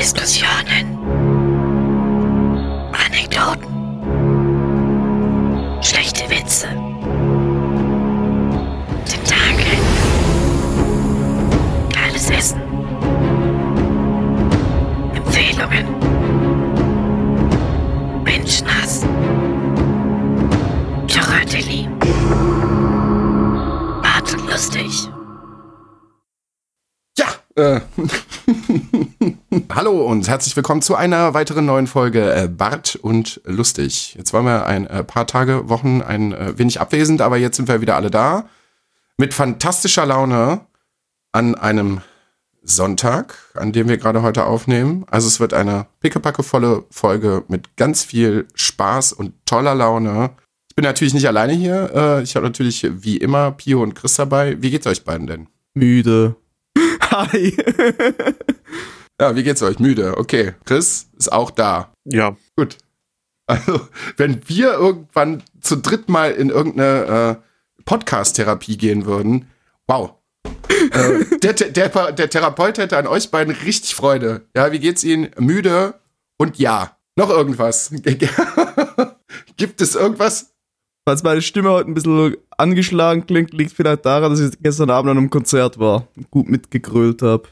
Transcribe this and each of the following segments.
Discusión. Hallo und herzlich willkommen zu einer weiteren neuen Folge äh, Bart und Lustig. Jetzt waren wir ein äh, paar Tage, Wochen ein äh, wenig abwesend, aber jetzt sind wir wieder alle da. Mit fantastischer Laune an einem Sonntag, an dem wir gerade heute aufnehmen. Also es wird eine pickepackevolle Folge mit ganz viel Spaß und toller Laune. Ich bin natürlich nicht alleine hier. Äh, ich habe natürlich wie immer Pio und Chris dabei. Wie geht's euch beiden denn? Müde. Hi. Ja, wie geht's euch? Müde. Okay. Chris ist auch da. Ja, Gut. Also, wenn wir irgendwann zu dritt mal in irgendeine äh, Podcast-Therapie gehen würden, wow. äh, der, der, der, Therapeut hätte an euch beiden richtig Freude. Ja, wie geht's Ihnen? Müde und ja. Noch irgendwas? Gibt es irgendwas? Falls meine Stimme heute ein bisschen angeschlagen klingt, liegt vielleicht daran, dass ich gestern Abend an einem Konzert war und gut mitgegrölt habe.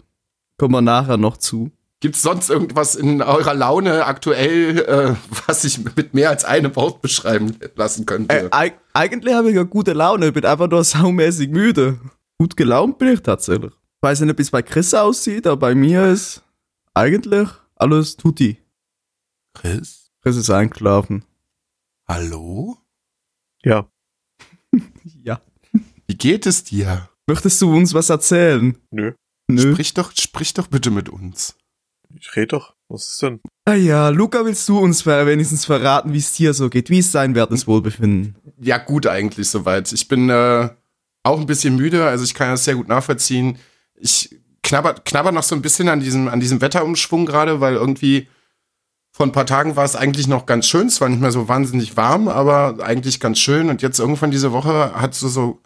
Kommen wir nachher noch zu. Gibt es sonst irgendwas in eurer Laune aktuell, äh, was sich mit mehr als einem Wort beschreiben lassen könnte? Äh, eig eigentlich habe ich ja gute Laune, bin einfach nur saumäßig müde. Gut gelaunt bin ich tatsächlich. Ich weiß nicht, wie es bei Chris aussieht, aber bei mir ist eigentlich alles tutti. Chris? Chris ist eingeschlafen. Hallo? ja. Ja. Wie geht es dir? Möchtest du uns was erzählen? Nö. Nö. Sprich doch, sprich doch bitte mit uns. Ich rede doch. Was ist denn? Ah ja, Luca, willst du uns wenigstens verraten, wie es dir so geht? Wie ist dein wertes Wohlbefinden? Ja, gut eigentlich soweit. Ich bin äh, auch ein bisschen müde, also ich kann das sehr gut nachvollziehen. Ich knabber, knabber noch so ein bisschen an diesem, an diesem Wetterumschwung gerade, weil irgendwie vor ein paar Tagen war es eigentlich noch ganz schön. Es war nicht mehr so wahnsinnig warm, aber eigentlich ganz schön. Und jetzt irgendwann diese Woche hat so, so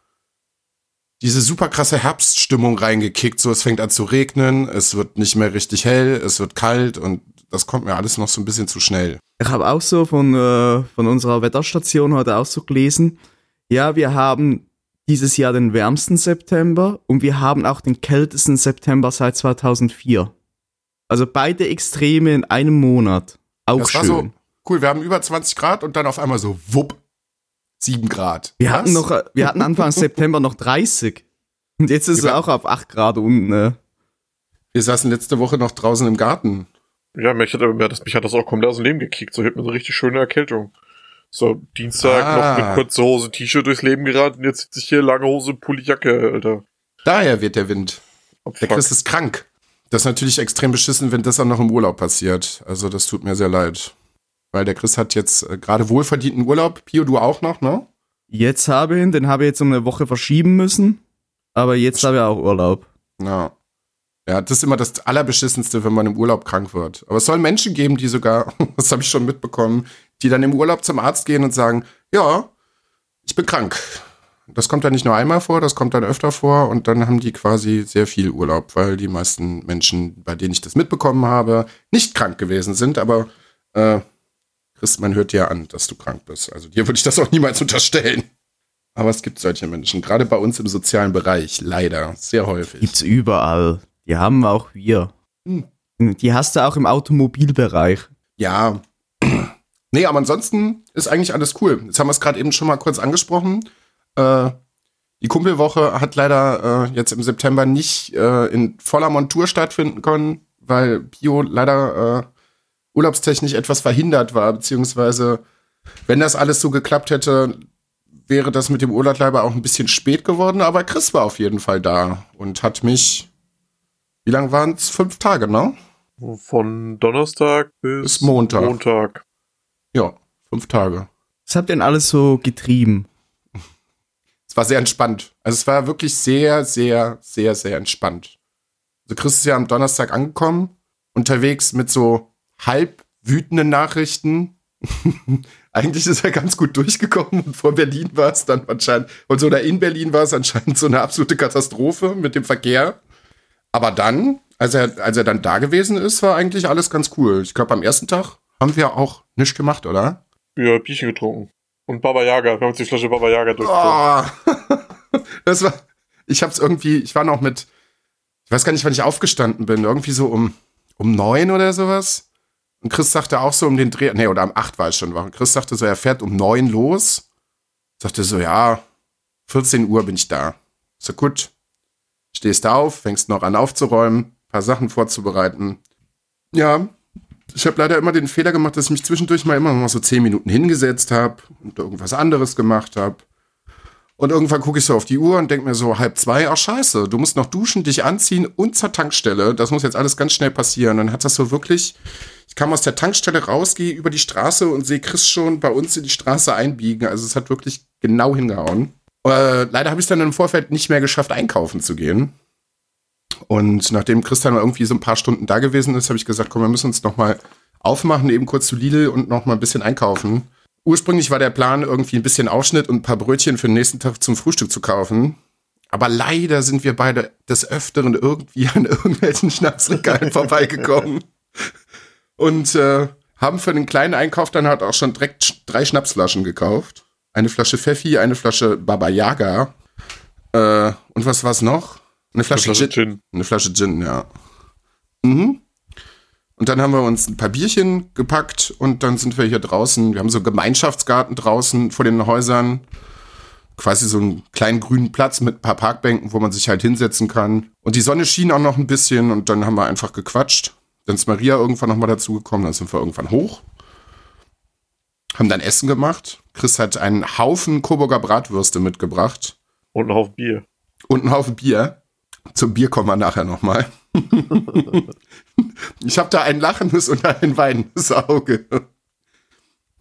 diese super krasse Herbststimmung reingekickt. So, es fängt an zu regnen, es wird nicht mehr richtig hell, es wird kalt und das kommt mir alles noch so ein bisschen zu schnell. Ich habe auch so von, äh, von unserer Wetterstation heute auch so gelesen. Ja, wir haben dieses Jahr den wärmsten September und wir haben auch den kältesten September seit 2004. Also beide Extreme in einem Monat. Auch das schön. so cool. Wir haben über 20 Grad und dann auf einmal so wupp 7 Grad. wir, Was? hatten noch, äh, wir hatten Anfang September noch 30. Und jetzt ist es Über- auch auf 8 Grad unten. Ne? Wir saßen letzte Woche noch draußen im Garten. Ja, mich hat, mir hat das, mich hat das auch komplett aus dem Leben gekickt. So, ich hab mir so eine richtig schöne Erkältung. So, Dienstag Ah. noch mit kurzer Hose, T-Shirt durchs Leben gerannt und jetzt sitze ich hier lange Hose, Pulli, Jacke, Alter. Daher wird der Wind. Oh, Der. Chris ist krank. Das ist natürlich extrem beschissen, wenn das auch noch im Urlaub passiert. Also das tut mir sehr leid. Weil der Chris hat jetzt äh, gerade wohlverdienten Urlaub. Pio, du auch noch, ne? Jetzt habe ich ihn, den habe ich jetzt um eine Woche verschieben müssen. Aber jetzt habe ich auch Urlaub. Ja. Ja, das ist immer das Allerbeschissenste, wenn man im Urlaub krank wird. Aber es soll Menschen geben, die sogar, das habe ich schon mitbekommen, die dann im Urlaub zum Arzt gehen und sagen, ja, ich bin krank. Das kommt dann nicht nur einmal vor, das kommt dann öfter vor und dann haben die quasi sehr viel Urlaub, weil die meisten Menschen, bei denen ich das mitbekommen habe, nicht krank gewesen sind. Aber äh, Chris, man hört dir an, dass du krank bist. Also dir würde ich das auch niemals unterstellen. Aber es gibt solche Menschen, gerade bei uns im sozialen Bereich, leider, sehr häufig. Gibt's überall. Die haben auch wir. Hm. Die hast du auch im Automobilbereich. Ja. Nee, aber ansonsten ist eigentlich alles cool. Jetzt haben wir es gerade eben schon mal kurz angesprochen. Äh, die Kumpelwoche hat leider äh, jetzt im September nicht äh, in voller Montur stattfinden können, weil Pio leider äh, urlaubstechnisch etwas verhindert war, beziehungsweise wenn das alles so geklappt hätte, wäre das mit dem Urlaub leider auch ein bisschen spät geworden, aber Chris war auf jeden Fall da und hat mich, wie lang waren es? Fünf Tage, ne? Von Donnerstag bis, Bis Montag. Montag. Ja, fünf Tage. Was habt ihr denn alles so getrieben? Es war sehr entspannt. Also es war wirklich sehr, sehr, sehr, sehr entspannt. Also Chris ist ja am Donnerstag angekommen, unterwegs mit so halb wütenden Nachrichten. Eigentlich ist er ganz gut durchgekommen und vor Berlin war es dann anscheinend, und so oder in Berlin war es anscheinend so eine absolute Katastrophe mit dem Verkehr. Aber dann, als er, als er dann da gewesen ist, war eigentlich alles ganz cool. Ich glaube, am ersten Tag haben wir auch nichts gemacht, oder? Ja, Bierchen getrunken. Und Baba Yaga. Wir haben uns die Flasche Baba Yaga durchgezogen. Oh. das war, ich hab's irgendwie, ich war noch mit, ich weiß gar nicht, wann ich aufgestanden bin, irgendwie so um, um neun oder sowas. Und Chris sagte auch so um den Dreh, nee, oder um acht war es schon wach. Chris sagte so, er fährt um neun los. Sagte so, ja, 14 Uhr bin ich da. So gut. Stehst auf, fängst noch an aufzuräumen, paar Sachen vorzubereiten. Ja, ich habe leider immer den Fehler gemacht, dass ich mich zwischendurch mal immer noch so zehn Minuten hingesetzt habe und irgendwas anderes gemacht habe. Und irgendwann gucke ich so auf die Uhr und denke mir so, halb zwei, ach scheiße, du musst noch duschen, dich anziehen und zur Tankstelle. Das muss jetzt alles ganz schnell passieren. Dann hat das so wirklich, ich kam aus der Tankstelle raus, gehe über die Straße und sehe Chris schon bei uns in die Straße einbiegen. Also es hat wirklich genau hingehauen. Äh, leider habe ich es dann im Vorfeld nicht mehr geschafft, einkaufen zu gehen. Und nachdem Chris dann mal irgendwie so ein paar Stunden da gewesen ist, habe ich gesagt, komm, wir müssen uns noch mal aufmachen, eben kurz zu Lidl und noch mal ein bisschen einkaufen. Ursprünglich war der Plan, irgendwie ein bisschen Aufschnitt und ein paar Brötchen für den nächsten Tag zum Frühstück zu kaufen. Aber leider sind wir beide des Öfteren irgendwie an irgendwelchen Schnapsregalen vorbeigekommen. Und äh, haben für den kleinen Einkauf dann halt auch schon direkt drei Schnapsflaschen gekauft. Eine Flasche Pfeffi, eine Flasche Baba Yaga. Äh, und was war's noch? Eine Flasche, Flasche Gin. Gin. Eine Flasche Gin, ja. Mhm. Und dann haben wir uns ein paar Bierchen gepackt und dann sind wir hier draußen. Wir haben so einen Gemeinschaftsgarten draußen vor den Häusern. Quasi so einen kleinen grünen Platz mit ein paar Parkbänken, wo man sich halt hinsetzen kann. Und die Sonne schien auch noch ein bisschen und dann haben wir einfach gequatscht. Dann ist Maria irgendwann nochmal dazugekommen, dann sind wir irgendwann hoch. Haben dann Essen gemacht. Chris hat einen Haufen Coburger Bratwürste mitgebracht Und ein Haufen Bier. und einen Haufen Bier. Zum Bier kommen wir nachher nochmal. ich habe da ein lachendes und ein weinendes Auge.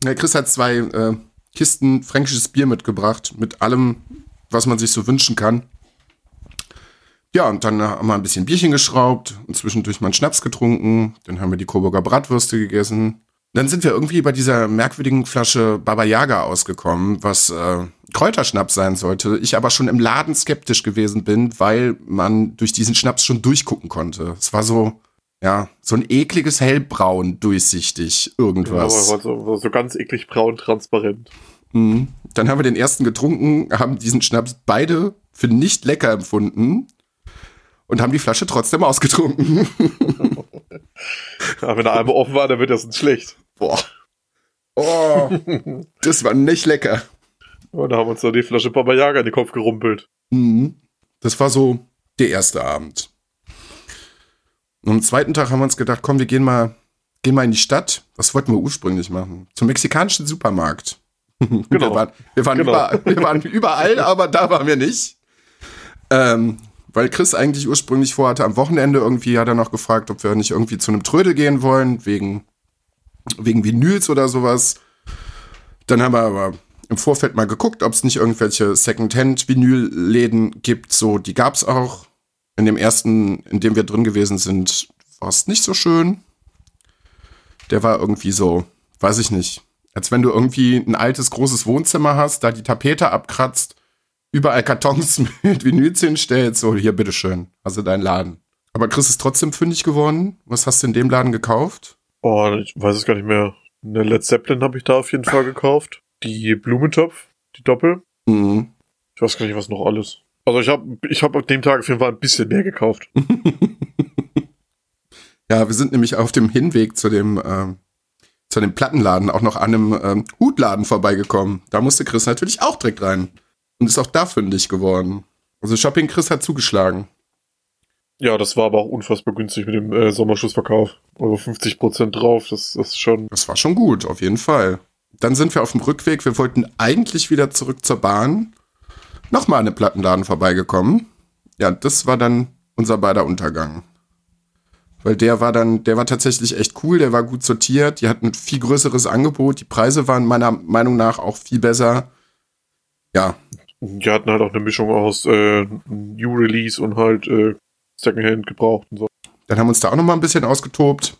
Ja, Chris hat zwei äh, Kisten fränkisches Bier mitgebracht, mit allem, was man sich so wünschen kann. Ja, und dann haben wir ein bisschen Bierchen geschraubt und zwischendurch mal einen Schnaps getrunken. Dann haben wir die Coburger Bratwürste gegessen. Dann sind wir irgendwie bei dieser merkwürdigen Flasche Baba Yaga ausgekommen, was äh, Kräuterschnaps sein sollte. Ich aber schon im Laden skeptisch gewesen bin, weil man durch diesen Schnaps schon durchgucken konnte. Es war so, ja, so ein ekliges Hellbraun, durchsichtig, irgendwas. Aber war so, war so ganz eklig braun transparent. Mhm. Dann haben wir den ersten getrunken, haben diesen Schnaps beide für nicht lecker empfunden und haben die Flasche trotzdem ausgetrunken. Aber wenn er einmal offen war, dann wird das nicht schlecht. Boah. Oh, das war nicht lecker. Und da haben wir uns dann die Flasche Baba Yaga in den Kopf gerumpelt. Mhm. Das war so der erste Abend. Und am zweiten Tag haben wir uns gedacht, komm, wir gehen mal, gehen mal in die Stadt. Was wollten wir ursprünglich machen? Zum mexikanischen Supermarkt. Wir Genau. waren, wir waren, Genau. überall, wir waren überall, aber da waren wir nicht. Ähm, weil Chris eigentlich ursprünglich vorhatte, am Wochenende irgendwie hat er noch gefragt, ob wir nicht irgendwie zu einem Trödel gehen wollen, wegen, wegen Vinyls oder sowas. Dann haben wir aber im Vorfeld mal geguckt, ob es nicht irgendwelche Secondhand-Vinyl-Läden gibt. So, die gab es auch. In dem ersten, in dem wir drin gewesen sind, war es nicht so schön. Der war irgendwie so, weiß ich nicht, als wenn du irgendwie ein altes, großes Wohnzimmer hast, da die Tapete abkratzt, überall Kartons mit Vinyls hinstellst, so, hier, bitteschön, also dein Laden. Aber Chris ist trotzdem fündig geworden. Was hast du in dem Laden gekauft? Oh, ich weiß es gar nicht mehr. Eine Led Zeppelin habe ich da auf jeden Fall gekauft. Die Blumentopf, die Doppel. Mhm. Ich weiß gar nicht, was noch alles. Also ich habe ich hab an dem Tag auf jeden Fall ein bisschen mehr gekauft. Ja, wir sind nämlich auf dem Hinweg zu dem, ähm, zu dem Plattenladen auch noch an einem ähm, Hutladen vorbeigekommen. Da musste Chris natürlich auch direkt rein. Und ist auch da fündig geworden. Also Shopping Chris hat zugeschlagen. Ja, das war aber auch unfassbar günstig mit dem äh, Sommerschussverkauf. Also 50% drauf, das, das ist schon. Das war schon gut, auf jeden Fall. Dann sind wir auf dem Rückweg. Wir wollten eigentlich wieder zurück zur Bahn. Nochmal an einem Plattenladen vorbeigekommen. Ja, das war dann unser beider Untergang. Weil der war dann, der war tatsächlich echt cool, der war gut sortiert, die hatten ein viel größeres Angebot, die Preise waren meiner Meinung nach auch viel besser. Ja, Die hatten halt auch eine Mischung aus äh, New Release und halt äh, Secondhand gebraucht und so. dann haben wir uns da auch noch mal ein bisschen ausgetobt.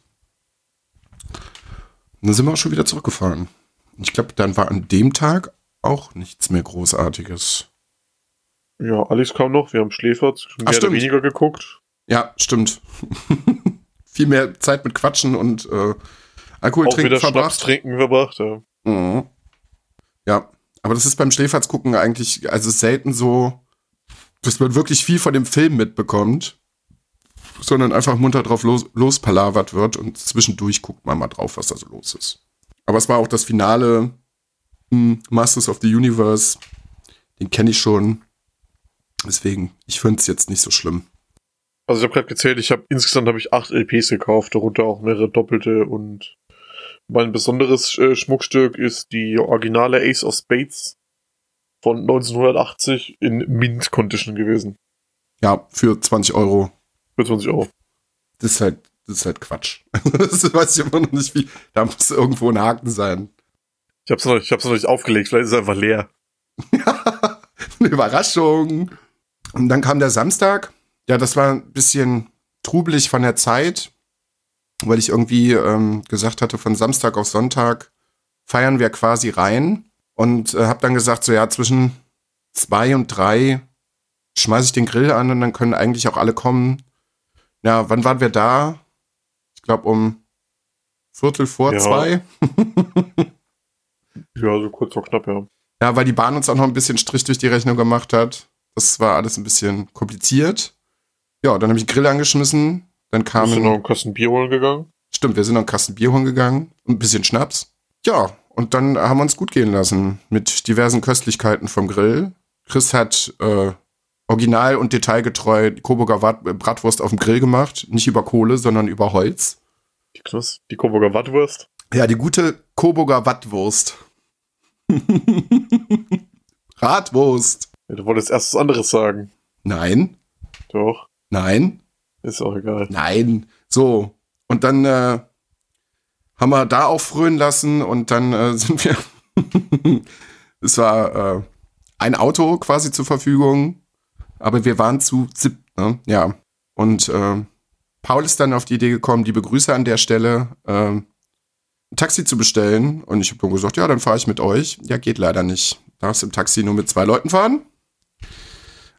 Und dann sind wir auch schon wieder zurückgefahren. Ich glaube, dann war an dem Tag auch nichts mehr Großartiges. Ja, Alex kam noch, wir haben Schläferz Ach, mehr stimmt. weniger geguckt. Ja, stimmt. Viel mehr Zeit mit Quatschen und äh, Alkohol Auch trinken wieder Schnaps verbracht. trinken verbracht, ja. Mhm. Ja, aber das ist beim Schläferz-Gucken eigentlich, also selten so, dass man wirklich viel von dem Film mitbekommt, sondern einfach munter drauf los, lospalavert wird und zwischendurch guckt man mal drauf, was da so los ist. Aber es war auch das Finale hm, Masters of the Universe, den kenne ich schon. Deswegen, ich finde es jetzt nicht so schlimm. Also ich habe gerade gezählt, ich habe insgesamt habe ich acht LPs gekauft, darunter auch mehrere doppelte und mein besonderes äh, Schmuckstück ist die originale Ace of Spades von 1980 in Mint Condition gewesen. Ja, für 20 Euro. Für 20 Euro. Das ist halt, das ist halt Quatsch. das weiß ich immer noch nicht, wie. Da muss irgendwo ein Haken sein. Ich hab's noch, nicht- ich hab's noch nicht aufgelegt, vielleicht ist es einfach leer. Eine Überraschung. Und dann kam der Samstag. Ja, das war ein bisschen trubelig von der Zeit, weil ich irgendwie ähm, gesagt hatte, von Samstag auf Sonntag feiern wir quasi rein. Und äh, habe dann gesagt, so ja, zwischen zwei und drei schmeiße ich den Grill an und dann können eigentlich auch alle kommen. Ja, wann waren wir da? Ich glaube um Viertel vor Ja. zwei. Ja, so kurz vor knapp, ja. Ja, weil die Bahn uns auch noch ein bisschen Strich durch die Rechnung gemacht hat. Das war alles ein bisschen kompliziert. Ja, dann habe ich den Grill angeschmissen. Dann Bist du noch kamen. einen Kasten Bier holen gegangen? Stimmt, wir sind noch einen Kasten Bier holen gegangen. Ein bisschen Schnaps. Ja, und dann haben wir uns gut gehen lassen. Mit diversen Köstlichkeiten vom Grill. Chris hat äh, original und detailgetreu Coburger Bratwurst auf dem Grill gemacht. Nicht über Kohle, sondern über Holz. Die Knuss, die Coburger Wattwurst. Ja, die gute Coburger Wattwurst. Bratwurst. Ja, du wolltest erst was anderes sagen. Nein, Doch, nein, ist auch egal. Nein. So. Und dann äh, haben wir da auch frönen lassen und dann äh, sind wir. es war äh, ein Auto quasi zur Verfügung, aber wir waren zu sieb, ne? Ja. Und äh, Paul ist dann auf die Idee gekommen, die Begrüße an der Stelle, äh, ein Taxi zu bestellen. Und ich habe nur gesagt, ja, dann fahre ich mit euch. Ja, geht leider nicht. Darfst im Taxi nur mit zwei Leuten fahren.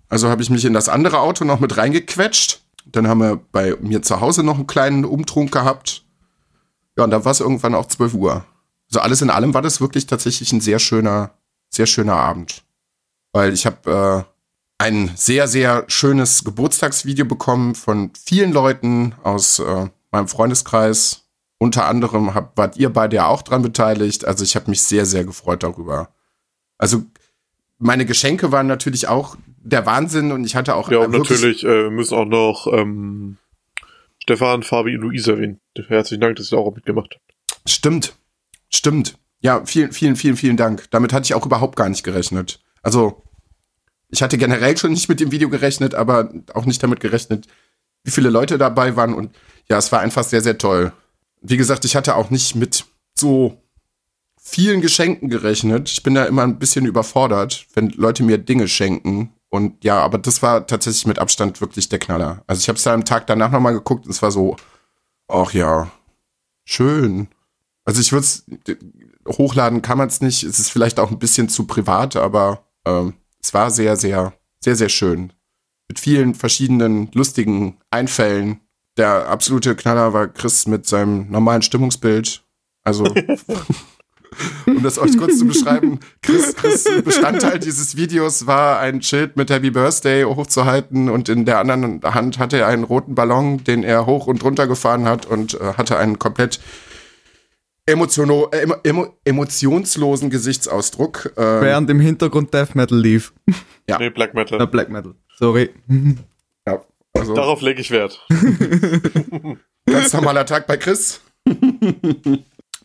Also habe ich mich in das andere Auto noch mit reingequetscht. Dann haben wir bei mir zu Hause noch einen kleinen Umtrunk gehabt. Ja, und dann war es irgendwann auch 12 Uhr. Also alles in allem war das wirklich tatsächlich ein sehr schöner, sehr schöner Abend. Weil ich habe äh, ein sehr, sehr schönes Geburtstagsvideo bekommen von vielen Leuten aus äh, meinem Freundeskreis. Unter anderem hab, wart ihr beide ja auch dran beteiligt. Also ich habe mich sehr, sehr gefreut darüber. Also meine Geschenke waren natürlich auch der Wahnsinn und ich hatte auch Ja, äh, und natürlich äh, müssen auch noch ähm, Stefan, Fabi und Luisa erwähnen. Herzlichen Dank, dass ihr auch mitgemacht habt. Stimmt. Stimmt. Ja, vielen, vielen, vielen, vielen Dank. Damit hatte ich auch überhaupt gar nicht gerechnet. Also, ich hatte generell schon nicht mit dem Video gerechnet, aber auch nicht damit gerechnet, wie viele Leute dabei waren. Und ja, es war einfach sehr, sehr toll. Wie gesagt, ich hatte auch nicht mit so vielen Geschenken gerechnet. Ich bin da immer ein bisschen überfordert, wenn Leute mir Dinge schenken. Und ja, aber das war tatsächlich mit Abstand wirklich der Knaller. Also ich habe es da am Tag danach nochmal geguckt und es war so, ach ja, schön. Also ich würde es hochladen kann man es nicht. Es ist vielleicht auch ein bisschen zu privat, aber ähm, es war sehr, sehr, sehr, sehr schön. Mit vielen verschiedenen lustigen Einfällen. Der absolute Knaller war Chris mit seinem normalen Stimmungsbild. Also, um das euch kurz zu beschreiben, Chris, Chris Bestandteil dieses Videos war ein Schild mit Happy Birthday hochzuhalten und in der anderen Hand hatte er einen roten Ballon, den er hoch und runter gefahren hat und äh, hatte einen komplett emotiono, äh, emo, emo, emotionslosen Gesichtsausdruck. Äh, Während im Hintergrund Death Metal lief. Ja. Nee, Black Metal. Äh, Black Metal. Sorry. ja, also Darauf lege ich Wert. ganz normaler Tag bei Chris.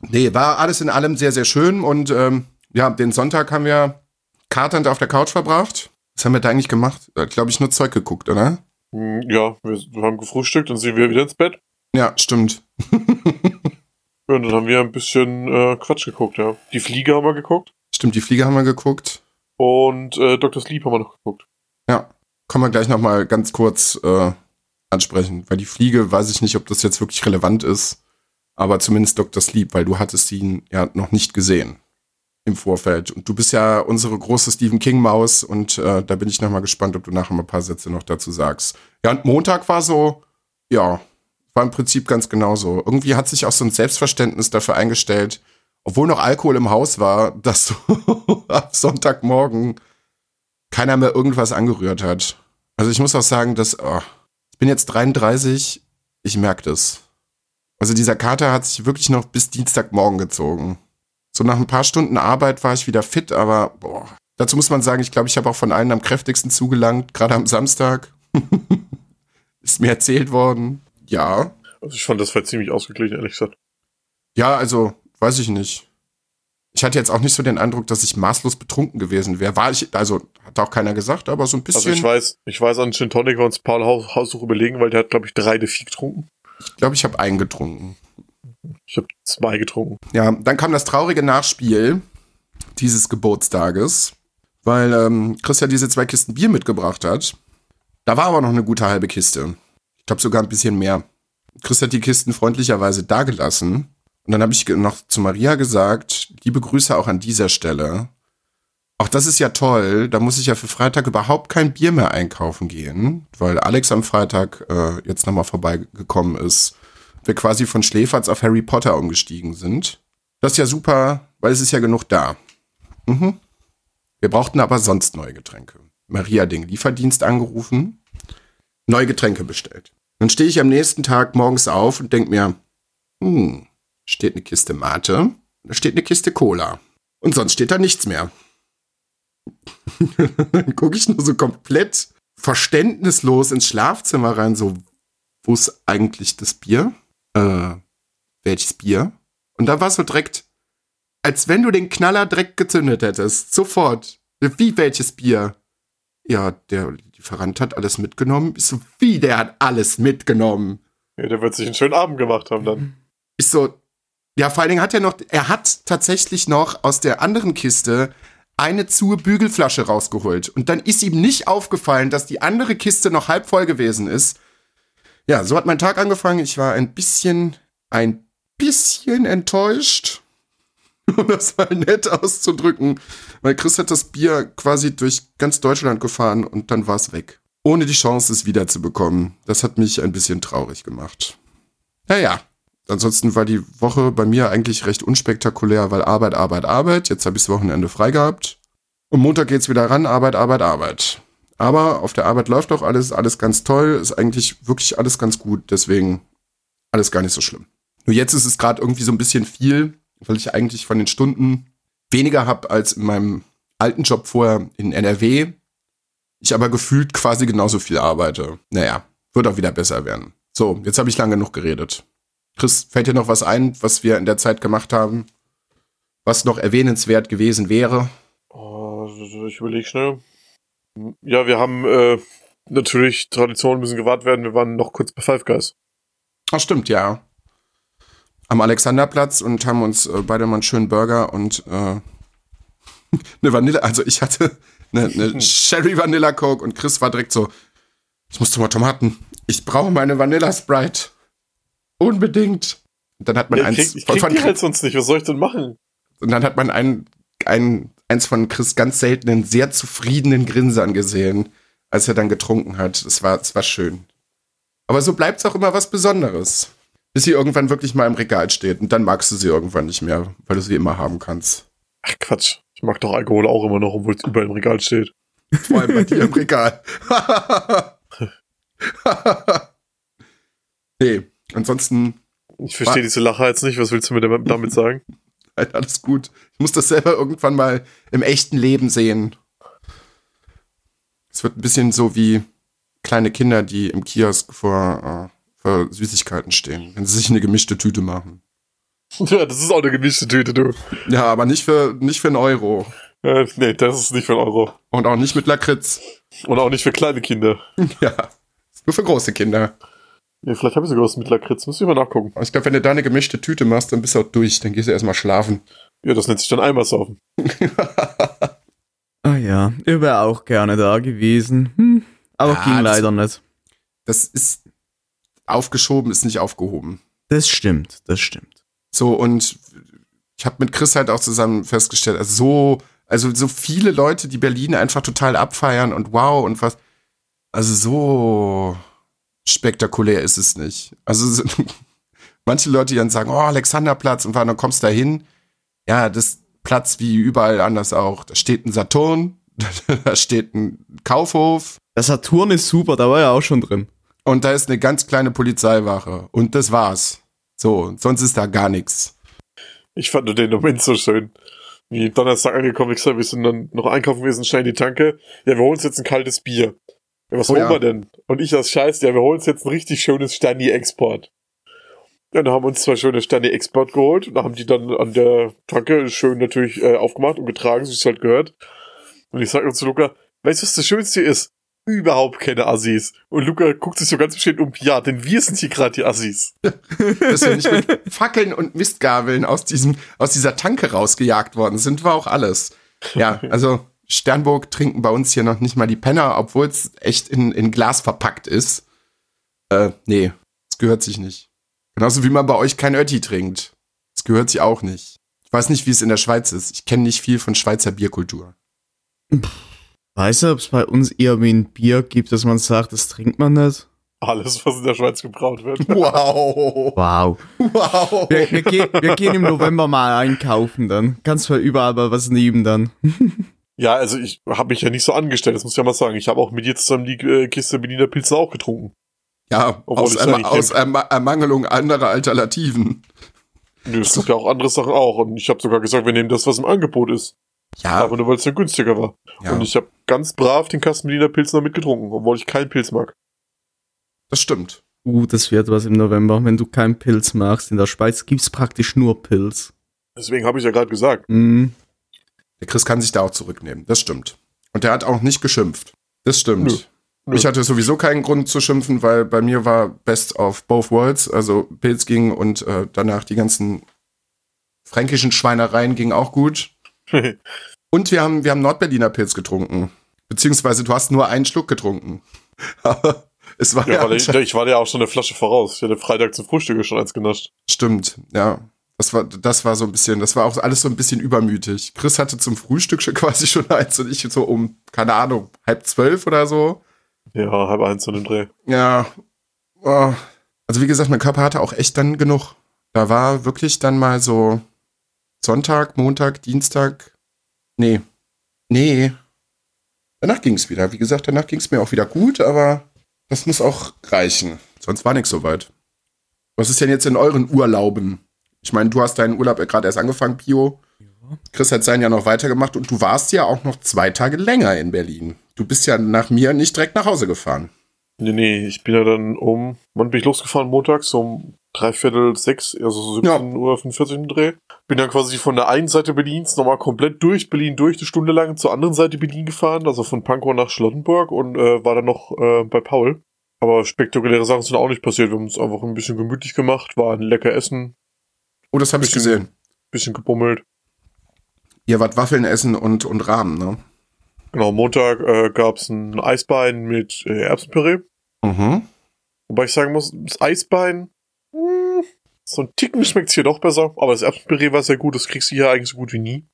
Nee, war alles in allem sehr, sehr schön und ähm, ja, den Sonntag haben wir katernd auf der Couch verbracht. Was haben wir da eigentlich gemacht? Glaube ich, nur Zeug geguckt, oder? Hm, Ja, wir, haben gefrühstückt und sind wir wieder ins Bett. Ja, stimmt. Ja, und dann haben wir ein bisschen äh, Quatsch geguckt, ja. Die Fliege haben wir geguckt. Stimmt, die Fliege haben wir geguckt. Und äh, Dr. Sleep haben wir noch geguckt. Ja, kommen wir gleich nochmal ganz kurz äh, ansprechen, weil die Fliege, weiß ich nicht, ob das jetzt wirklich relevant ist, aber zumindest Dr. Sleep, weil du hattest ihn ja noch nicht gesehen. im Vorfeld. Und du bist ja unsere große Stephen King-Maus und äh, da bin ich nochmal gespannt, ob du nachher mal ein paar Sätze noch dazu sagst. Ja, und Montag war so, ja, war im Prinzip ganz genauso. Irgendwie hat sich auch so ein Selbstverständnis dafür eingestellt, obwohl noch Alkohol im Haus war, dass so ab Sonntagmorgen keiner mehr irgendwas angerührt hat. Also ich muss auch sagen, dass oh, ich bin jetzt 33, ich merke das. Also dieser Kater hat sich wirklich noch bis Dienstagmorgen gezogen. So nach ein paar Stunden Arbeit war ich wieder fit, aber boah. Dazu muss man sagen, ich glaube, ich habe auch von allen am kräftigsten zugelangt, gerade am Samstag. Ist mir erzählt worden. Ja. Also ich fand das war ziemlich ausgeglichen, ehrlich gesagt. Ja, also, weiß ich nicht. Ich hatte jetzt auch nicht so den Eindruck, dass ich maßlos betrunken gewesen wäre. War ich, also, hat auch keiner gesagt, aber so ein bisschen. Also ich weiß, ich weiß, an Gin Tonic war uns Paul Haus, Haussuch überlegen, weil der hat, glaube ich, drei de vier getrunken. Ich glaube, ich habe einen getrunken. Ich habe zwei getrunken. Ja, dann kam das traurige Nachspiel dieses Geburtstages, weil ähm, Chris ja diese zwei Kisten Bier mitgebracht hat. Da war aber noch eine gute halbe Kiste. Ich glaube sogar ein bisschen mehr. Chris hat die Kisten freundlicherweise dagelassen. Und dann habe ich noch zu Maria gesagt, liebe Grüße auch an dieser Stelle. Auch das ist ja toll. Da muss ich ja für Freitag überhaupt kein Bier mehr einkaufen gehen, weil Alex am Freitag äh, jetzt nochmal vorbeigekommen ist. Wir quasi von Schläferz auf Harry Potter umgestiegen sind. Das ist ja super, weil es ist ja genug da. Mhm. Wir brauchten aber sonst neue Getränke. Maria den Lieferdienst angerufen, neue Getränke bestellt. Dann stehe ich am nächsten Tag morgens auf und denke mir, hm, steht eine Kiste Mate, da steht eine Kiste Cola. Und sonst steht da nichts mehr. Dann gucke ich nur so komplett verständnislos ins Schlafzimmer rein, so, wo ist eigentlich das Bier? Äh, welches Bier? Und da war so direkt, als wenn du den Knaller direkt gezündet hättest. Sofort. Wie welches Bier? Ja, der Lieferant hat alles mitgenommen. Ich so, wie, der hat alles mitgenommen? Ja, der wird sich einen schönen Abend gemacht haben dann. Ich so, ja, vor allen Dingen hat er noch, er hat tatsächlich noch aus der anderen Kiste eine zur Bügelflasche rausgeholt. Und dann ist ihm nicht aufgefallen, dass die andere Kiste noch halb voll gewesen ist. Ja, so hat mein Tag angefangen. Ich war ein bisschen, ein bisschen enttäuscht, um das mal nett auszudrücken, weil Chris hat das Bier quasi durch ganz Deutschland gefahren und dann war es weg. Ohne die Chance, es wiederzubekommen. Das hat mich ein bisschen traurig gemacht. Naja, ansonsten war die Woche bei mir eigentlich recht unspektakulär, weil Arbeit, Arbeit, Arbeit. Jetzt habe ich das Wochenende frei gehabt. Und Montag geht's wieder ran, Arbeit, Arbeit, Arbeit. Aber auf der Arbeit läuft auch alles, alles ganz toll, ist eigentlich wirklich alles ganz gut, deswegen alles gar nicht so schlimm. Nur jetzt ist es gerade irgendwie so ein bisschen viel, weil ich eigentlich von den Stunden weniger habe als in meinem alten Job vorher in NRW. Ich aber gefühlt quasi genauso viel arbeite. Naja, wird auch wieder besser werden. So, jetzt habe ich lange genug geredet. Chris, fällt dir noch was ein, was wir in der Zeit gemacht haben, was noch erwähnenswert gewesen wäre? Oh, ich überlege schnell. Ja, wir haben äh, natürlich Traditionen müssen gewahrt werden. Wir waren noch kurz bei Five Guys. Ach, stimmt, ja. Am Alexanderplatz und haben uns äh, beide mal einen schönen Burger und äh, eine Vanille. Also ich hatte eine, eine Sherry Vanilla Coke und Chris war direkt so: Ich muss mal Tomaten. Ich brauche meine Vanilla Sprite. Unbedingt. Und dann hat man Ja, eins ich krieg, ich von, krieg von die halt sonst nicht. Was soll ich denn machen? und dann hat man ein, ein, eins von Chris ganz seltenen, sehr zufriedenen Grinsern gesehen, als er dann getrunken hat. Es war, es war schön. Aber so bleibt es auch immer was Besonderes. Bis sie irgendwann wirklich mal im Regal steht. Und dann magst du sie irgendwann nicht mehr, weil du sie immer haben kannst. Ach Quatsch. Ich mag doch Alkohol auch immer noch, obwohl es überall im Regal steht. Vor allem bei dir im Regal. nee, ansonsten Ich verstehe diese Lacher jetzt nicht. Was willst du mir damit sagen? halt alles gut. Ich muss das selber irgendwann mal im echten Leben sehen. Es wird ein bisschen so wie kleine Kinder, die im Kiosk vor, äh, vor Süßigkeiten stehen, wenn sie sich eine gemischte Tüte machen. ja, das ist auch eine gemischte Tüte, du. Ja, aber nicht für, nicht für einen Euro. Äh, nee, das ist nicht für einen Euro. Und auch nicht mit Lakritz. Und auch nicht für kleine Kinder. Ja. Nur für große Kinder. Nee, vielleicht habe ich sogar was mit Lakritz. Muss ich mal nachgucken. Aber ich glaube, wenn du da eine gemischte Tüte machst, dann bist du auch durch. Dann gehst du erstmal schlafen. Ja, das nennt sich dann einmal saufen. Ah ja, ich wäre auch gerne da gewesen. Hm, aber Ja, ging das- leider nicht. Das ist aufgeschoben, ist nicht aufgehoben. Das stimmt, das stimmt. So, und Ich habe mit Chris halt auch zusammen festgestellt, also so, also so viele Leute, die Berlin einfach total abfeiern und wow und was. Also so spektakulär ist es nicht. Also so- manche Leute, die dann sagen, oh, Alexanderplatz und dann kommst du da hin. Ja, das ist Platz wie überall anders auch. Da steht ein Saturn, da steht ein Kaufhof, Der Saturn ist super, da war ja auch schon drin. und da ist eine ganz kleine Polizeiwache. Und das war's. So, sonst ist da gar nichts. Ich fand nur den Moment so schön. Wie Donnerstag angekommen, ich gesagt, wir sind dann noch einkaufen gewesen, schnell in die Tanke. Ja, wir holen uns jetzt ein kaltes Bier. Ja, was Oh holen ja. wir denn? Und ich als Scheiß, ja, wir holen uns jetzt ein richtig schönes Stani-Export. Dann haben uns zwei schöne Stani-Export geholt und haben die dann an der Tanke schön natürlich äh, aufgemacht und getragen, so wie es halt gehört. Und ich sag nur zu Luca, weißt du, was das Schönste ist? Überhaupt keine Assis. Und Luca guckt sich so ganz bestimmt um, ja, denn wir sind hier gerade die Assis. Dass wir nicht mit Fackeln und Mistgabeln aus, diesem, aus dieser Tanke rausgejagt worden sind, war auch alles. Ja, also Sternburg trinken bei uns hier noch nicht mal die Penner, obwohl es echt in, in Glas verpackt ist. Äh, nee, das gehört sich nicht. Genauso wie man bei euch kein Ötti trinkt. Das gehört sich auch nicht. Ich weiß nicht, wie es in der Schweiz ist. Ich kenne nicht viel von Schweizer Bierkultur. Weiß du, ob es bei uns eher wie ein Bier gibt, dass man sagt, das trinkt man nicht? Alles, was in der Schweiz gebraut wird. Wow. Wow. Wow. Wir, wir, gehen, wir gehen im November mal einkaufen dann. Kannst du überall mal was nehmen dann. Ja, also ich habe mich ja nicht so angestellt, das muss ich ja mal sagen. Ich habe auch mit dir zusammen die äh, Kiste Berliner Pilze auch getrunken. Ja, Obwohl aus, eigentlich aus Erma Ermangelung anderer Alternativen. Nö, Es gibt ja auch andere Sachen auch. Und ich habe sogar gesagt, wir nehmen das, was im Angebot ist. Ja, Aber nur weil es dann günstiger war. ja Und ich habe ganz brav den Kasten Berliner Pilz noch mitgetrunken, obwohl ich keinen Pilz mag. das stimmt. Uh, das wird was im November. Wenn du keinen Pilz magst, in der Schweiz gibt's praktisch nur Pilz. Deswegen habe ich ja gerade gesagt. Mm. Der Chris kann sich da auch zurücknehmen. Das stimmt. Und der hat auch nicht geschimpft. Das stimmt. Nö. Ich hatte sowieso keinen Grund zu schimpfen, weil bei mir war Best of both worlds. Also Pilz ging und äh, danach die ganzen fränkischen Schweinereien ging auch gut. Und wir haben, wir haben Nordberliner Pilz getrunken. Beziehungsweise du hast nur einen Schluck getrunken. Aber es war ja, ja, ich, ich war ja auch schon eine Flasche voraus. Ich hatte Freitag zum Frühstück schon eins genascht. Stimmt, ja. Das war, das war so ein bisschen, das war auch alles so ein bisschen übermütig. Chris hatte zum Frühstück schon quasi schon eins und ich so um, keine Ahnung, halb zwölf oder so. Ja, halb eins an dem Dreh. Ja. Oh. Also wie gesagt, mein Körper hatte auch echt dann genug. Da war wirklich dann mal so Sonntag, Montag, Dienstag. Nee. Nee. Danach ging es wieder. Wie gesagt, danach ging es mir auch wieder gut, aber das muss auch reichen. Sonst war nichts so weit. Was ist denn jetzt in euren Urlauben? Ich meine, du hast deinen Urlaub ja gerade erst angefangen, Pio. Chris hat seinen ja noch weitergemacht und du warst ja auch noch zwei Tage länger in Berlin. Du bist ja nach mir nicht direkt nach Hause gefahren. Nee, nee, ich bin ja dann um, wann bin ich losgefahren? Montags um dreiviertel sechs, also so 17 Uhr 45 im Dreh. Bin dann quasi von der einen Seite Berlins nochmal komplett durch Berlin durch, eine Stunde lang zur anderen Seite Berlin gefahren, also von Pankow nach Charlottenburg und äh, war dann noch äh, bei Paul. Aber spektakuläre Sachen sind auch nicht passiert. Wir haben uns einfach ein bisschen gemütlich gemacht, waren lecker essen, Oh, das habe ich gesehen. bisschen gebummelt. Ihr wart Waffeln essen und, und Rahmen, ne? Genau, Montag äh, gab's ein Eisbein mit äh, Erbsenpüree. Mhm. Wobei ich sagen muss, das Eisbein, mh, so ein Ticken schmeckt's hier doch besser, aber das Erbsenpüree war sehr gut, das kriegst du hier eigentlich so gut wie nie.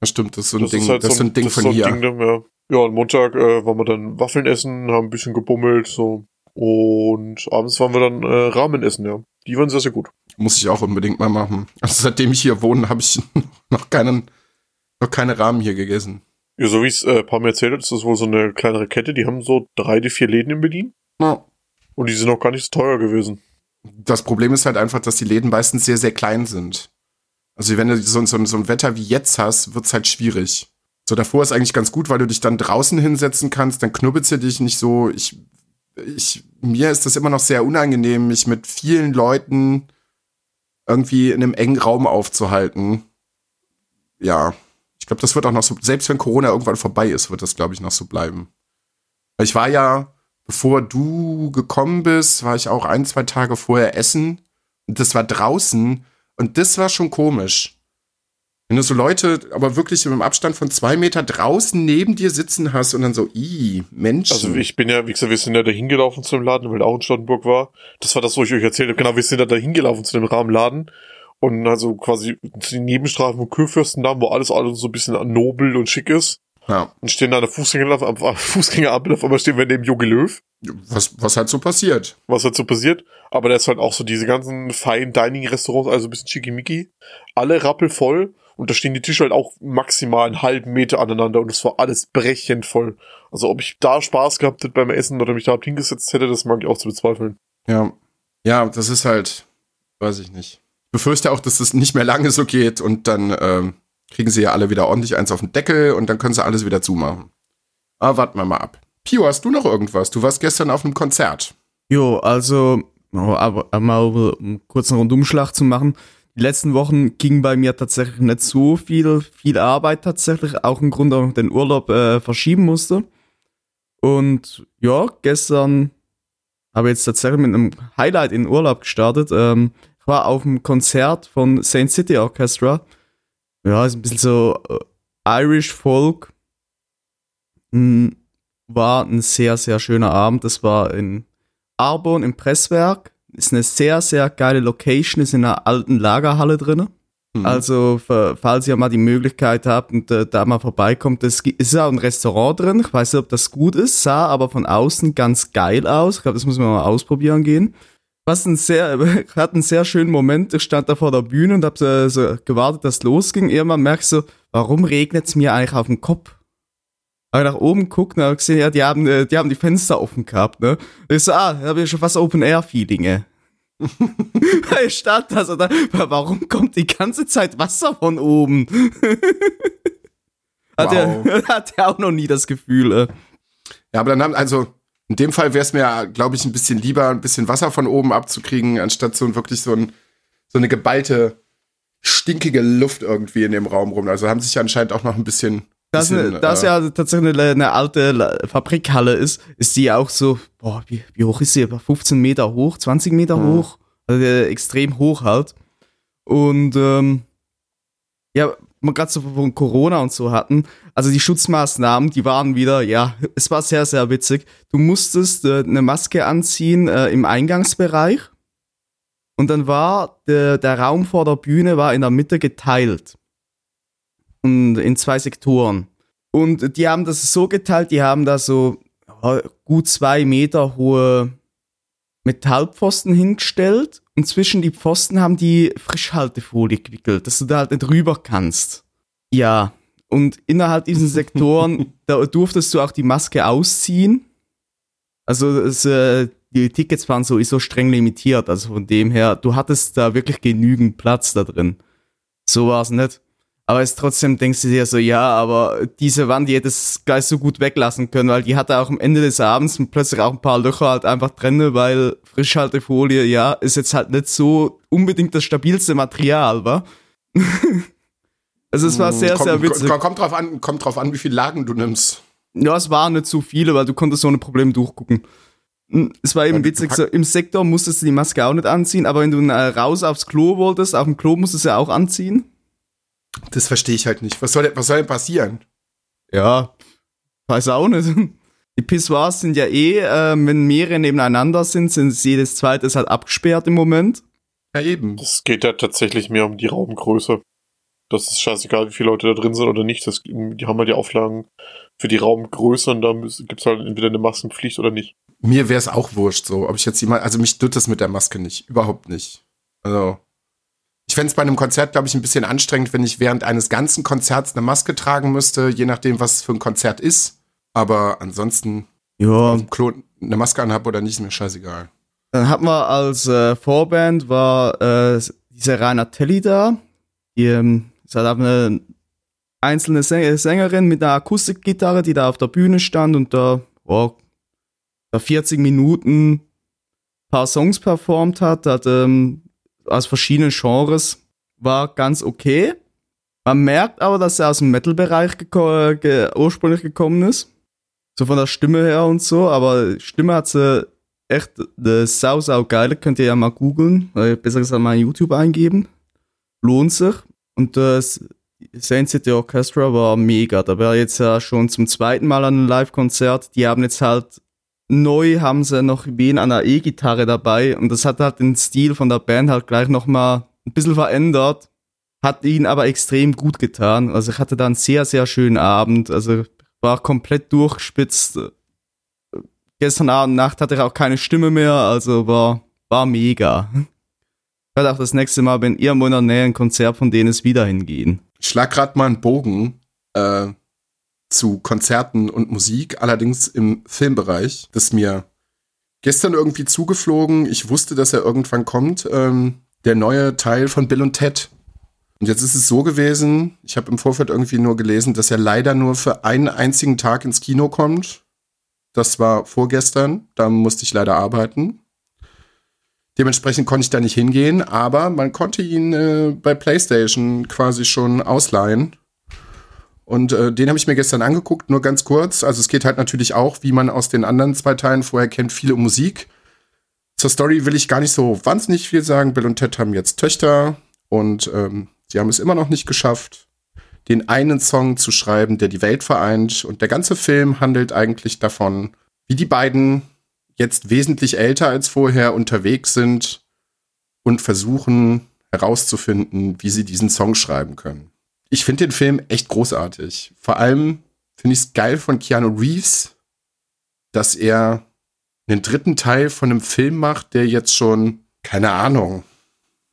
Das stimmt, das ist so ein Das Ding, ist halt das so ein Ding das von so hier. Ding, ne, ja. ja, und Montag äh, waren wir dann Waffeln essen, haben ein bisschen gebummelt, so. Und abends waren wir dann äh, Ramen essen, ja. Die waren sehr, sehr gut. Muss ich auch unbedingt mal machen. Also seitdem ich hier wohne, habe ich noch keinen, noch keine Rahmen hier gegessen. Ja, so wie es äh, ein paar Mal erzählt hat, ist das wohl so eine kleinere Kette, die haben so drei, die vier Läden in Berlin. Ja. Und die sind auch gar nicht so teuer gewesen. Das Problem ist halt einfach, dass die Läden meistens sehr, sehr klein sind. Also wenn du so, so, so ein Wetter wie jetzt hast, wird's halt schwierig. So davor ist eigentlich ganz gut, weil du dich dann draußen hinsetzen kannst, dann knubbelst du dich nicht so. Ich, ich, mir ist das immer noch sehr unangenehm, mich mit vielen Leuten irgendwie in einem engen Raum aufzuhalten. Ja, ich glaube, das wird auch noch so, selbst wenn Corona irgendwann vorbei ist, wird das, glaube ich, noch so bleiben. Ich war ja, bevor du gekommen bist, war ich auch ein, zwei Tage vorher essen. Und das war draußen. Und das war schon komisch. Wenn du so Leute, aber wirklich im Abstand von zwei Meter draußen neben dir sitzen hast und dann so, i, Menschen. Also ich bin ja, wie gesagt, wir sind ja da hingelaufen zu dem Laden, weil er auch in Charlottenburg war. Das war das, wo ich euch erzählt habe. Genau, wir sind ja da hingelaufen zu dem Rahmenladen. Und also quasi die Nebenstraßen vom Kurfürstendamm, wo alles alles so ein bisschen nobel und schick ist. Ja. Und stehen da an der Fußgänger, am Fußgängerampel, auf einmal stehen wir neben Jogi Löw, Was, was halt so passiert. was halt so passiert. Aber da ist halt auch so diese ganzen Fine Dining Restaurants, also ein bisschen schickimicki. Alle rappelvoll. Und da stehen die Tische halt auch maximal einen halben Meter aneinander und es war alles brechend voll. Also ob ich da Spaß gehabt hätte beim Essen oder mich da hingesetzt hätte, das mag ich auch zu bezweifeln. Ja. Ja, das ist halt, weiß ich nicht. Ich befürchte auch, dass das nicht mehr lange so geht und dann ähm, kriegen sie ja alle wieder ordentlich eins auf den Deckel und dann können sie alles wieder zumachen. Aber warten wir mal ab. Pio, hast du noch irgendwas? Du warst gestern auf einem Konzert. Jo, also, oh, aber, aber mal um kurz einen Rundumschlag zu machen. Die letzten Wochen ging bei mir tatsächlich nicht so viel, viel Arbeit tatsächlich. Auch ein Grund, warum ich den Urlaub äh, verschieben musste. Und ja, gestern habe ich jetzt tatsächlich mit einem Highlight in den Urlaub gestartet. Ähm, ich war auf dem Konzert von Saint City Orchestra. Ja, ist ein bisschen so äh, Irish Folk. Hm, war ein sehr, sehr schöner Abend. Das war in Arbon im Presswerk. Ist eine sehr, sehr geile Location, ist in einer alten Lagerhalle drin. Mhm. Also, fa- falls ihr mal die Möglichkeit habt und äh, da mal vorbeikommt, es ist auch ein Restaurant drin. Ich weiß nicht, ob das gut ist, sah aber von außen ganz geil aus. Ich glaube, das muss man mal ausprobieren gehen. Was ein sehr, ich hatte einen sehr schönen Moment. Ich stand da vor der Bühne und habe so gewartet, dass es losging. Irgendwann merk ich so, warum regnet es mir eigentlich auf den Kopf? Habe nach oben geguckt und habe gesehen, ja, die haben, äh, die haben die Fenster offen gehabt, ne? Und ich so, ah, da habe ich schon fast Open-Air-Feelinge. ich stand da so, da, warum kommt die ganze Zeit Wasser von oben? hat, Wow. er, hat er auch noch nie das Gefühl. Äh. Ja, aber dann haben, also in dem Fall wäre es mir, glaube ich, ein bisschen lieber, ein bisschen Wasser von oben abzukriegen, anstatt so wirklich so, ein, so eine geballte, stinkige Luft irgendwie in dem Raum rum. Also haben sich anscheinend auch noch ein bisschen. Das, bisschen, ne, das äh, ja tatsächlich eine, eine alte Fabrikhalle ist, ist die auch so, boah, wie, wie hoch ist sie? Etwa 15 Meter hoch, 20 Meter Mhm. hoch, also äh, extrem hoch halt. Und ähm, ja, man gerade so von Corona und so hatten, also die Schutzmaßnahmen, die waren wieder, ja, es war sehr, sehr witzig. Du musstest äh, eine Maske anziehen äh, im Eingangsbereich und dann war der, der Raum vor der Bühne war in der Mitte geteilt in zwei Sektoren. Und die haben das so geteilt, die haben da so gut zwei Meter hohe Metallpfosten hingestellt und zwischen die Pfosten haben die Frischhaltefolie gewickelt, dass du da halt nicht rüber kannst. Ja, und innerhalb diesen Sektoren, da durftest du auch die Maske ausziehen. Also es, äh, die Tickets waren sowieso streng limitiert, also von dem her, du hattest da wirklich genügend Platz da drin. So war es nicht. Aber es trotzdem denkst du dir so, ja, aber diese Wand, die hätte es gleich so gut weglassen können, weil die hatte auch am Ende des Abends plötzlich auch ein paar Löcher halt einfach drin, weil Frischhaltefolie, ja, ist jetzt halt nicht so unbedingt das stabilste Material, wa? also es war sehr, kommt, sehr witzig. Kommt, drauf an, kommt drauf an, wie viel Lagen du nimmst. Ja, es waren nicht so viele, weil du konntest ohne Problem durchgucken. Mm, Es war eben witzig, so, im Sektor musstest du die Maske auch nicht anziehen, aber wenn du äh, raus aufs Klo wolltest, auf dem Klo musstest du sie auch anziehen. Das verstehe ich halt nicht. Was soll, denn- was soll denn passieren? Ja, weiß auch nicht. Die Pissoirs sind ja eh, äh, wenn mehrere nebeneinander sind, sind jedes zweite ist halt abgesperrt im Moment. Ja, eben. Es geht ja tatsächlich mehr um die Raumgröße. Das ist scheißegal, wie viele Leute da drin sind oder nicht. Das, die haben ja die Auflagen für die Raumgröße und da gibt es halt entweder eine Maskenpflicht oder nicht. Mir wäre es auch wurscht, so, ob ich jetzt jemand, also mich tut das mit der Maske nicht. Überhaupt nicht. Also, ich fände es bei einem Konzert, glaube ich, ein bisschen anstrengend, wenn ich während eines ganzen Konzerts eine Maske tragen müsste, je nachdem, was es für ein Konzert ist. Aber ansonsten, Ja, auf dem Klo eine Maske anhab oder nicht, ist mir scheißegal. Dann hatten wir als äh, Vorband war äh, diese Rainer Telly da. Die ähm, ist halt eine einzelne Säng Sängerin mit einer Akustikgitarre, die da auf der Bühne stand und da, oh, da 40 Minuten ein paar Songs performt hat, hat ähm, aus verschiedenen Genres, war ganz okay. Man merkt aber, dass er aus dem Metal-Bereich geko ge ursprünglich gekommen ist. So von der Stimme her und so, aber Stimme hat sie echt äh, sau, sau geil. Könnt ihr ja mal googeln, äh, besser gesagt mal YouTube eingeben. Lohnt sich. Und das Saint City Orchestra war mega. Da war jetzt ja schon zum zweiten Mal an einem Live-Konzert. Die haben jetzt halt neu haben sie noch wen an der E-Gitarre dabei und das hat halt den Stil von der Band halt gleich nochmal ein bisschen verändert, hat ihn aber extrem gut getan. Also ich hatte da einen sehr, sehr schönen Abend. Also war komplett durchgespitzt. Gestern Abend Nacht hatte ich auch keine Stimme mehr, also war, war mega. Ich werde auch das nächste Mal, wenn ihr in der Nähe ein Konzert von denen ist, wieder hingehen. Ich schlag gerade mal einen Bogen äh, zu Konzerten und Musik, allerdings im Filmbereich. Das ist mir gestern irgendwie zugeflogen. Ich wusste, dass er irgendwann kommt. Ähm, der neue Teil von Bill und Ted. Und jetzt ist es so gewesen, ich habe im Vorfeld irgendwie nur gelesen, dass er leider nur für einen einzigen Tag ins Kino kommt. Das war vorgestern, da musste ich leider arbeiten. Dementsprechend konnte ich da nicht hingehen, aber man konnte ihn äh, bei PlayStation quasi schon ausleihen. Und äh, den habe ich mir gestern angeguckt, nur ganz kurz. Also es geht halt natürlich auch, wie man aus den anderen zwei Teilen vorher kennt, viel um Musik. Zur Story will ich gar nicht so wahnsinnig viel sagen. Bill und Ted haben jetzt Töchter und ähm, sie haben es immer noch nicht geschafft, den einen Song zu schreiben, der die Welt vereint. Und der ganze Film handelt eigentlich davon, wie die beiden jetzt wesentlich älter als vorher unterwegs sind und versuchen herauszufinden, wie sie diesen Song schreiben können. Ich finde den Film echt großartig. Vor allem finde ich es geil von Keanu Reeves, dass er einen dritten Teil von einem Film macht, der jetzt schon, keine Ahnung,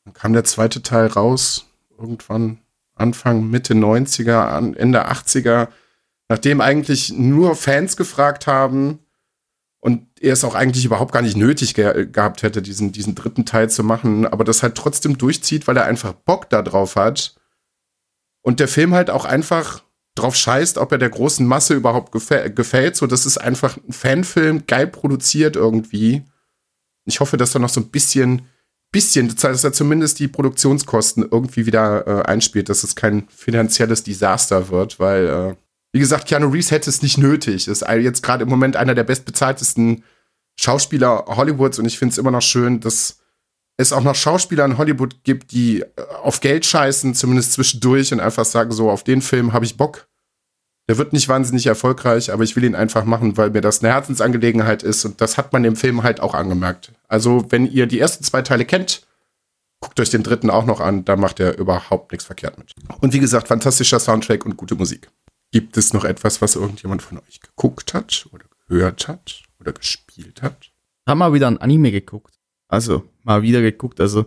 dann kam der zweite Teil raus, irgendwann Anfang, Mitte 90er, Ende 80er, nachdem eigentlich nur Fans gefragt haben und er es auch eigentlich überhaupt gar nicht nötig ge gehabt hätte, diesen, diesen dritten Teil zu machen, aber das halt trotzdem durchzieht, weil er einfach Bock da drauf hat. Und der Film halt auch einfach drauf scheißt, ob er der großen Masse überhaupt gefä gefällt. So, das ist einfach ein Fanfilm, geil produziert irgendwie. Ich hoffe, dass da noch so ein bisschen bisschen, dass er zumindest die Produktionskosten irgendwie wieder äh, einspielt, dass es kein finanzielles Desaster wird, weil, äh, wie gesagt, Keanu Reeves hätte es nicht nötig. Ist jetzt gerade im Moment einer der bestbezahltesten Schauspieler Hollywoods und ich finde es immer noch schön, dass es auch noch Schauspieler in Hollywood gibt, die äh, auf Geld scheißen, zumindest zwischendurch und einfach sagen, so, auf den Film habe ich Bock. Der wird nicht wahnsinnig erfolgreich, aber ich will ihn einfach machen, weil mir das eine Herzensangelegenheit ist. Und das hat man im Film halt auch angemerkt. Also, wenn ihr die ersten zwei Teile kennt, guckt euch den dritten auch noch an. Da macht er überhaupt nichts verkehrt mit. Und wie gesagt, fantastischer Soundtrack und gute Musik. Gibt es noch etwas, was irgendjemand von euch geguckt hat oder gehört hat oder gespielt hat? Haben wir wieder ein Anime geguckt. Also, mal wieder geguckt. Also,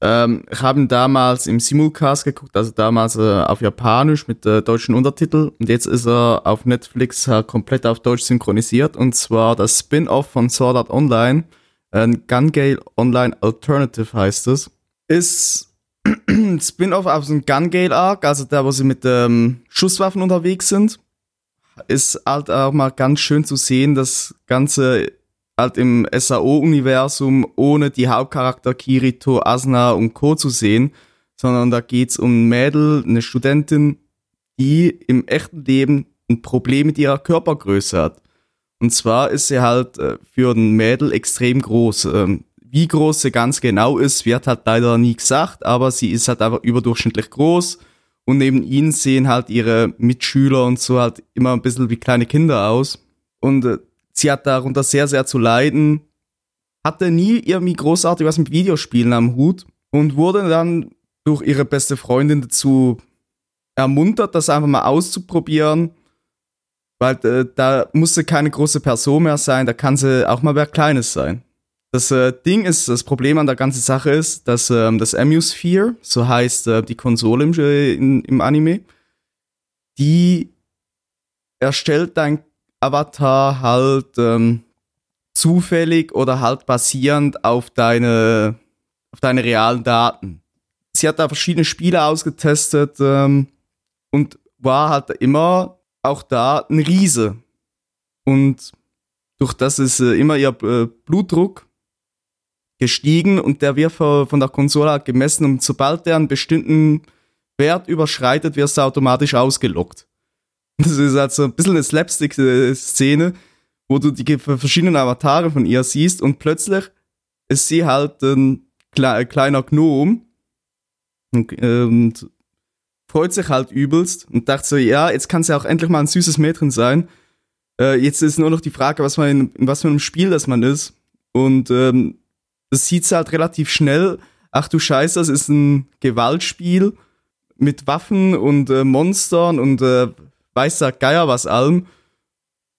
ähm, ich habe ihn damals im Simulcast geguckt, also damals äh, auf Japanisch mit äh, deutschen Untertitel und jetzt ist er auf Netflix äh, komplett auf Deutsch synchronisiert und zwar das Spin-off von Sword Art Online, ein Gun Gale Online Alternative heißt es, ist Spin-off auf so einem Gun Gale Arc, also da, wo sie mit ähm, Schusswaffen unterwegs sind. Ist halt auch mal ganz schön zu sehen, das Ganze halt im SAO-Universum ohne die Hauptcharakter Kirito, Asuna und Co. zu sehen, sondern da geht's um ein Mädel, eine Studentin, die im echten Leben ein Problem mit ihrer Körpergröße hat. Und zwar ist sie halt äh, für ein Mädel extrem groß. Ähm, wie groß sie ganz genau ist, wird halt leider nie gesagt, aber sie ist halt einfach überdurchschnittlich groß. Und neben ihnen sehen halt ihre Mitschüler und so halt immer ein bisschen wie kleine Kinder aus. Und äh, Sie hat darunter sehr, sehr zu leiden, hatte nie irgendwie großartig was mit Videospielen am Hut und wurde dann durch ihre beste Freundin dazu ermuntert, das einfach mal auszuprobieren. Weil äh, da musste keine große Person mehr sein, da kann sie auch mal wer Kleines sein. Das äh, Ding ist, das Problem an der ganzen Sache ist, dass ähm, das Amusphere, so heißt äh, die Konsole im, in, im Anime, die erstellt dein Avatar halt ähm, zufällig oder halt basierend auf deine, auf deine realen Daten. Sie hat da verschiedene Spiele ausgetestet ähm, und war halt immer auch da ein Riese. Und durch das ist äh, immer ihr äh, Blutdruck gestiegen und der wird von der Konsole halt gemessen und sobald der einen bestimmten Wert überschreitet, wirst du automatisch ausgelockt. Das ist halt so ein bisschen eine Slapstick-Szene, wo du die verschiedenen Avatare von ihr siehst und plötzlich ist sie halt ein kleiner Gnom und, und freut sich halt übelst und dachte so, ja, jetzt kann sie auch endlich mal ein süßes Mädchen sein. Äh, jetzt ist nur noch die Frage, was man in, in was für einem Spiel das man ist. Und ähm, das sieht sie halt relativ schnell, ach du Scheiße, das ist ein Gewaltspiel mit Waffen und äh, Monstern und äh, weiß der Geier was allem.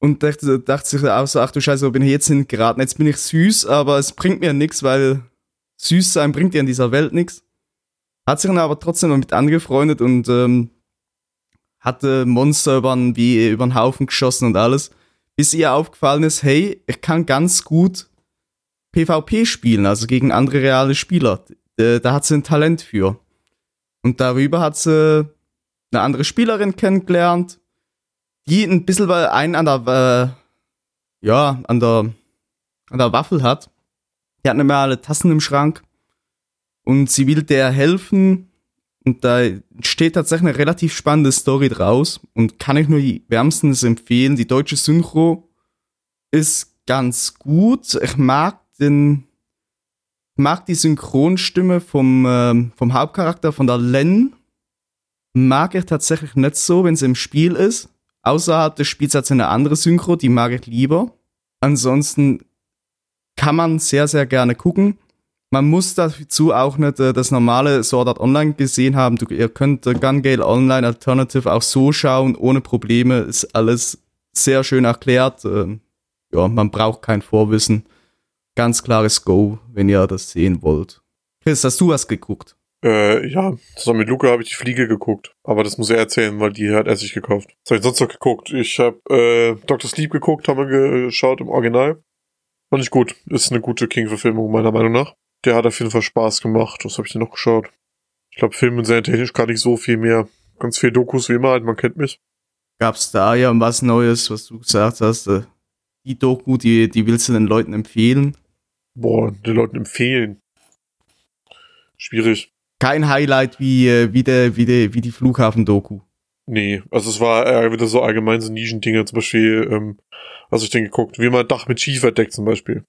Und dachte, dachte sich auch so, ach du Scheiße, wo bin ich jetzt hingeraten? Jetzt bin ich süß, aber es bringt mir nichts, weil süß sein bringt dir in dieser Welt nichts. Hat sich dann aber trotzdem damit angefreundet und ähm, hatte Monster über den, wie über den Haufen geschossen und alles. Bis ihr aufgefallen ist, hey, ich kann ganz gut PvP spielen, also gegen andere reale Spieler. Da hat sie ein Talent für. Und darüber hat sie eine andere Spielerin kennengelernt, die ein bisschen weil einen an der, äh, ja, an der, an der Waffel hat. Die hat nicht mehr alle Tassen im Schrank. Und sie will der helfen. Und da steht tatsächlich eine relativ spannende Story draus. Und kann ich nur wärmstens empfehlen. Die deutsche Synchro ist ganz gut. Ich mag den, mag die Synchronstimme vom, ähm, vom Hauptcharakter, von der Len. Mag ich tatsächlich nicht so, wenn sie im Spiel ist. Außerhalb des Spiels hat sie eine andere Synchro, die mag ich lieber. Ansonsten kann man sehr, sehr gerne gucken. Man muss dazu auch nicht äh, das normale Sword Art Online gesehen haben. Du, ihr könnt äh, Gun Gale Online Alternative auch so schauen, ohne Probleme. Ist alles sehr schön erklärt. Ähm, ja, man braucht kein Vorwissen. Ganz klares Go, wenn ihr das sehen wollt. Chris, hast du was geguckt? Äh, ja, zusammen mit Luca habe ich die Fliege geguckt. Aber das muss er erzählen, weil die hat er sich gekauft. Was habe ich sonst noch geguckt? Ich habe äh, Dr. Sleep geguckt, haben wir geschaut im Original. Fand ich gut. Ist eine gute King-Verfilmung, meiner Meinung nach. Der hat auf jeden Fall Spaß gemacht. Was habe ich denn noch geschaut? Ich glaube, Film und technisch gar nicht so viel mehr. Ganz viel Dokus wie immer halt, man kennt mich. Gab's da ja was Neues, was du gesagt hast? Äh, die Doku, die, die willst du den Leuten empfehlen? Boah, den Leuten empfehlen. Schwierig. Kein Highlight wie, äh, wie, der, wie, der, wie die Flughafen-Doku. Nee, also es war eher wieder so allgemein so Nischendinge, zum Beispiel, ähm, was ich denn geguckt, wie man Dach mit Schieferdeck zum Beispiel.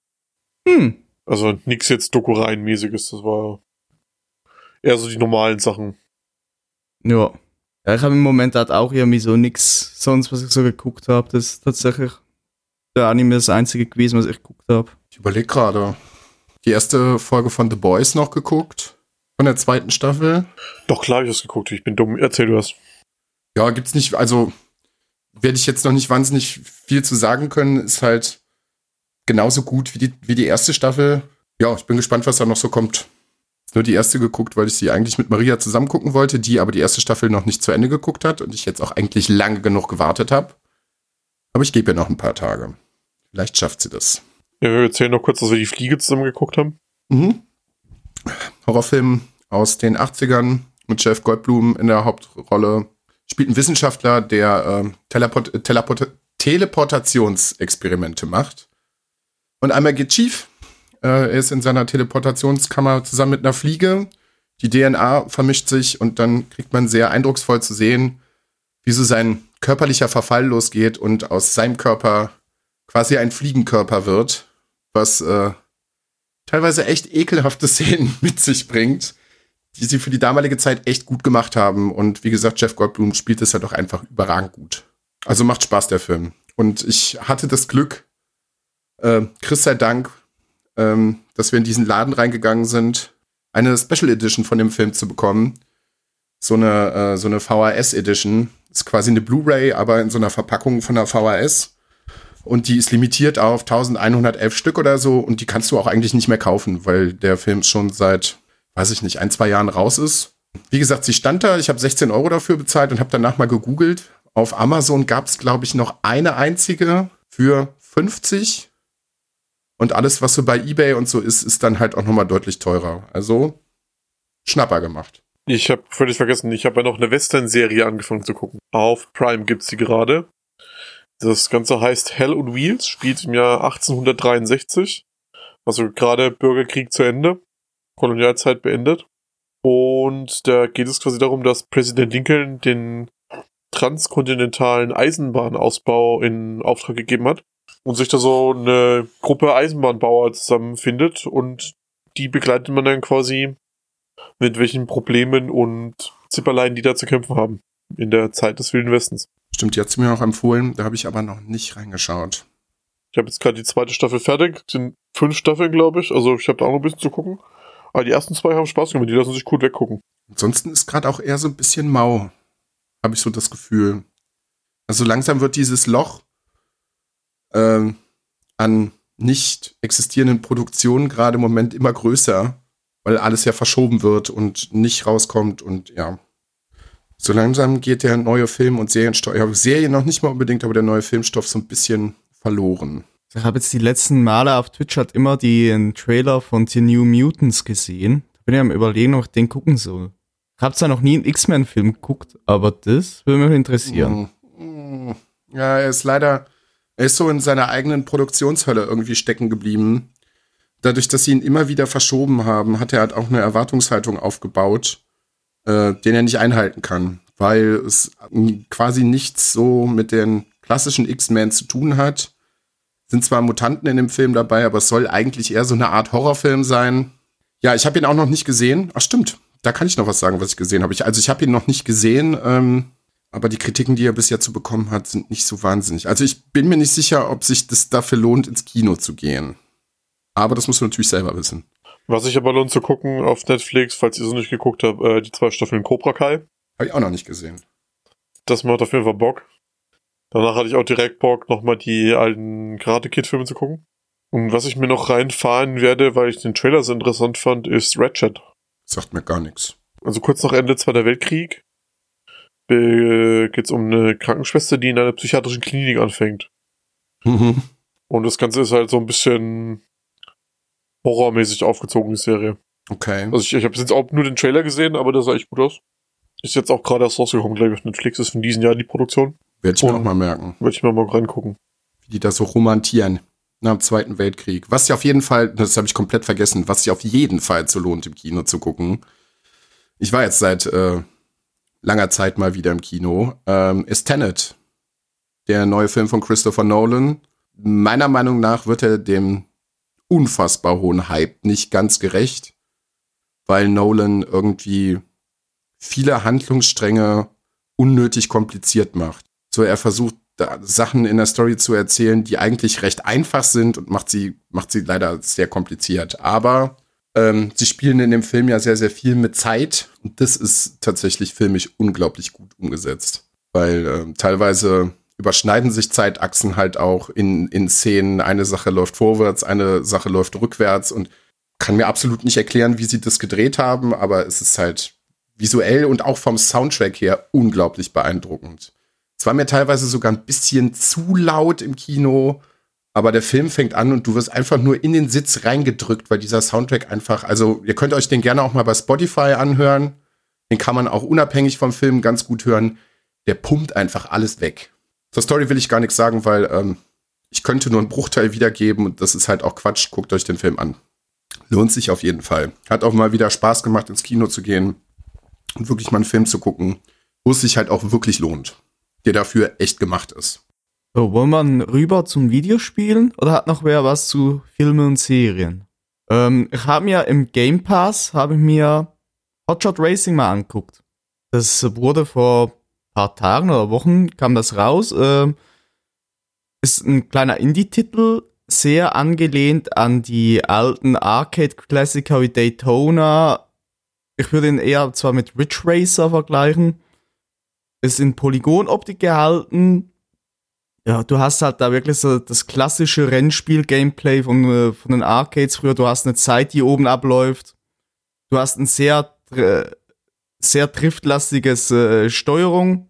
Hm. Also nix jetzt Doku-Reihen-mäßiges, das war eher so die normalen Sachen. Ja. ja ich habe im Moment halt auch irgendwie so nix sonst, was ich so geguckt habe. Das ist tatsächlich der Anime das einzige gewesen, was ich geguckt habe. Ich überlege gerade. Die erste Folge von The Boys noch geguckt. Von der zweiten Staffel. Doch, klar, ich hab's geguckt. Ich bin dumm. Erzähl du was. Ja, gibt's nicht, also werde ich jetzt noch nicht wahnsinnig viel zu sagen können. Ist halt genauso gut wie die, wie die erste Staffel. Ja, ich bin gespannt, was da noch so kommt. Nur die erste geguckt, weil ich sie eigentlich mit Maria zusammen gucken wollte, die aber die erste Staffel noch nicht zu Ende geguckt hat und ich jetzt auch eigentlich lange genug gewartet habe. Aber ich gebe ihr noch ein paar Tage. Vielleicht schafft sie das. Ja, wir erzählen noch kurz, dass wir die Fliege zusammen geguckt haben. Mhm. Horrorfilm aus den 80ern mit Jeff Goldblum in der Hauptrolle. Spielt ein Wissenschaftler, der äh, Teleport Teleport Teleportationsexperimente macht. Und einmal geht schief. Äh, er ist in seiner Teleportationskammer zusammen mit einer Fliege. Die DNA vermischt sich und dann kriegt man sehr eindrucksvoll zu sehen, wie so sein körperlicher Verfall losgeht und aus seinem Körper quasi ein Fliegenkörper wird, was äh, teilweise echt ekelhafte Szenen mit sich bringt, die sie für die damalige Zeit echt gut gemacht haben. Und wie gesagt, Jeff Goldblum spielt es halt auch einfach überragend gut. Also macht Spaß der Film. Und ich hatte das Glück, äh, Chris sei Dank, ähm, dass wir in diesen Laden reingegangen sind, eine Special Edition von dem Film zu bekommen. So eine, äh, so eine VHS Edition. Ist quasi eine Blu-ray, aber in so einer Verpackung von einer VHS. Und die ist limitiert auf 1111 Stück oder so. Und die kannst du auch eigentlich nicht mehr kaufen, weil der Film schon seit, weiß ich nicht, ein, zwei Jahren raus ist. Wie gesagt, sie stand da. Ich habe 16 Euro dafür bezahlt und habe danach mal gegoogelt. Auf Amazon gab es, glaube ich, noch eine einzige für 50. Und alles, was so bei eBay und so ist, ist dann halt auch nochmal deutlich teurer. Also Schnapper gemacht. Ich habe völlig vergessen, ich habe ja noch eine Western-Serie angefangen zu gucken. Auf Prime gibt's die gerade. Das Ganze heißt Hell on Wheels, spielt im Jahr 1863. Also gerade Bürgerkrieg zu Ende, Kolonialzeit beendet. Und da geht es quasi darum, dass Präsident Lincoln den transkontinentalen Eisenbahnausbau in Auftrag gegeben hat und sich da so eine Gruppe Eisenbahnbauer zusammenfindet und die begleitet man dann quasi mit welchen Problemen und Zipperlein die da zu kämpfen haben in der Zeit des Wilden Westens. Stimmt, die hat sie mir auch empfohlen, da habe ich aber noch nicht reingeschaut. Ich habe jetzt gerade die zweite Staffel fertig, sind fünf Staffeln, glaube ich, also ich habe da auch noch ein bisschen zu gucken. Aber die ersten zwei haben Spaß gemacht, die lassen sich gut weggucken. Ansonsten ist gerade auch eher so ein bisschen mau, habe ich so das Gefühl. Also langsam wird dieses Loch ähm, an nicht existierenden Produktionen gerade im Moment immer größer, weil alles ja verschoben wird und nicht rauskommt und ja. So langsam geht der neue Film- und Serienstoff, ja, Serie noch nicht mal unbedingt, aber der neue Filmstoff so ein bisschen verloren. Ich habe jetzt die letzten Male auf Twitch halt immer den Trailer von The New Mutants gesehen. Da bin ich am überlegen, ob ich den gucken soll. Ich habe zwar noch nie einen X-Men-Film geguckt, aber das würde mich interessieren. Mm, mm. Ja, er ist leider, er ist so in seiner eigenen Produktionshölle irgendwie stecken geblieben. Dadurch, dass sie ihn immer wieder verschoben haben, hat er halt auch eine Erwartungshaltung aufgebaut, äh, den er nicht einhalten kann, weil es quasi nichts so mit den klassischen X-Men zu tun hat. Sind zwar Mutanten in dem Film dabei, aber es soll eigentlich eher so eine Art Horrorfilm sein. Ja, ich habe ihn auch noch nicht gesehen. Ach stimmt, da kann ich noch was sagen, was ich gesehen habe. Also ich habe ihn noch nicht gesehen, ähm, aber die Kritiken, die er bis jetzt zu bekommen hat, sind nicht so wahnsinnig. Also ich bin mir nicht sicher, ob sich das dafür lohnt, ins Kino zu gehen. Aber das musst du natürlich selber wissen. Was sich aber lohnt zu gucken auf Netflix, falls ihr so nicht geguckt habt, äh, die zwei Staffeln Cobra Kai. Habe ich auch noch nicht gesehen. Das macht auf jeden Fall Bock. Danach hatte ich auch direkt Bock, nochmal die alten Karate-Kid-Filme zu gucken. Und was ich mir noch reinfahren werde, weil ich den Trailer so interessant fand, ist Ratchet. Sagt mir gar nichts. Also kurz nach Ende Zweiter Weltkrieg geht es um eine Krankenschwester, die in einer psychiatrischen Klinik anfängt. Mhm. Und das Ganze ist halt so ein bisschen horrormäßig aufgezogen, die Serie. Okay. Also ich, ich habe jetzt auch nur den Trailer gesehen, aber der sah echt gut aus. Ist jetzt auch gerade erst rausgekommen, glaube ich, auf Netflix ist von diesem Jahr die Produktion. Werde ich mir auch mal merken, Würde ich mir mal reingucken. wie die das so romantieren nach dem Zweiten Weltkrieg. Was sich auf jeden Fall, das habe ich komplett vergessen, was sich auf jeden Fall so lohnt, im Kino zu gucken. Ich war jetzt seit äh, langer Zeit mal wieder im Kino. Ähm, ist Tenet, der neue Film von Christopher Nolan. Meiner Meinung nach wird er dem unfassbar hohen Hype nicht ganz gerecht, weil Nolan irgendwie viele Handlungsstränge unnötig kompliziert macht. So, er versucht da Sachen in der Story zu erzählen, die eigentlich recht einfach sind und macht sie, macht sie leider sehr kompliziert. Aber ähm, sie spielen in dem Film ja sehr, sehr viel mit Zeit und das ist tatsächlich filmisch unglaublich gut umgesetzt. Weil ähm, teilweise überschneiden sich Zeitachsen halt auch in, in Szenen. Eine Sache läuft vorwärts, eine Sache läuft rückwärts und kann mir absolut nicht erklären, wie sie das gedreht haben, aber es ist halt visuell und auch vom Soundtrack her unglaublich beeindruckend. Es war mir teilweise sogar ein bisschen zu laut im Kino, aber der Film fängt an und du wirst einfach nur in den Sitz reingedrückt, weil dieser Soundtrack einfach, also ihr könnt euch den gerne auch mal bei Spotify anhören. Den kann man auch unabhängig vom Film ganz gut hören. Der pumpt einfach alles weg. Zur Story will ich gar nichts sagen, weil ähm, ich könnte nur einen Bruchteil wiedergeben und das ist halt auch Quatsch. Guckt euch den Film an. Lohnt sich auf jeden Fall. Hat auch mal wieder Spaß gemacht, ins Kino zu gehen und wirklich mal einen Film zu gucken, wo es sich halt auch wirklich lohnt. Der dafür echt gemacht ist. So, wollen wir rüber zum Videospielen oder hat noch wer was zu Filmen und Serien? Ähm, ich habe mir im Game Pass, habe ich mir Hotshot Racing mal angeguckt. Das wurde vor ein paar Tagen oder Wochen, kam das raus. Ähm, ist ein kleiner Indie-Titel, sehr angelehnt an die alten Arcade-Klassiker wie Daytona. Ich würde ihn eher zwar mit Ridge Racer vergleichen. Ist in Polygonoptik gehalten, ja, du hast halt da wirklich so das klassische Rennspiel-Gameplay von, äh, von den Arcades früher. Du hast eine Zeit, die oben abläuft. Du hast ein sehr, äh, sehr driftlastiges äh, Steuerung.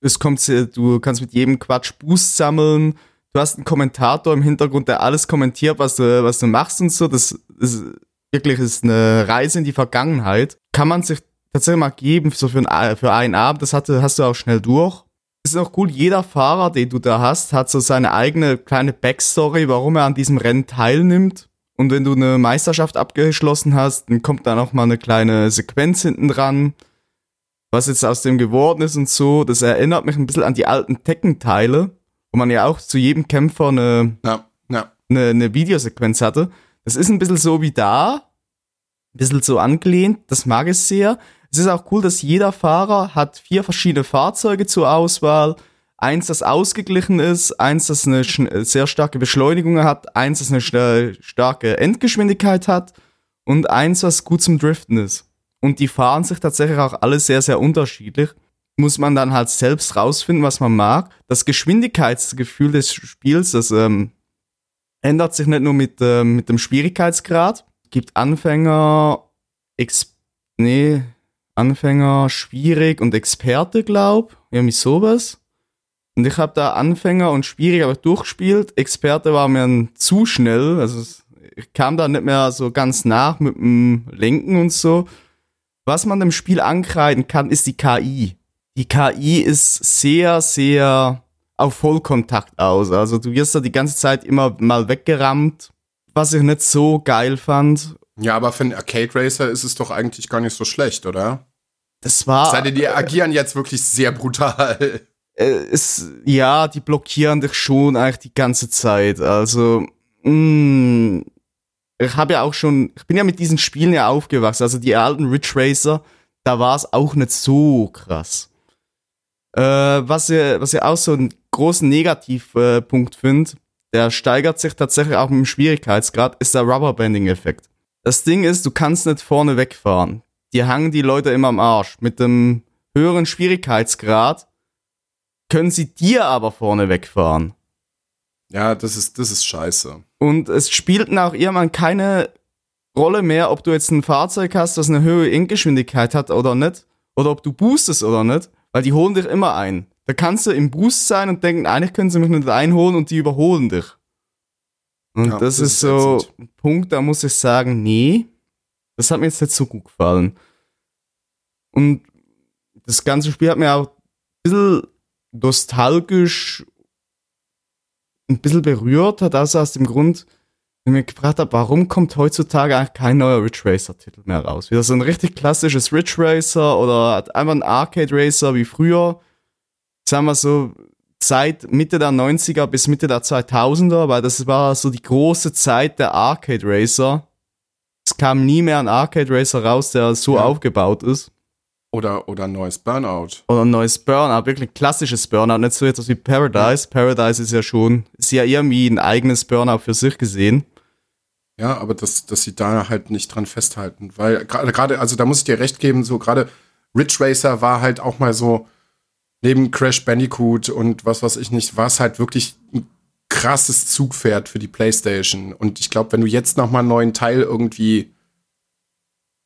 Es kommt, du kannst mit jedem Quatsch Boost sammeln. Du hast einen Kommentator im Hintergrund, der alles kommentiert, was du, was du machst und so. Das ist wirklich ist eine Reise in die Vergangenheit. Kann man sich tatsächlich mal geben, so für, ein, für einen Abend. Das hatte, hast du auch schnell durch ist auch cool, jeder Fahrer, den du da hast, hat so seine eigene kleine Backstory, warum er an diesem Rennen teilnimmt. Und wenn du eine Meisterschaft abgeschlossen hast, dann kommt da noch mal eine kleine Sequenz hinten dran, was jetzt aus dem geworden ist und so. Das erinnert mich ein bisschen an die alten Tekken-Teile, wo man ja auch zu jedem Kämpfer eine, Ja, ja. eine, eine Videosequenz hatte. Das ist ein bisschen so wie da, ein bisschen so angelehnt, das mag ich sehr. Es ist auch cool, dass jeder Fahrer hat vier verschiedene Fahrzeuge zur Auswahl. Eins, das ausgeglichen ist, eins, das eine sehr starke Beschleunigung hat, eins, das eine sta- starke Endgeschwindigkeit hat und eins, was gut zum Driften ist. Und die fahren sich tatsächlich auch alle sehr, sehr unterschiedlich. Muss man dann halt selbst rausfinden, was man mag. Das Geschwindigkeitsgefühl des Spiels, das ähm, ändert sich nicht nur mit, ähm, mit dem Schwierigkeitsgrad. Gibt Anfänger, Ex nee, Anfänger, schwierig und Experte, glaub. Irgendwie sowas. Und ich habe da Anfänger und schwierig aber durchgespielt. Experte war mir zu schnell. Also ich kam da nicht mehr so ganz nach mit dem Lenken und so. Was man dem Spiel ankreiden kann, ist die KI. Die KI ist sehr, sehr auf Vollkontakt aus. Also du wirst da die ganze Zeit immer mal weggerammt, was ich nicht so geil fand. Ja, aber für einen Arcade Racer ist es doch eigentlich gar nicht so schlecht, oder? Das war. Sei denn, die agieren jetzt wirklich sehr brutal. äh, ist, ja, die blockieren dich schon eigentlich die ganze Zeit. Also, mh, ich habe ja auch schon, ich bin ja mit diesen Spielen ja aufgewachsen. Also die alten Ridge Racer, da war es auch nicht so krass. Äh, was ich, was ich auch so einen großen Negativpunkt finde, der steigert sich tatsächlich auch mit dem Schwierigkeitsgrad, ist der Rubberbanding-Effekt. Das Ding ist, du kannst nicht vorne wegfahren. Die hangen die Leute immer am Arsch. Mit dem höheren Schwierigkeitsgrad können sie dir aber vorne wegfahren. Ja, das ist, das ist scheiße. Und es spielt auch irgendwann keine Rolle mehr, ob du jetzt ein Fahrzeug hast, das eine höhere Endgeschwindigkeit hat oder nicht. Oder ob du boostest oder nicht. Weil die holen dich immer ein. Da kannst du im Boost sein und denken, eigentlich können sie mich nicht einholen und die überholen dich. Und Ja, das, das ist so ein Punkt, da muss ich sagen, nee. Das hat mir jetzt nicht so gut gefallen. Und das ganze Spiel hat mir auch ein bisschen nostalgisch ein bisschen berührt hat, also aus dem Grund, wenn ich mich gefragt habe, warum kommt heutzutage eigentlich kein neuer Ridge Racer Titel mehr raus? Wieder so ein richtig klassisches Ridge Racer oder einfach ein Arcade Racer wie früher. Sagen wir so, Zeit Mitte der 90er bis Mitte der 2000er, weil das war so die große Zeit der Arcade Racer. Es kam nie mehr ein Arcade Racer raus, der so Ja. aufgebaut ist. Oder, oder ein neues Burnout. Oder ein neues Burnout, wirklich ein klassisches Burnout, nicht so etwas wie Paradise. Paradise ist ja schon, ist ja irgendwie ein eigenes Burnout für sich gesehen. Ja, aber dass, dass sie da halt nicht dran festhalten. Weil gerade, gerade, also da muss ich dir recht geben, so gerade Ridge Racer war halt auch mal so, neben Crash Bandicoot und was weiß ich nicht, war es halt wirklich ein krasses Zugpferd für die Playstation. Und ich glaube, wenn du jetzt noch mal einen neuen Teil irgendwie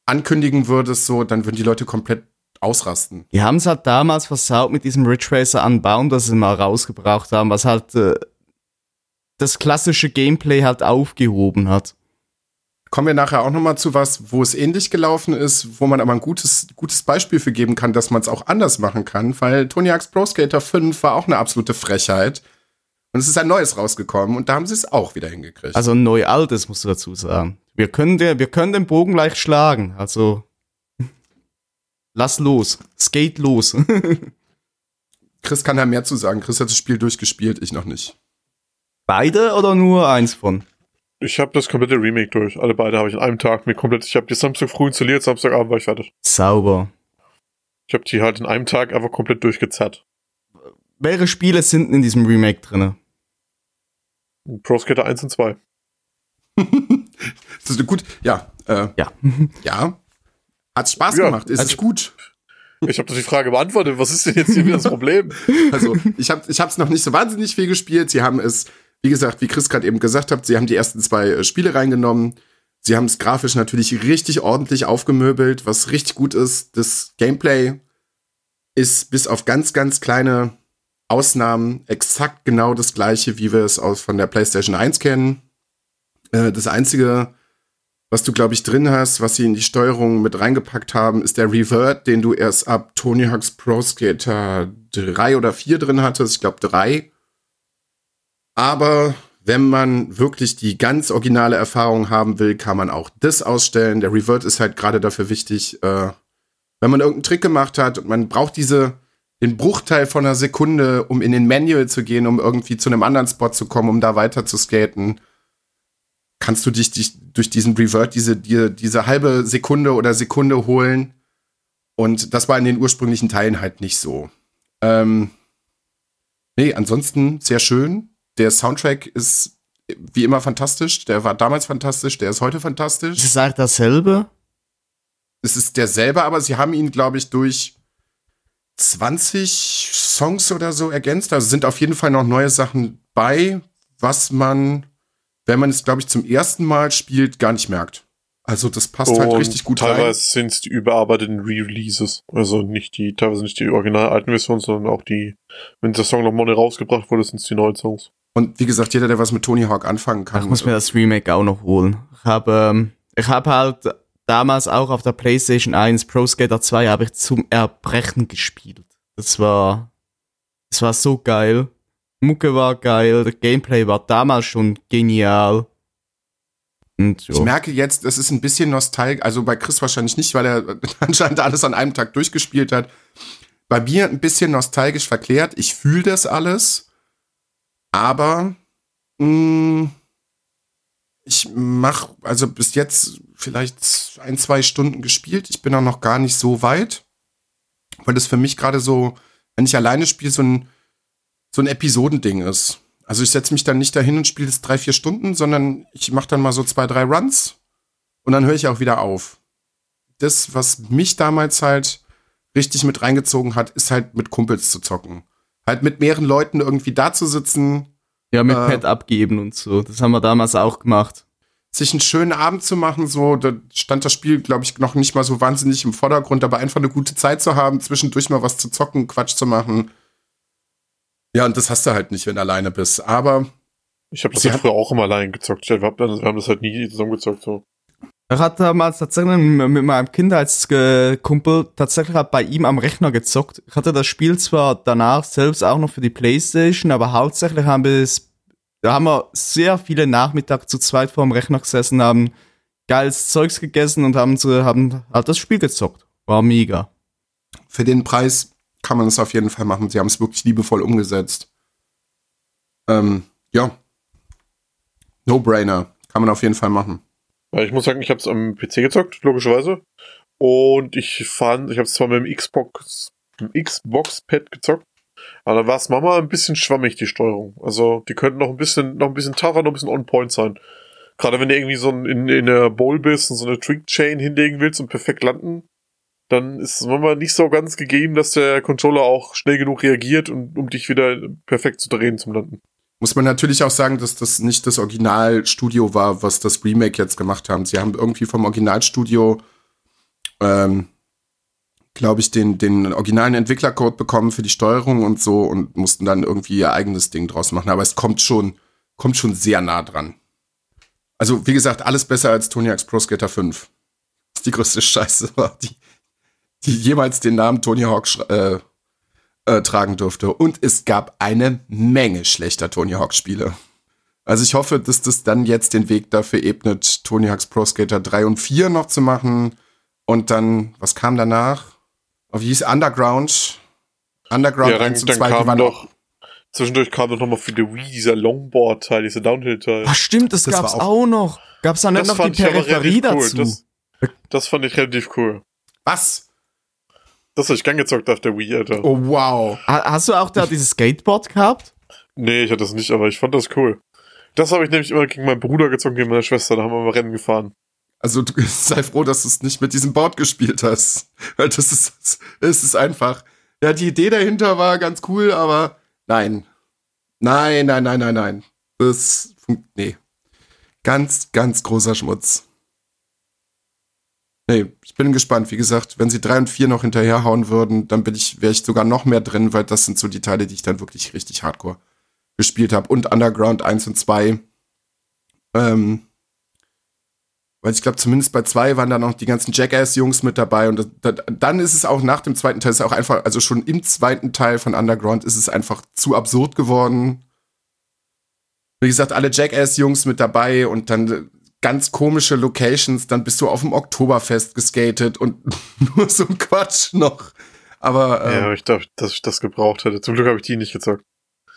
ankündigen würdest, so, dann würden die Leute komplett ausrasten. Die haben es halt damals versaut mit diesem Ridge Racer anbauen, das sie mal rausgebraucht haben, was halt äh, das klassische Gameplay halt aufgehoben hat. Kommen wir nachher auch noch mal zu was, wo es ähnlich gelaufen ist, wo man aber ein gutes, gutes Beispiel für geben kann, dass man es auch anders machen kann, weil Tony Hawk's Pro Skater 5 war auch eine absolute Frechheit. Und es ist ein neues rausgekommen und da haben sie es auch wieder hingekriegt. Also ein neu altes, musst du dazu sagen. Wir können, der, wir können den Bogen leicht schlagen, also lass los, skate los. Chris kann da mehr zu sagen. Chris hat das Spiel durchgespielt, ich noch nicht. Beide oder nur eins von? Ich habe das komplette Remake durch. Alle beide habe ich an einem Tag mir komplett. Ich habe die Samstag früh installiert, Samstagabend war ich fertig. Sauber. Ich habe die halt in einem Tag einfach komplett durchgezerrt. Welche Spiele sind in diesem Remake drinne? Pro Skater 1 und 2. Das ist gut. Ja, äh, Ja. ja. Hat Spaß Ja, gemacht. Ist also- es gut. Ich habe doch die Frage beantwortet. Was ist denn jetzt hier wieder das Problem? Also, ich habe ich hab's noch nicht so wahnsinnig viel gespielt. Sie haben es, wie gesagt, wie Chris gerade eben gesagt hat, sie haben die ersten zwei äh, Spiele reingenommen. Sie haben es grafisch natürlich richtig ordentlich aufgemöbelt, was richtig gut ist. Das Gameplay ist bis auf ganz, ganz kleine Ausnahmen exakt genau das gleiche, wie wir es aus von der PlayStation 1 kennen. Äh, das einzige, was du, glaube ich, drin hast, was sie in die Steuerung mit reingepackt haben, ist der Revert, den du erst ab Tony Hawk's Pro Skater 3 oder 4 drin hattest. Ich glaube 3. Aber wenn man wirklich die ganz originale Erfahrung haben will, kann man auch das ausstellen. Der Revert ist halt gerade dafür wichtig, äh, wenn man irgendeinen Trick gemacht hat und man braucht diese, den Bruchteil von einer Sekunde, um in den Manual zu gehen, um irgendwie zu einem anderen Spot zu kommen, um da weiter zu skaten, kannst du dich, dich durch diesen Revert diese, die, diese halbe Sekunde oder Sekunde holen. Und das war in den ursprünglichen Teilen halt nicht so. Ähm, nee, ansonsten sehr schön. Der Soundtrack ist wie immer fantastisch. Der war damals fantastisch, der ist heute fantastisch. Ist es eigentlich dasselbe? Es ist derselbe, aber sie haben ihn, glaube ich, durch 20 Songs oder so ergänzt. Also sind auf jeden Fall noch neue Sachen bei, was man, wenn man es, glaube ich, zum ersten Mal spielt, gar nicht merkt. Also das passt halt Und richtig gut teilweise rein. sind es die überarbeiteten Re-Releases. Also nicht die, teilweise nicht die original alten Versionen, sondern auch die, wenn der Song nochmal neu rausgebracht wurde, sind es die neuen Songs. Und wie gesagt, jeder, der was mit Tony Hawk anfangen kann. Ich muss mir das Remake auch noch holen. Ich habe ähm, ich hab halt damals auch auf der PlayStation 1 Pro Skater 2 habe ich zum Erbrechen gespielt. Das war das war so geil. Mucke war geil, der Gameplay war damals schon genial. Und Ich merke jetzt, es ist ein bisschen nostalgisch, also bei Chris wahrscheinlich nicht, weil er anscheinend alles an einem Tag durchgespielt hat. Bei mir ein bisschen nostalgisch verklärt. Ich fühle das alles, aber mh, ich mach also bis jetzt vielleicht ein, zwei Stunden gespielt. Ich bin auch noch gar nicht so weit, weil das für mich gerade so, wenn ich alleine spiele, so ein, so ein Episodending ist. Also ich setze mich dann nicht dahin und spiele das drei, vier Stunden, sondern ich mache dann mal so zwei, drei Runs und dann höre ich auch wieder auf. Das, was mich damals halt richtig mit reingezogen hat, ist halt mit Kumpels zu zocken. Halt mit mehreren Leuten irgendwie da zu sitzen, ja, mit äh, Pad abgeben und so. Das haben wir damals auch gemacht. sich einen schönen Abend zu machen, so, da stand das Spiel, glaube ich, noch nicht mal so wahnsinnig im Vordergrund, aber einfach eine gute Zeit zu haben, zwischendurch mal was zu zocken, Quatsch zu machen. Ja, und das hast du halt nicht, wenn du alleine bist. Aber Ich habe das ja hat- früher auch immer allein gezockt. Wir haben wir haben das halt nie zusammengezockt. So. Ich hatte damals tatsächlich mit meinem Kindheitskumpel tatsächlich halt bei ihm am Rechner gezockt. Ich hatte das Spiel zwar danach selbst auch noch für die Playstation, aber hauptsächlich haben wir es, da haben wir sehr viele Nachmittag zu zweit vor dem Rechner gesessen, haben geiles Zeugs gegessen und haben, so- haben halt das Spiel gezockt. War mega. für den Preis kann man es auf jeden Fall machen. Sie haben es wirklich liebevoll umgesetzt. Ähm, ja. No-brainer. Kann man auf jeden Fall machen. Ich muss sagen, ich habe es am PC gezockt, logischerweise. Und ich fand, ich habe es zwar mit dem Xbox, Xbox-Pad gezockt, aber da war es Mama ein bisschen schwammig, die Steuerung. Also die könnten noch ein bisschen, noch ein bisschen tougher, noch ein bisschen on-point sein. Gerade wenn du irgendwie so in, in der Bowl bist und so eine Trick-Chain hinlegen willst und perfekt landen, dann ist es manchmal nicht so ganz gegeben, dass der Controller auch schnell genug reagiert, und, um dich wieder perfekt zu drehen zum Landen. Muss man natürlich auch sagen, dass das nicht das Originalstudio war, was das Remake jetzt gemacht haben. Sie haben irgendwie vom Originalstudio, ähm, glaube ich, den, den originalen Entwicklercode bekommen für die Steuerung und so und mussten dann irgendwie ihr eigenes Ding draus machen. Aber es kommt schon, kommt schon sehr nah dran. Also, wie gesagt, alles besser als Tony Hawk's Pro Skater 5. Das ist die größte Scheiße, die, die jemals den Namen Tony Hawk äh, äh, tragen durfte. Und es gab eine Menge schlechter Tony Hawk-Spiele. Also ich hoffe, dass das dann jetzt den Weg dafür ebnet, Tony Hawk's Pro Skater 3 und 4 noch zu machen. Und dann, was kam danach? Oh, wie hieß Underground? Underground Ja, dann, 1 und dann 2, die kam waren doch, zwischendurch kam doch nochmal für die Wii dieser Longboard-Teil, dieser Downhill-Teil. Ach stimmt, das, Das gab's war auch, noch. Gab's da nicht noch die Peripherie relativ dazu? Das, das fand ich relativ cool. Was? Das hab ich gern gezockt auf der Wii, Alter. Oh, wow. Ha- Hast du auch da dieses Skateboard gehabt? Nee, ich hatte das nicht, aber ich fand das cool. Das habe ich nämlich immer gegen meinen Bruder gezockt, gegen meine Schwester, da haben wir mal Rennen gefahren. Also du, sei froh, dass du es nicht mit diesem Board gespielt hast. Weil das ist, es ist einfach. Ja, die Idee dahinter war ganz cool, aber nein. Nein, nein, nein, nein, nein. Das, nee. Ganz, ganz großer Schmutz. Nee, ich bin gespannt. Wie gesagt, wenn sie drei und vier noch hinterherhauen würden, dann bin ich, wäre ich sogar noch mehr drin, weil das sind so die Teile, die ich dann wirklich richtig hardcore gespielt habe. Und Underground 1 und 2. Ähm, weil ich glaube, zumindest bei zwei waren da noch die ganzen Jackass-Jungs mit dabei. Und da, da, dann ist es auch nach dem zweiten Teil, ist auch einfach, also schon im zweiten Teil von Underground ist es einfach zu absurd geworden. Wie gesagt, alle Jackass-Jungs mit dabei und dann ganz komische Locations. Dann bist du auf dem Oktoberfest geskatet und nur so ein Quatsch noch. Aber Ja, ähm, ich dachte, dass ich das gebraucht hätte. Zum Glück habe ich die nicht gezockt.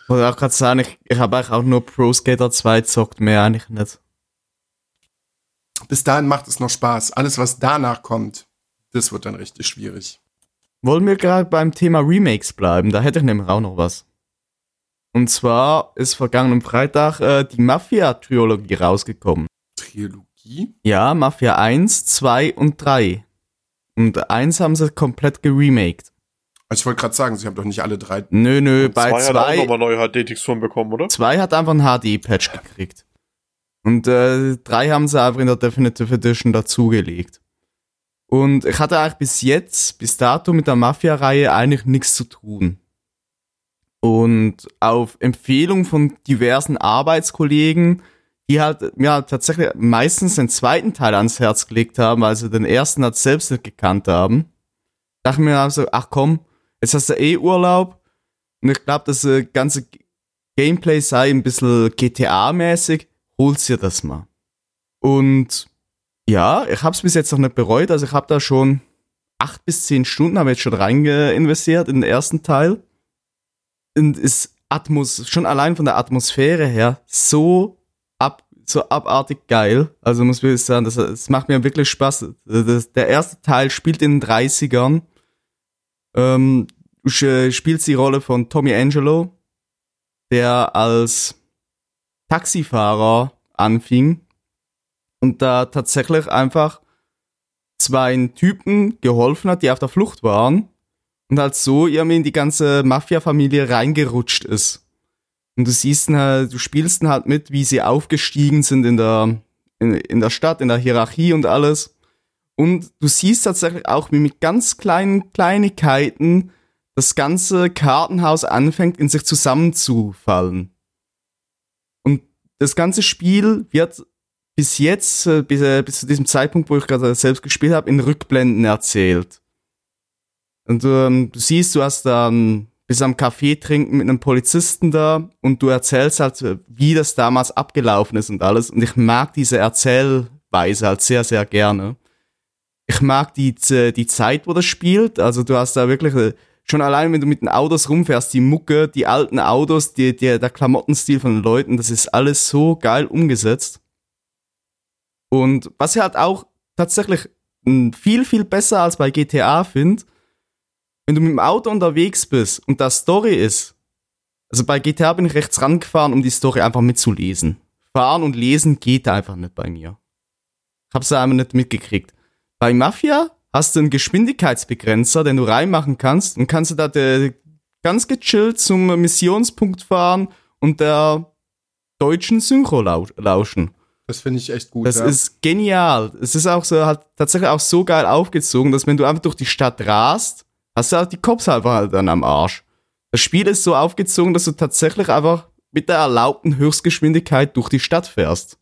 Ich wollte auch gerade sagen, ich, ich habe eigentlich auch nur Pro Skater 2 gezockt, mehr eigentlich nicht. bis dahin macht es noch Spaß. Alles, was danach kommt, das wird dann richtig schwierig. Wollen wir gerade beim Thema Remakes bleiben? Da hätte ich nämlich auch noch was. Und zwar ist vergangenen Freitag äh, die Mafia-Trilogie rausgekommen. Trilogie? Ja, Mafia 1, 2 und 3. Und 1 haben sie komplett geremaked. Also ich wollte gerade sagen, sie haben doch nicht alle drei. Nö, nö, bei zwei hat auch 2 nochmal neue HD-Texturen bekommen, oder? Zwei hat einfach einen HD-Patch gekriegt. Und äh, drei haben sie einfach in der Definitive Edition dazugelegt. Und ich hatte eigentlich bis jetzt, bis dato mit der Mafia-Reihe eigentlich nichts zu tun. Und auf Empfehlung von diversen Arbeitskollegen, die halt mir halt tatsächlich meistens den zweiten Teil ans Herz gelegt haben, sie den ersten halt selbst nicht gekannt haben, dachte mir also, ach komm, jetzt hast du eh Urlaub. Und ich glaube, das äh, ganze Gameplay sei ein bisschen GTA-mäßig. Hol's dir das mal. Und ja, ich habe es bis jetzt noch nicht bereut. Also ich habe da schon acht bis zehn Stunden habe jetzt schon rein in den ersten Teil. Und ist Atmos, schon allein von der Atmosphäre her, so so abartig geil. Also muss ich sagen, das, das macht mir wirklich Spaß. Das, der erste Teil spielt in den 30ern. Ähm, du spielst die Rolle von Tommy Angelo, der als Taxifahrer anfing und da tatsächlich einfach zwei Typen geholfen hat, die auf der Flucht waren und halt so irgendwie in die ganze Mafia-Familie reingerutscht ist. Und du siehst halt, du spielst halt mit, wie sie aufgestiegen sind in der, in, in der Stadt, in der Hierarchie und alles. Und du siehst tatsächlich auch, wie mit ganz kleinen Kleinigkeiten das ganze Kartenhaus anfängt, in sich zusammenzufallen. Und das ganze Spiel wird bis jetzt, äh, bis, äh, bis zu diesem Zeitpunkt, wo ich gerade selbst gespielt habe, in Rückblenden erzählt. Und ähm, du siehst, du hast dann bis am Kaffee trinken mit einem Polizisten da und du erzählst halt, wie das damals abgelaufen ist und alles. Und ich mag diese Erzählweise halt sehr, sehr gerne. Ich mag die, Z- die Zeit, wo das spielt. Also du hast da wirklich, äh, schon allein, wenn du mit den Autos rumfährst, die Mucke, die alten Autos, die, die, der Klamottenstil von den Leuten, das ist alles so geil umgesetzt. Und was ich halt auch tatsächlich mh, viel, viel besser als bei GTA finde, wenn du mit dem Auto unterwegs bist und da Story ist, also bei GTA bin ich rechts rangefahren, um die Story einfach mitzulesen. Fahren und lesen geht einfach nicht bei mir. Ich hab's einfach nicht mitgekriegt. Bei Mafia hast du einen Geschwindigkeitsbegrenzer, den du reinmachen kannst und kannst du da de, ganz gechillt zum Missionspunkt fahren und der deutschen Synchro lau lauschen. Das finde ich echt gut. Das ja. ist genial. Es ist auch so, halt tatsächlich auch so geil aufgezogen, dass wenn du einfach durch die Stadt rast, hast du auch die Cops einfach halt dann am Arsch. Das Spiel ist so aufgezogen, dass du tatsächlich einfach mit der erlaubten Höchstgeschwindigkeit durch die Stadt fährst.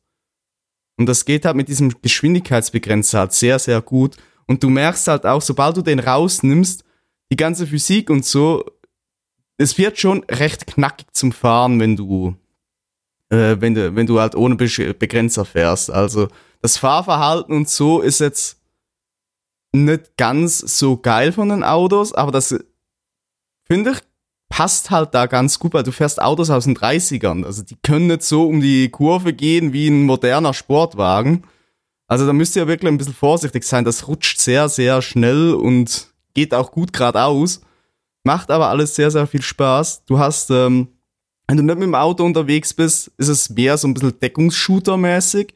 Und das geht halt mit diesem Geschwindigkeitsbegrenzer halt sehr, sehr gut. Und du merkst halt auch, sobald du den rausnimmst, die ganze Physik und so, es wird schon recht knackig zum Fahren, wenn du äh, wenn du, wenn du halt ohne Begrenzer fährst. Also das Fahrverhalten und so ist jetzt nicht ganz so geil von den Autos, aber das finde ich passt halt da ganz gut, weil du fährst Autos aus den 30ern. Also die können nicht so um die Kurve gehen wie ein moderner Sportwagen. Also da müsst ihr wirklich ein bisschen vorsichtig sein. Das rutscht sehr, sehr schnell und geht auch gut geradeaus. Macht aber alles sehr, sehr viel Spaß. Du hast ähm, wenn du nicht mit dem Auto unterwegs bist, ist es mehr so ein bisschen Deckungsshooter-mäßig.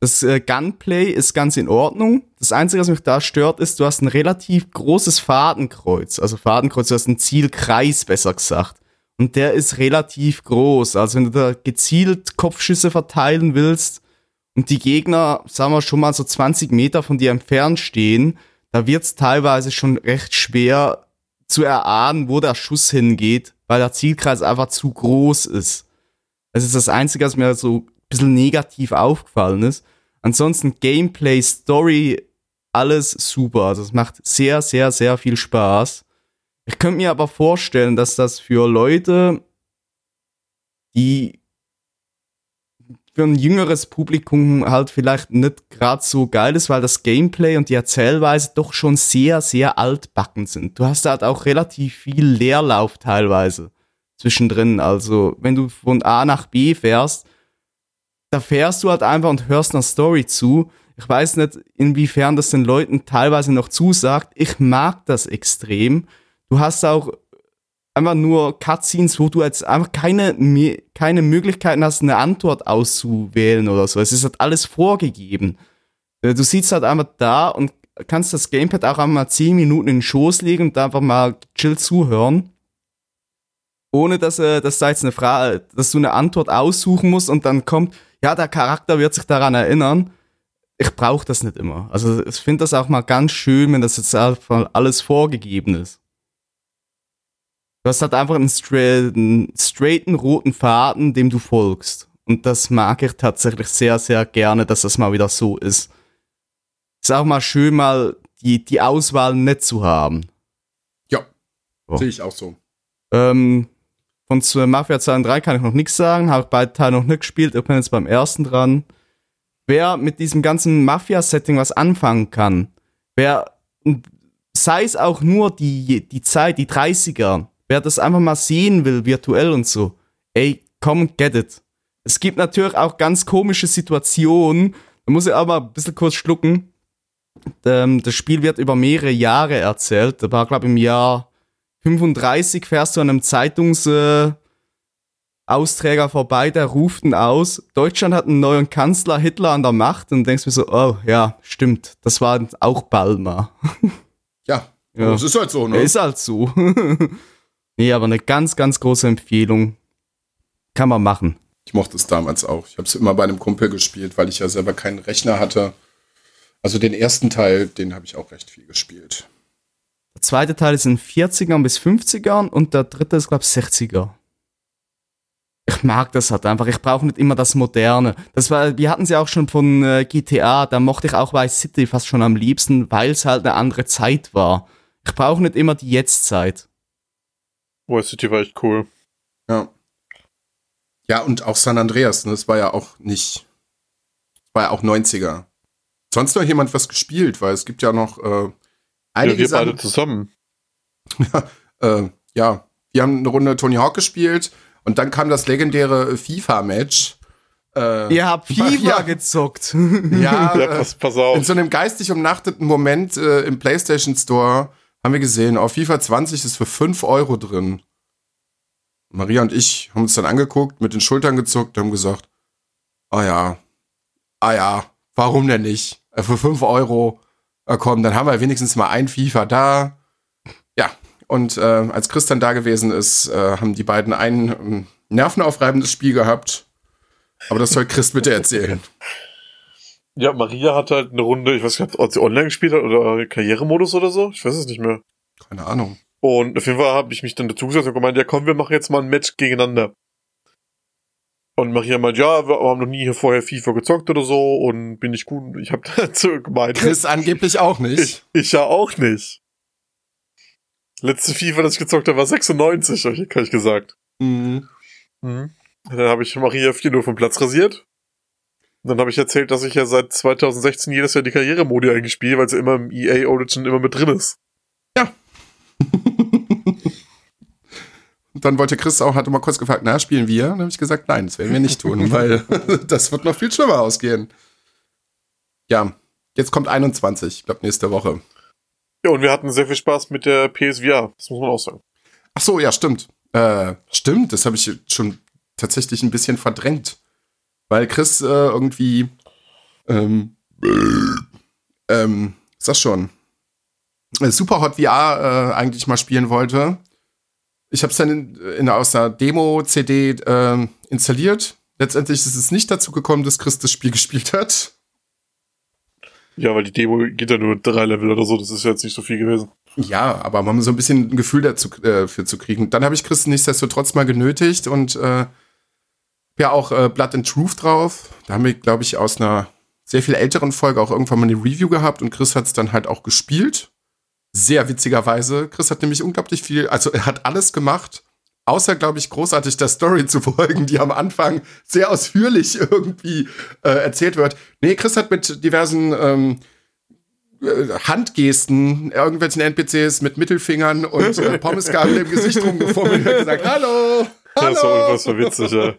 Das äh, Gunplay ist ganz in Ordnung. Das Einzige, was mich da stört, ist, du hast ein relativ großes Fadenkreuz. Also Fadenkreuz, du hast einen Zielkreis, besser gesagt. Und der ist relativ groß. Also wenn du da gezielt Kopfschüsse verteilen willst und die Gegner, sagen wir schon mal so 20 Meter von dir entfernt stehen, da wird's teilweise schon recht schwer zu erahnen, wo der Schuss hingeht, weil der Zielkreis einfach zu groß ist. Das ist das Einzige, was mir so bisschen negativ aufgefallen ist. Ansonsten Gameplay, Story, alles super. Also es macht sehr, sehr, sehr viel Spaß. Ich könnte mir aber vorstellen, dass das für Leute, die für ein jüngeres Publikum halt vielleicht nicht gerade so geil ist, weil das Gameplay und die Erzählweise doch schon sehr, sehr altbacken sind. Du hast halt auch relativ viel Leerlauf teilweise zwischendrin. Also, wenn du von A nach B fährst, da fährst du halt einfach und hörst einer Story zu. Ich weiß nicht, inwiefern das den Leuten teilweise noch zusagt. Ich mag das extrem. Du hast auch einfach nur Cutscenes, wo du jetzt einfach keine, keine Möglichkeiten hast, eine Antwort auszuwählen oder so. Es ist halt alles vorgegeben. Äh, Du sitzt halt einfach da und kannst das Gamepad auch einmal 10 Minuten in den Schoß legen und einfach mal chill zuhören. Ohne dass, äh, dass da jetzt eine Frage, dass du eine Antwort aussuchen musst und dann kommt, ja, der Charakter wird sich daran erinnern. Ich brauche das nicht immer. Also ich finde das auch mal ganz schön, wenn das jetzt alles vorgegeben ist. Du hast halt einfach einen, stra einen straighten roten Faden, dem du folgst. Und das mag ich tatsächlich sehr, sehr gerne, dass das mal wieder so ist. Ist auch mal schön, mal die, die Auswahl nicht zu haben. Ja, So. sehe ich auch so. Ähm, von zu Mafia 2 und 3 kann ich noch nichts sagen, habe beide Teile noch nicht gespielt, ich bin jetzt beim ersten dran. Wer mit diesem ganzen Mafia-Setting was anfangen kann, wer, sei es auch nur die, die Zeit, die 30er, wer das einfach mal sehen will, virtuell und so, ey, komm, get it. Es gibt natürlich auch ganz komische Situationen, da muss ich aber ein bisschen kurz schlucken. Ähm, das Spiel wird über mehrere Jahre erzählt. Da war, glaube ich, im Jahr 35 fährst du an einem Zeitungsausträger äh, vorbei, der ruft ihn aus. Deutschland hat einen neuen Kanzler, Hitler an der Macht und denkst mir so, oh ja, stimmt, das war auch Balmer. Ja, Ja. das ist halt so, Ja. ne? Ist halt so. nee, aber eine ganz, ganz große Empfehlung. Kann man machen. Ich mochte es damals auch. Ich habe es immer bei einem Kumpel gespielt, weil ich ja selber keinen Rechner hatte. Also den ersten Teil, den habe ich auch recht viel gespielt. Der zweite Teil ist in 40ern bis 50ern und der dritte ist, glaube ich, 60er. Ich mag das halt einfach. Ich brauche nicht immer das Moderne. Das war, wir hatten sie auch schon von äh, GTA, da mochte ich auch Vice City fast schon am liebsten, weil es halt eine andere Zeit war. Ich brauche nicht immer die Jetztzeit. Vice City war echt cool. Ja. Ja, und auch San Andreas, ne? Das war ja auch nicht. War ja auch 90er. Sonst noch jemand was gespielt, weil es gibt ja noch äh, Ja, einige wir beide Sachen. zusammen. Äh, ja, wir haben eine Runde Tony Hawk gespielt und dann kam das legendäre FIFA-Match. Äh, Ihr habt FIFA Ja. gezockt. ja, Ja, pass, pass auf. in so einem geistig umnachteten Moment äh, im PlayStation Store haben wir gesehen, auf FIFA 20 ist für 5 Euro drin. Maria und ich haben uns dann angeguckt, mit den Schultern gezuckt und haben gesagt, ah ja, ah ja, warum denn nicht? Äh, für 5 Euro, komm, dann haben wir wenigstens mal ein FIFA da. Ja, und äh, als Chris dann da gewesen ist, äh, haben die beiden ein ähm, nervenaufreibendes Spiel gehabt. Aber das soll Chris bitte erzählen. Ja, Maria hat halt eine Runde, ich weiß nicht, ob sie online gespielt hat oder Karrieremodus oder so. Ich weiß es nicht mehr. Keine Ahnung. Und auf jeden Fall habe ich mich dann dazu gesetzt und gemeint, ja komm, wir machen jetzt mal ein Match gegeneinander. Und Maria meint, ja, wir haben noch nie hier vorher FIFA gezockt oder so und bin ich gut. Ich habe dazu gemeint, Chris angeblich auch nicht. ich, ich ja auch nicht. Letzte FIFA, das ich gezockt habe, war 96, hab ich, hab ich gesagt. Mhm. Mhm. Dann habe ich Maria 4-0 vom Platz rasiert. Und dann habe ich erzählt, dass ich ja seit 2016 jedes Jahr die Karrieremodi eigentlich spiele, weil sie immer im EA Origin immer mit drin ist. Und dann wollte Chris auch, hatte mal kurz gefragt, na, spielen wir? Dann habe ich gesagt, nein, das werden wir nicht tun, weil das wird noch viel schlimmer ausgehen. Ja, jetzt kommt 21, ich glaube nächste Woche. Ja, und wir hatten sehr viel Spaß mit der PSVR, das muss man auch sagen. Ach so, ja, stimmt. Äh, stimmt, das habe ich schon tatsächlich ein bisschen verdrängt. Weil Chris äh, irgendwie, ähm, ähm, ist das schon, äh, Superhot VR äh, eigentlich mal spielen wollte. Ich habe es dann in, in, aus einer Demo-CD äh, installiert. Letztendlich ist es nicht dazu gekommen, dass Chris das Spiel gespielt hat. Ja, weil die Demo geht ja nur drei Level oder so, das ist ja jetzt nicht so viel gewesen. Ja, aber man muss so ein bisschen ein Gefühl dazu, äh, für zu kriegen. Dann habe ich Chris nichtsdestotrotz mal genötigt und äh, ja auch äh, Blood and Truth drauf. Da haben wir, glaube ich, aus einer sehr viel älteren Folge auch irgendwann mal eine Review gehabt und Chris hat es dann halt auch gespielt. Sehr witzigerweise. Chris hat nämlich unglaublich viel, also er hat alles gemacht, außer, glaube ich, großartig der Story zu folgen, die am Anfang sehr ausführlich irgendwie äh, erzählt wird. Nee, Chris hat mit diversen ähm, äh, Handgesten irgendwelchen NPCs mit Mittelfingern und äh, Pommesgabel im Gesicht rumgefummelt und gesagt, hallo, hallo. Das war unfassbar witzig, ja.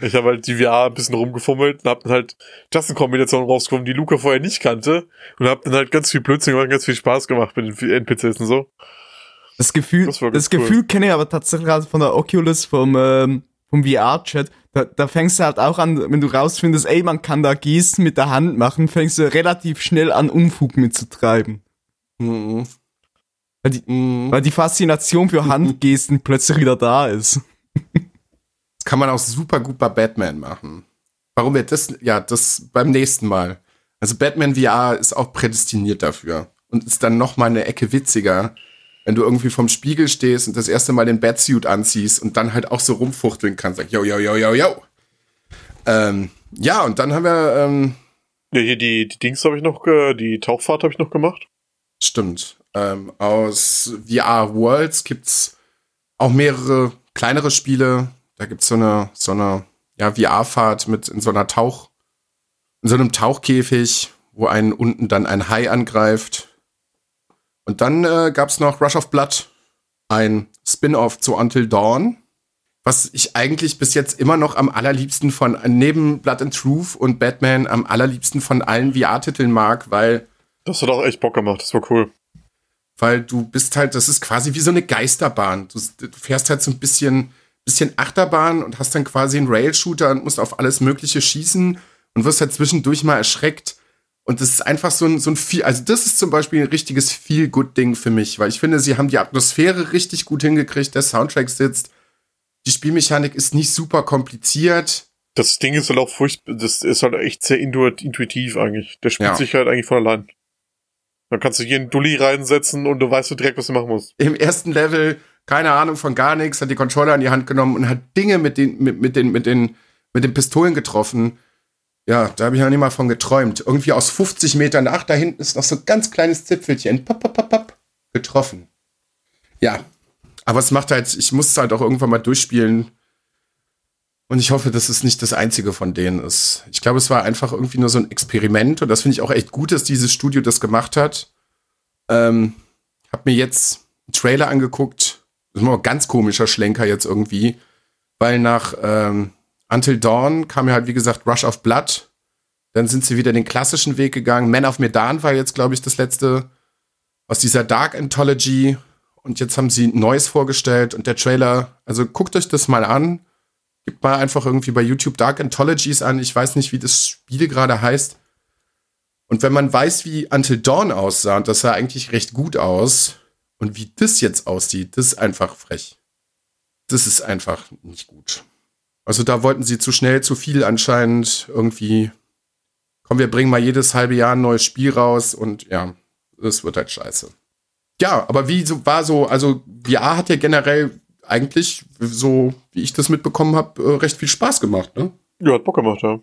Ich habe halt die VR ein bisschen rumgefummelt und hab dann halt Tastenkombinationen rausgekommen, die Luca vorher nicht kannte. Und hab dann halt ganz viel Blödsinn gemacht, ganz viel Spaß gemacht mit den NPCs und so. Das Gefühl, Das das, Gefühl kenne ich aber tatsächlich halt von der Oculus vom, ähm, vom VR-Chat. Da, da fängst du halt auch an, wenn du rausfindest, ey, man kann da Gesten mit der Hand machen, fängst du relativ schnell an, Unfug mitzutreiben. Mhm. Weil die, Mhm. weil die Faszination für Handgesten plötzlich wieder da ist. Das kann man auch super gut bei Batman machen. Warum wird das? Ja, das beim nächsten Mal. Also Batman VR ist auch prädestiniert dafür und ist dann noch mal eine Ecke witziger, wenn du irgendwie vom Spiegel stehst und das erste Mal den Batsuit anziehst und dann halt auch so rumfuchteln kannst. Sag, yo, yo, yo, yo, yo. Ähm, ja, und dann haben wir, ähm, Ja, hier die, die Dings habe ich noch, die Tauchfahrt habe ich noch gemacht. stimmt, ähm, aus VR Worlds gibt's auch mehrere kleinere Spiele. Da gibt's so eine, so eine, ja, VR-Fahrt mit in so einer Tauch, in so einem Tauchkäfig, wo einen unten dann ein Hai angreift. Und dann äh, gab's noch Rush of Blood, ein Spin-off zu Until Dawn, was ich eigentlich bis jetzt immer noch am allerliebsten von, neben Blood and Truth und Batman am allerliebsten von allen VR-Titeln mag, weil Das hat auch echt Bock gemacht, das war cool. weil du bist halt, das ist quasi wie so eine Geisterbahn. Du, du fährst halt so ein bisschen, bisschen Achterbahn und hast dann quasi einen Rail-Shooter und musst auf alles Mögliche schießen und wirst halt zwischendurch mal erschreckt. Und das ist einfach so ein, so ein viel, also das ist zum Beispiel ein richtiges Feel-Good-Ding für mich, weil ich finde, sie haben die Atmosphäre richtig gut hingekriegt, der Soundtrack sitzt, die Spielmechanik ist nicht super kompliziert. Das Ding ist halt auch furchtbar, das ist halt echt sehr intu- intuitiv eigentlich. Der spielt Ja. sich halt eigentlich von allein. Dann kannst du hier einen Dulli reinsetzen und du weißt du direkt, was du machen musst. im ersten Level keine Ahnung von gar nichts, hat die Controller in die Hand genommen und hat Dinge mit den, mit, mit den, mit den, mit den Pistolen getroffen. Ja, da habe ich noch nicht mal von geträumt. Irgendwie aus 50 Metern, ach, da hinten ist noch so ein ganz kleines Zipfelchen. Pop, pop, pop, pop, getroffen. Ja, aber es macht halt, ich muss es halt auch irgendwann mal durchspielen. Und ich hoffe, dass es nicht das einzige von denen ist. Ich glaube, es war einfach irgendwie nur so ein Experiment und das finde ich auch echt gut, dass dieses Studio das gemacht hat. Ähm, hab mir jetzt einen Trailer angeguckt. Das ist mal ein ganz komischer Schlenker jetzt irgendwie, weil nach ähm, Until Dawn kam ja halt, wie gesagt, Rush of Blood. Dann sind sie wieder den klassischen Weg gegangen. Man of Medan war jetzt, glaube ich, das letzte aus dieser Dark Anthology. Und jetzt haben sie Neues vorgestellt und der Trailer, also guckt euch das mal an. Gebt mal einfach irgendwie bei YouTube Dark Anthologies an. Ich weiß nicht, wie das Spiel gerade heißt. Und wenn man weiß, wie Until Dawn aussah, und das sah eigentlich recht gut aus, und wie das jetzt aussieht, das ist einfach frech. Das ist einfach nicht gut. Also da wollten sie zu schnell, zu viel anscheinend irgendwie. Komm, wir bringen mal jedes halbe Jahr ein neues Spiel raus und ja, das wird halt scheiße. Ja, aber wie so war so, also VR hat ja generell eigentlich, so wie ich das mitbekommen habe, recht viel Spaß gemacht, ne? Ja, hat Bock gemacht, ja.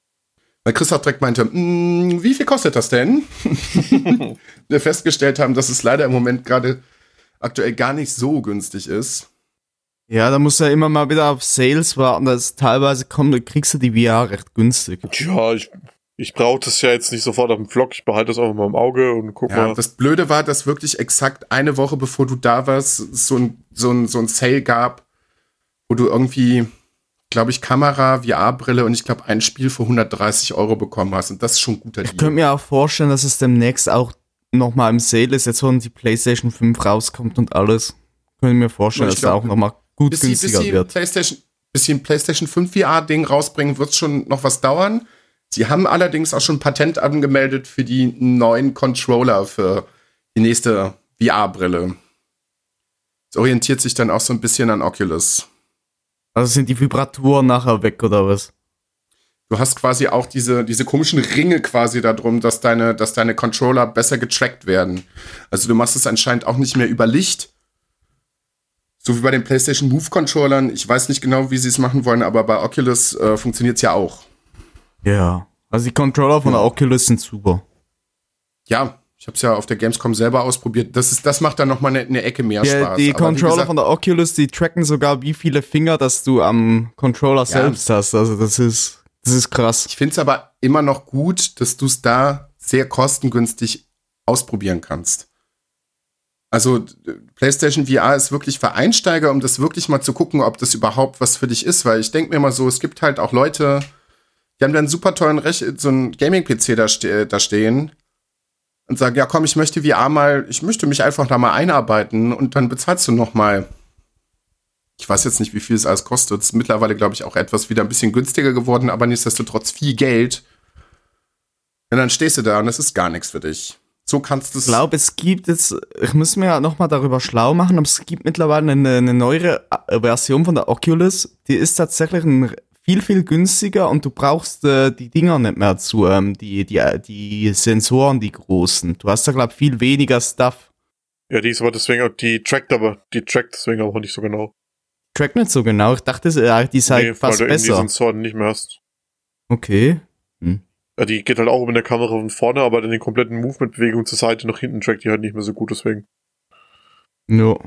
Weil Chris auch direkt meinte, "Mm, wie viel kostet das denn? Wir festgestellt haben, dass es leider im Moment gerade aktuell gar nicht so günstig ist. Ja, da musst du ja immer mal wieder auf Sales warten, dass teilweise kommt, dann kriegst du die VR recht günstig. Tja, ich, ich brauche das ja jetzt nicht sofort auf dem Vlog. Ich behalte das einfach mal im Auge und guck Ja, mal. das Blöde war, dass wirklich exakt eine Woche bevor du da warst, es so ein, so ein, so ein Sale gab, wo du irgendwie, glaube ich, Kamera, VR-Brille und ich glaube ein Spiel für 130 Euro bekommen hast. Und das ist schon ein guter Ich Deal. könnte mir auch vorstellen, dass es demnächst auch nochmal im Sale ist, jetzt wenn die PlayStation 5 rauskommt und alles. Könnte mir vorstellen, dass da glaub, auch nochmal gut bis sie, bis günstiger sie wird. PlayStation, bis sie ein PlayStation 5 VR-Ding rausbringen, wird es schon noch was dauern. Sie haben allerdings auch schon Patent angemeldet für die neuen Controller für die nächste VR-Brille. Es orientiert sich dann auch so ein bisschen an Oculus. Also sind die Vibratoren nachher weg oder was? Du hast quasi auch diese, diese komischen Ringe quasi darum, dass deine, dass deine Controller besser getrackt werden. Also du machst es anscheinend auch nicht mehr über Licht. So wie bei den PlayStation Move Controllern. Ich weiß nicht genau, wie sie es machen wollen, aber bei Oculus äh, funktioniert es ja auch. Ja. Also die Controller von der Oculus sind super. Ja, ich habe es ja auf der Gamescom selber ausprobiert. Das, ist, das macht dann noch mal eine, eine Ecke mehr Ja, Spaß. die Aber Controller gesagt, von der Oculus, die tracken sogar, wie viele Finger, dass du am Controller selbst hast. Also das ist, das ist krass. Ich finde es aber immer noch gut, dass du es da sehr kostengünstig ausprobieren kannst. Also PlayStation VR ist wirklich für Einsteiger, um das wirklich mal zu gucken, ob das überhaupt was für dich ist, weil ich denke mir mal so, es gibt halt auch Leute, die haben dann super tollen Rech so einen Gaming-PC da, ste da stehen und sagen, ja komm, ich möchte VR mal, ich möchte mich einfach da mal einarbeiten und dann bezahlst du noch mal. Ich weiß jetzt nicht, wie viel es alles kostet. Es ist mittlerweile, glaube ich, auch etwas wieder ein bisschen günstiger geworden, aber nichtsdestotrotz viel Geld. Und dann stehst du da und es ist gar nichts für dich. So kannst du es. Ich glaube, es gibt jetzt, ich muss mir ja nochmal darüber schlau machen, aber es gibt mittlerweile eine, eine neuere äh, Version von der Oculus, die ist tatsächlich ein, viel, viel günstiger und du brauchst äh, die Dinger nicht mehr zu, ähm, die, die, äh, die Sensoren, die großen. Du hast da, glaube ich, viel weniger Stuff. Ja, die ist aber deswegen auch, die trackt aber, die trackt deswegen aber nicht so genau. Track nicht so genau. Ich dachte, äh, die sei Nee, fast weil du eben die besser. Sensoren nicht mehr hast. Okay. Ja, die geht halt auch mit der Kamera von vorne, aber dann den kompletten Movement-Bewegung zur Seite nach hinten trackt die halt nicht mehr so gut, deswegen. No.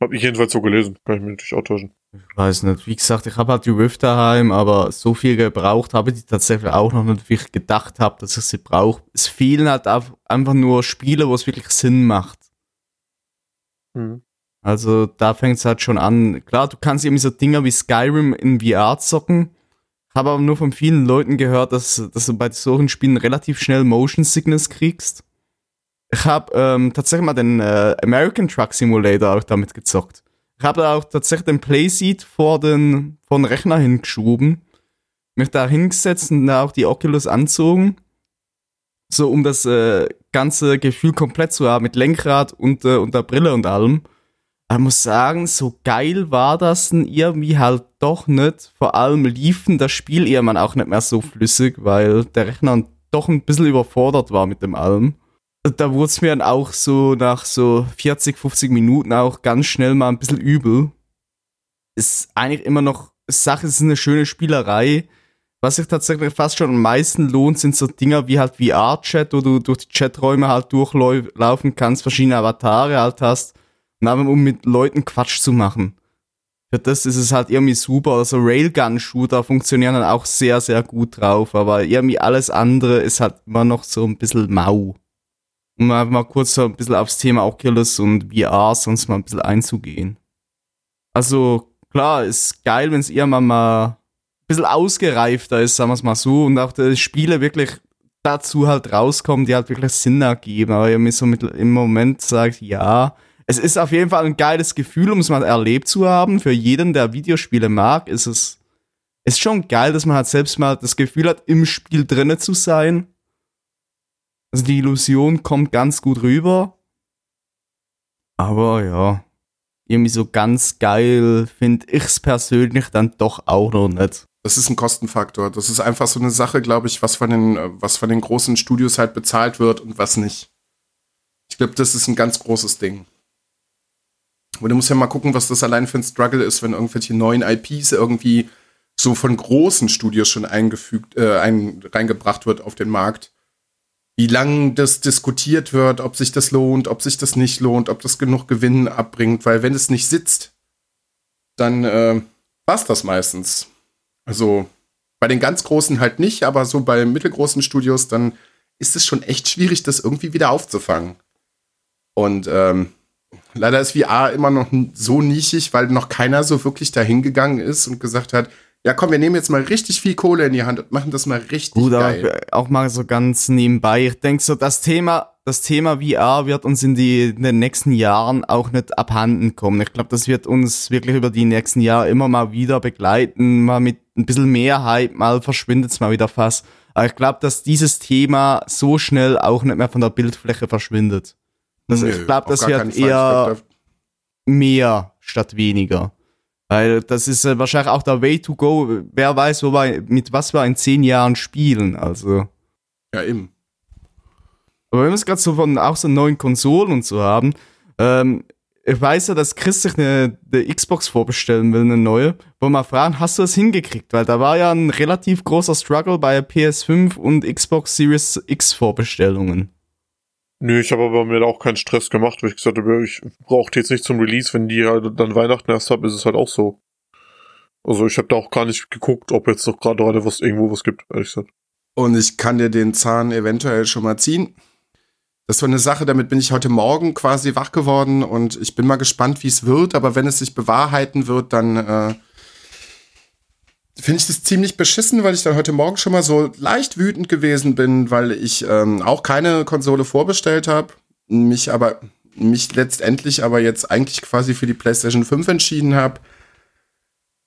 Hab ich jedenfalls so gelesen. Kann ich mir natürlich auch täuschen. Ich weiß nicht. Wie gesagt, ich habe halt die Rift daheim, aber so viel gebraucht habe ich die tatsächlich auch noch nicht, wie ich gedacht habe, dass ich sie brauche. Es fehlen halt einfach nur Spiele, wo es wirklich Sinn macht. Mhm. Also da fängt es halt schon an. Klar, du kannst irgendwie so Dinger wie Skyrim in VR zocken. Habe aber nur von vielen Leuten gehört, dass, dass du bei solchen Spielen relativ schnell Motion Sickness kriegst. Ich habe ähm, tatsächlich mal den äh, American Truck Simulator auch damit gezockt. Ich habe auch tatsächlich den Playseat vor den, vor den Rechner hingeschoben, mich da hingesetzt und da auch die Oculus anzogen. So, um das äh, ganze Gefühl komplett zu haben, mit Lenkrad und, äh, und der Brille und allem. Aber muss sagen, so geil war das irgendwie halt doch nicht. Vor allem liefen das Spiel irgendwann auch nicht mehr so flüssig, weil der Rechner doch ein bisschen überfordert war mit dem allem. Da wurde es mir dann auch so nach so 40, 50 Minuten auch ganz schnell mal ein bisschen übel. Ist eigentlich immer noch Sache, es ist eine schöne Spielerei. Was sich tatsächlich fast schon am meisten lohnt, sind so Dinger wie halt VR-Chat, wo du durch die Chaträume halt durchlaufen kannst, verschiedene Avatare halt hast, um mit Leuten Quatsch zu machen. Für das ist es halt irgendwie super. Also Railgun-Shooter funktionieren dann auch sehr, sehr gut drauf, aber irgendwie alles andere ist halt immer noch so ein bisschen mau. Um einfach mal kurz so ein bisschen aufs Thema Oculus und VR sonst mal ein bisschen einzugehen. Also, klar, ist geil, wenn es irgendwann mal bisschen ausgereifter ist, sagen wir es mal so, und auch die Spiele wirklich dazu halt rauskommen, die halt wirklich Sinn ergeben. Aber irgendwie so mit, im Moment sagt, ja, es ist auf jeden Fall ein geiles Gefühl, um es mal erlebt zu haben. Für jeden, der Videospiele mag, ist es ist schon geil, dass man halt selbst mal das Gefühl hat, im Spiel drinne zu sein. Also die Illusion kommt ganz gut rüber. Aber ja, irgendwie so ganz geil finde ich's persönlich dann doch auch noch nicht. Das ist ein Kostenfaktor. Das ist einfach so eine Sache, glaube ich, was von den, äh, was von den großen Studios halt bezahlt wird und was nicht. Ich glaube, das ist ein ganz großes Ding. Und du musst ja mal gucken, was das allein für ein Struggle ist, wenn irgendwelche neuen IPs irgendwie so von großen Studios schon eingefügt, äh, ein, reingebracht wird auf den Markt. Wie lang das diskutiert wird, ob sich das lohnt, ob sich das nicht lohnt, ob das genug Gewinn abbringt, weil wenn es nicht sitzt, dann äh, war's das meistens. Also bei den ganz großen halt nicht, aber so bei mittelgroßen Studios, dann ist es schon echt schwierig, das irgendwie wieder aufzufangen. Und ähm, leider ist VR immer noch so nischig, weil noch keiner so wirklich dahin gegangen ist und gesagt hat, ja komm, wir nehmen jetzt mal richtig viel Kohle in die Hand und machen das mal richtig Gut, geil. aber auch mal so ganz nebenbei. Ich denke so, das Thema, das Thema VR wird uns in, die, in den nächsten Jahren auch nicht abhanden kommen. Ich glaube, das wird uns wirklich über die nächsten Jahre immer mal wieder begleiten, mal mit ein bisschen mehr Hype, mal verschwindet es mal wieder fast. Aber ich glaube, dass dieses Thema so schnell auch nicht mehr von der Bildfläche verschwindet. Also Nö, ich glaube, das wird eher mehr statt weniger. Weil das ist äh, wahrscheinlich auch der Way to go. Wer weiß, wo wir, mit was wir in zehn Jahren spielen. Also. ja, eben. Aber wenn wir es gerade so von auch so neuen Konsolen und so haben, ähm, ich weiß ja, dass Chris sich eine, eine Xbox vorbestellen will, eine neue. Wollen wir mal fragen, hast du das hingekriegt? Weil da war ja ein relativ großer Struggle bei PS5 und Xbox Series X Vorbestellungen. Nö, ich habe aber mir da auch keinen Stress gemacht, weil ich gesagt habe, ich brauche die jetzt nicht zum Release, wenn die halt dann Weihnachten erst hab, ist es halt auch so. Also ich habe da auch gar nicht geguckt, ob jetzt noch gerade gerade was irgendwo was gibt, ehrlich gesagt. Und ich kann dir den Zahn eventuell schon mal ziehen. Das war eine Sache, damit bin ich heute Morgen quasi wach geworden und ich bin mal gespannt, wie es wird. Aber wenn es sich bewahrheiten wird, dann, äh, finde ich das ziemlich beschissen, weil ich dann heute Morgen schon mal so leicht wütend gewesen bin, weil ich ähm, auch keine Konsole vorbestellt habe, mich aber mich letztendlich aber jetzt eigentlich quasi für die PlayStation 5 entschieden habe.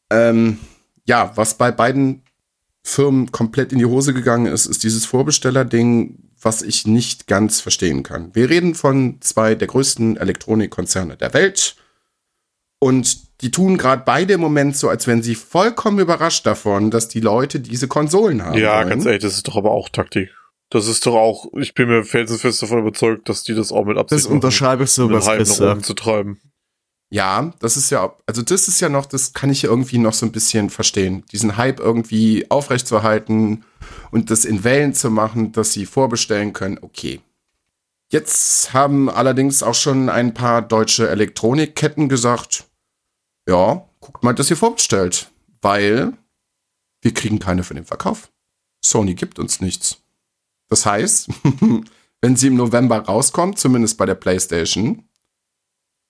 Ähm, ja, was bei beiden Firmen komplett in die Hose gegangen ist, ist dieses Vorbestellerding, was ich nicht ganz verstehen kann. Wir reden von zwei der größten Elektronikkonzerne der Welt und die tun gerade beide im Moment so, als wären sie vollkommen überrascht davon, dass die Leute diese Konsolen haben. Ja, wollen. ganz ehrlich, das ist doch aber auch Taktik. Das ist doch auch, ich bin mir felsenfest davon überzeugt, dass die das auch mit Absicht Das unterschreibe ich so, um den was Hype Chris nach oben sagt. zu treiben. Ja, das ist ja, also das ist ja noch, das kann ich irgendwie noch so ein bisschen verstehen. Diesen Hype irgendwie aufrechtzuerhalten und das in Wellen zu machen, dass sie vorbestellen können, okay. Jetzt haben allerdings auch schon ein paar deutsche Elektronikketten gesagt, ja, guckt mal, dass ihr vorbestellt, weil wir kriegen keine für den Verkauf. Sony gibt uns nichts. Das heißt, wenn sie im November rauskommt, zumindest bei der PlayStation,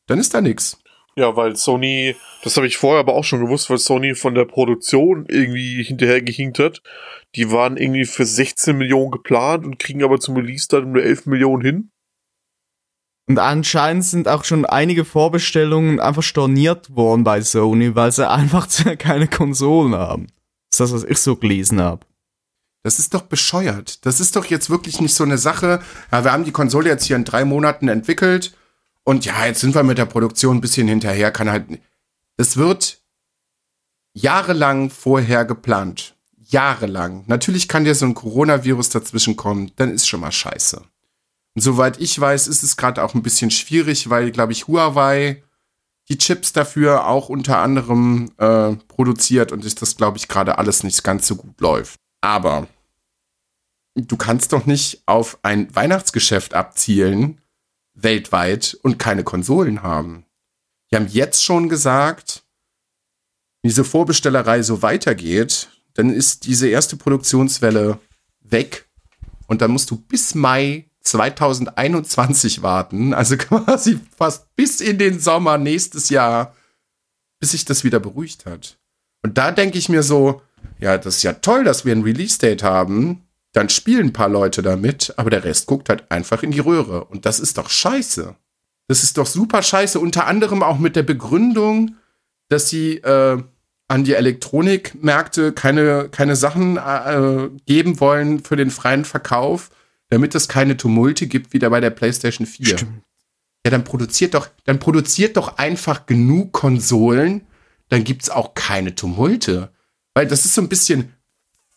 dann ist da nichts. Ja, weil Sony, das habe ich vorher aber auch schon gewusst, weil Sony von der Produktion irgendwie hinterher gehinkt hat. Die waren irgendwie für 16 Millionen geplant und kriegen aber zum Release dann nur 11 Millionen hin. Und anscheinend sind auch schon einige Vorbestellungen einfach storniert worden bei Sony, weil sie einfach keine Konsolen haben. Das ist das, was ich so gelesen habe. Das ist doch bescheuert. Das ist doch jetzt wirklich nicht so eine Sache. Ja, wir haben die Konsole jetzt hier in drei Monaten entwickelt und ja, jetzt sind wir mit der Produktion ein bisschen hinterher. Kann halt. Das wird jahrelang vorher geplant. Jahrelang. Natürlich kann dir so ein Coronavirus dazwischen kommen, dann ist schon mal scheiße. Soweit ich weiß, ist es gerade auch ein bisschen schwierig, weil, glaube ich, Huawei die Chips dafür auch unter anderem äh, produziert und ist das, glaube ich, gerade alles nicht ganz so gut läuft. Aber du kannst doch nicht auf ein Weihnachtsgeschäft abzielen, weltweit, und keine Konsolen haben. Die haben jetzt schon gesagt, wenn diese Vorbestellerei so weitergeht, dann ist diese erste Produktionswelle weg und dann musst du bis Mai 2021 warten, also quasi fast bis in den Sommer nächstes Jahr, bis sich das wieder beruhigt hat. Und da denke ich mir so, ja, das ist ja toll, dass wir ein Release-Date haben. Dann spielen ein paar Leute damit, aber der Rest guckt halt einfach in die Röhre. Und das ist doch scheiße. Das ist doch super scheiße. Unter anderem auch mit der Begründung, dass sie äh, an die Elektronikmärkte keine, keine Sachen äh, geben wollen für den freien Verkauf, damit es keine Tumulte gibt, wie da bei der PlayStation 4. Stimmt. Ja, dann produziert doch, dann produziert doch einfach genug Konsolen, dann gibt's auch keine Tumulte. Weil das ist so ein bisschen,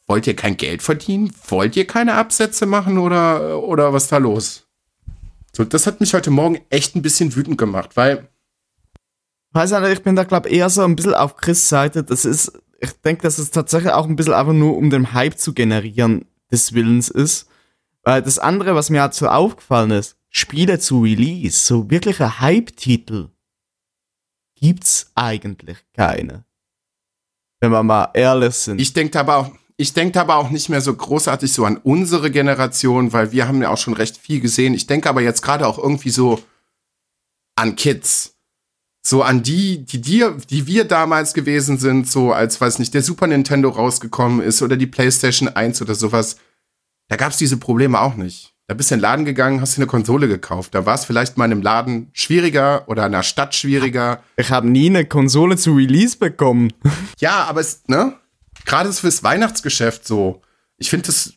wollt ihr kein Geld verdienen? Wollt ihr keine Absätze machen oder, oder was da los? So, das hat mich heute Morgen echt ein bisschen wütend gemacht, weil, Weiß nicht, ich bin da glaube eher so ein bisschen auf Chris Seite. Das ist, ich denke, dass es tatsächlich auch ein bisschen einfach nur um den Hype zu generieren des Willens ist. Weil das andere, was mir halt so aufgefallen ist, Spiele zu Release, so wirkliche Hype-Titel, gibt's eigentlich keine. Wenn wir mal ehrlich sind. ich denke aber auch, ich denke aber auch nicht mehr so großartig so an unsere Generation, weil wir haben ja auch schon recht viel gesehen. Ich denke aber jetzt gerade auch irgendwie so an Kids. So an die, die, die, die wir damals gewesen sind, so als, weiß nicht, der Super Nintendo rausgekommen ist oder die PlayStation 1 oder sowas. Da gab's diese Probleme auch nicht. Da bist du in den Laden gegangen, hast dir eine Konsole gekauft. Da war es vielleicht mal in einem Laden schwieriger oder in einer Stadt schwieriger. ich habe nie eine Konsole zu Release bekommen. Ja, aber es, ne? Gerade fürs Weihnachtsgeschäft so. Ich finde, das,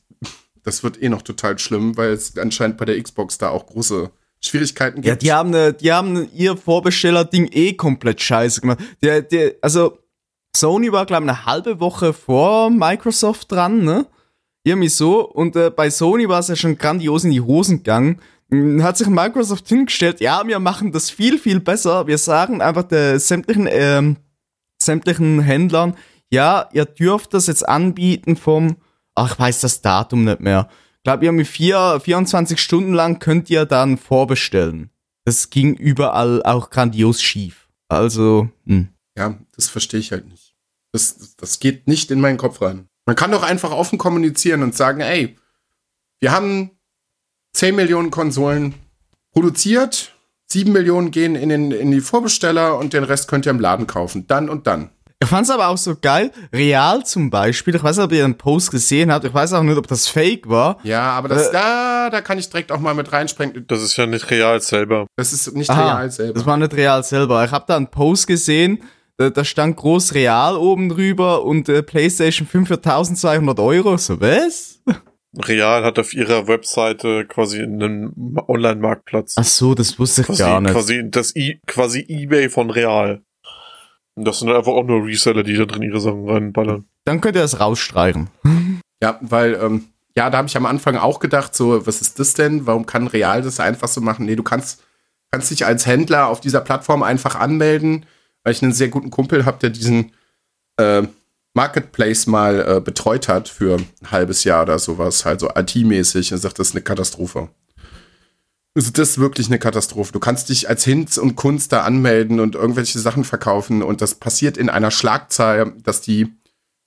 das wird eh noch total schlimm, weil es anscheinend bei der Xbox da auch große Schwierigkeiten Ja, gibt. die haben, ne, die haben ihr Vorbesteller-Ding eh komplett scheiße gemacht. Der, der, also, Sony war, glaube ich, eine halbe Woche vor Microsoft dran, ne? Irgendwie so. Und äh, bei Sony war es ja schon grandios in die Hosen gegangen. Dann Hat sich Microsoft hingestellt, ja, wir machen das viel, viel besser. Wir sagen einfach der sämtlichen, ähm, sämtlichen Händlern, ja, ihr dürft das jetzt anbieten vom, ach, ich weiß das Datum nicht mehr. Ich glaube, irgendwie vier, 24 Stunden lang könnt ihr dann vorbestellen. Das ging überall auch grandios schief. Also, hm. Ja, das verstehe ich halt nicht. Das, das geht nicht in meinen Kopf rein. Man kann doch einfach offen kommunizieren und sagen, ey, wir haben 10 Millionen Konsolen produziert, 7 Millionen gehen in, den, in die Vorbesteller und den Rest könnt ihr im Laden kaufen. Dann und dann. Ich fand's aber auch so geil. Real zum Beispiel, ich weiß nicht, ob ihr einen Post gesehen habt, ich weiß auch nicht, ob das fake war. Ja, aber das, Äh. da, da kann ich direkt auch mal mit reinspringen. Das ist ja nicht real selber. Das ist nicht Aha, real selber. Das war nicht real selber. Ich habe da einen Post gesehen, da, da stand groß real oben drüber und äh, PlayStation 5 für 1200 Euro. So, was? Real hat auf ihrer Webseite quasi einen Ma- Online-Marktplatz. Ach so, das wusste ich Quasi, gar nicht. quasi das I quasi eBay von Real. Und das sind einfach auch nur Reseller, die da drin ihre Sachen reinballern. Dann könnt ihr das rausstreichen. Ja, weil, ähm, ja, da habe ich am Anfang auch gedacht, so, was ist das denn? Warum kann Real das einfach so machen? Nee, du kannst, kannst dich als Händler auf dieser Plattform einfach anmelden, weil ich einen sehr guten Kumpel habe, der diesen äh, Marketplace mal äh, betreut hat für ein halbes Jahr oder sowas, halt so IT-mäßig und sagt, das ist eine Katastrophe. Also das ist wirklich eine Katastrophe. Du kannst dich als Hinz und Kunst da anmelden und irgendwelche Sachen verkaufen und das passiert in einer Schlagzahl, dass die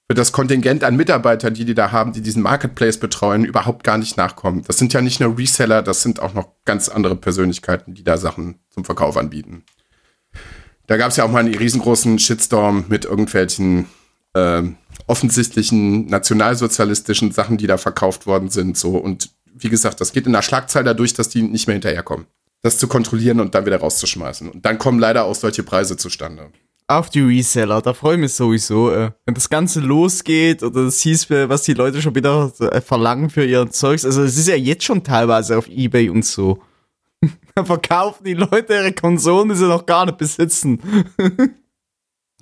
für das Kontingent an Mitarbeitern, die die da haben, die diesen Marketplace betreuen, überhaupt gar nicht nachkommen. Das sind ja nicht nur Reseller, das sind auch noch ganz andere Persönlichkeiten, die da Sachen zum Verkauf anbieten. Da gab es ja auch mal einen riesengroßen Shitstorm mit irgendwelchen ähm, offensichtlichen nationalsozialistischen Sachen, die da verkauft worden sind. So und wie gesagt, das geht in der Schlagzahl dadurch, dass die nicht mehr hinterherkommen. Das zu kontrollieren und dann wieder rauszuschmeißen. Und dann kommen leider auch solche Preise zustande. Auf die Reseller, da freue ich mich sowieso. Äh, wenn das Ganze losgeht oder das hieß, äh, was die Leute schon wieder äh, verlangen für ihr Zeugs. Also es ist ja jetzt schon teilweise auf Ebay und so. Da verkaufen die Leute ihre Konsolen, die sie noch gar nicht besitzen.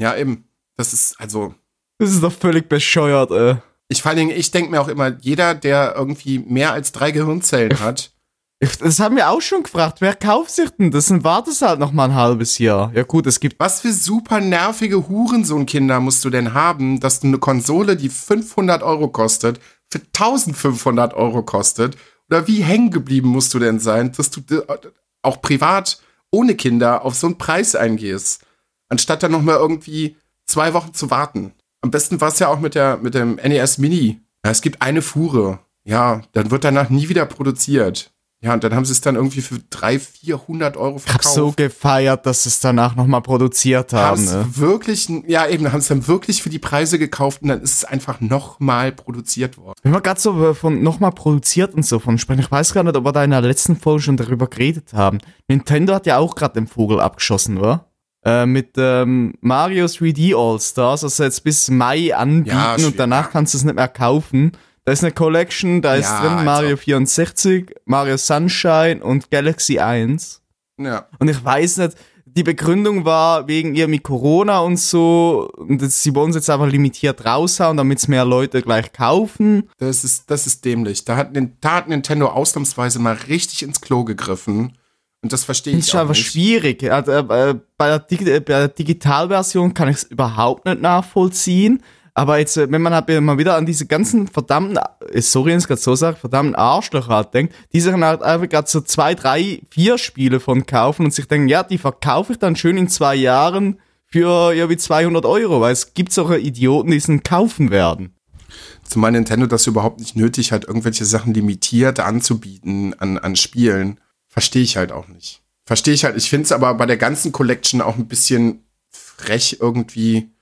Ja, eben. Das ist also Das ist doch völlig bescheuert, äh. Ich vor allen Dingen, ich denke mir auch immer, jeder, der irgendwie mehr als drei Gehirnzellen hat, Das haben wir auch schon gefragt. Wer kauft sich denn das? Dann wartet halt noch mal ein halbes Jahr. Ja gut, es gibt was für super nervige Hurensohn-Kinder musst du denn haben, dass du eine Konsole, die 500 Euro kostet, für 1500 Euro kostet? Oder wie hängen geblieben musst du denn sein, dass du äh, auch privat ohne Kinder auf so einen Preis eingehst, anstatt dann noch mal irgendwie zwei Wochen zu warten? Am besten war es ja auch mit, der, mit dem NES Mini. Ja, es gibt eine Fuhre. Ja, dann wird danach nie wieder produziert. Ja, und dann haben sie es dann irgendwie für 300, 400 Euro ich hab verkauft. so gefeiert, dass sie es danach noch mal produziert haben. Ne? wirklich, ja eben, haben es dann wirklich für die Preise gekauft und dann ist es einfach nochmal produziert worden. Wenn wir gerade so äh, von nochmal produziert und so von sprechen, ich weiß gar nicht, ob wir da in der letzten Folge schon darüber geredet haben. Nintendo hat ja auch gerade den Vogel abgeschossen, oder? Äh, mit ähm, Mario 3D All-Stars, also jetzt bis Mai anbieten Ja, und danach kannst du es nicht mehr kaufen. Da ist eine Collection, da ist Ja, drin als Mario ob. 64, Mario Sunshine und Galaxy 1. Ja. Und ich weiß nicht, die Begründung war wegen irgendwie Corona und so, und das, sie wollen es jetzt einfach limitiert raushauen, damit es mehr Leute gleich kaufen. Das ist, das ist dämlich. Da hat, da hat Nintendo ausnahmsweise mal richtig ins Klo gegriffen. Und das verstehe ich ich auch einfach nicht. schwierig. Äh, bei, der Dig äh, bei der Digitalversion kann ich es überhaupt nicht nachvollziehen. Aber jetzt, äh, wenn man halt mal wieder an diese ganzen verdammten, äh, sorry, wenn ich es gerade so sage, verdammten Arschlöcher halt denkt, die sich halt einfach gerade so zwei, drei, vier Spiele von kaufen und sich denken, ja, die verkaufe ich dann schön in zwei Jahren für ja wie 200 Euro, weil es gibt solche Idioten, die es kaufen werden. Zumal Nintendo das überhaupt nicht nötig hat, irgendwelche Sachen limitiert anzubieten an, an Spielen. Verstehe ich halt auch nicht. Verstehe ich halt. Ich finde es aber bei der ganzen Collection auch ein bisschen frech irgendwie,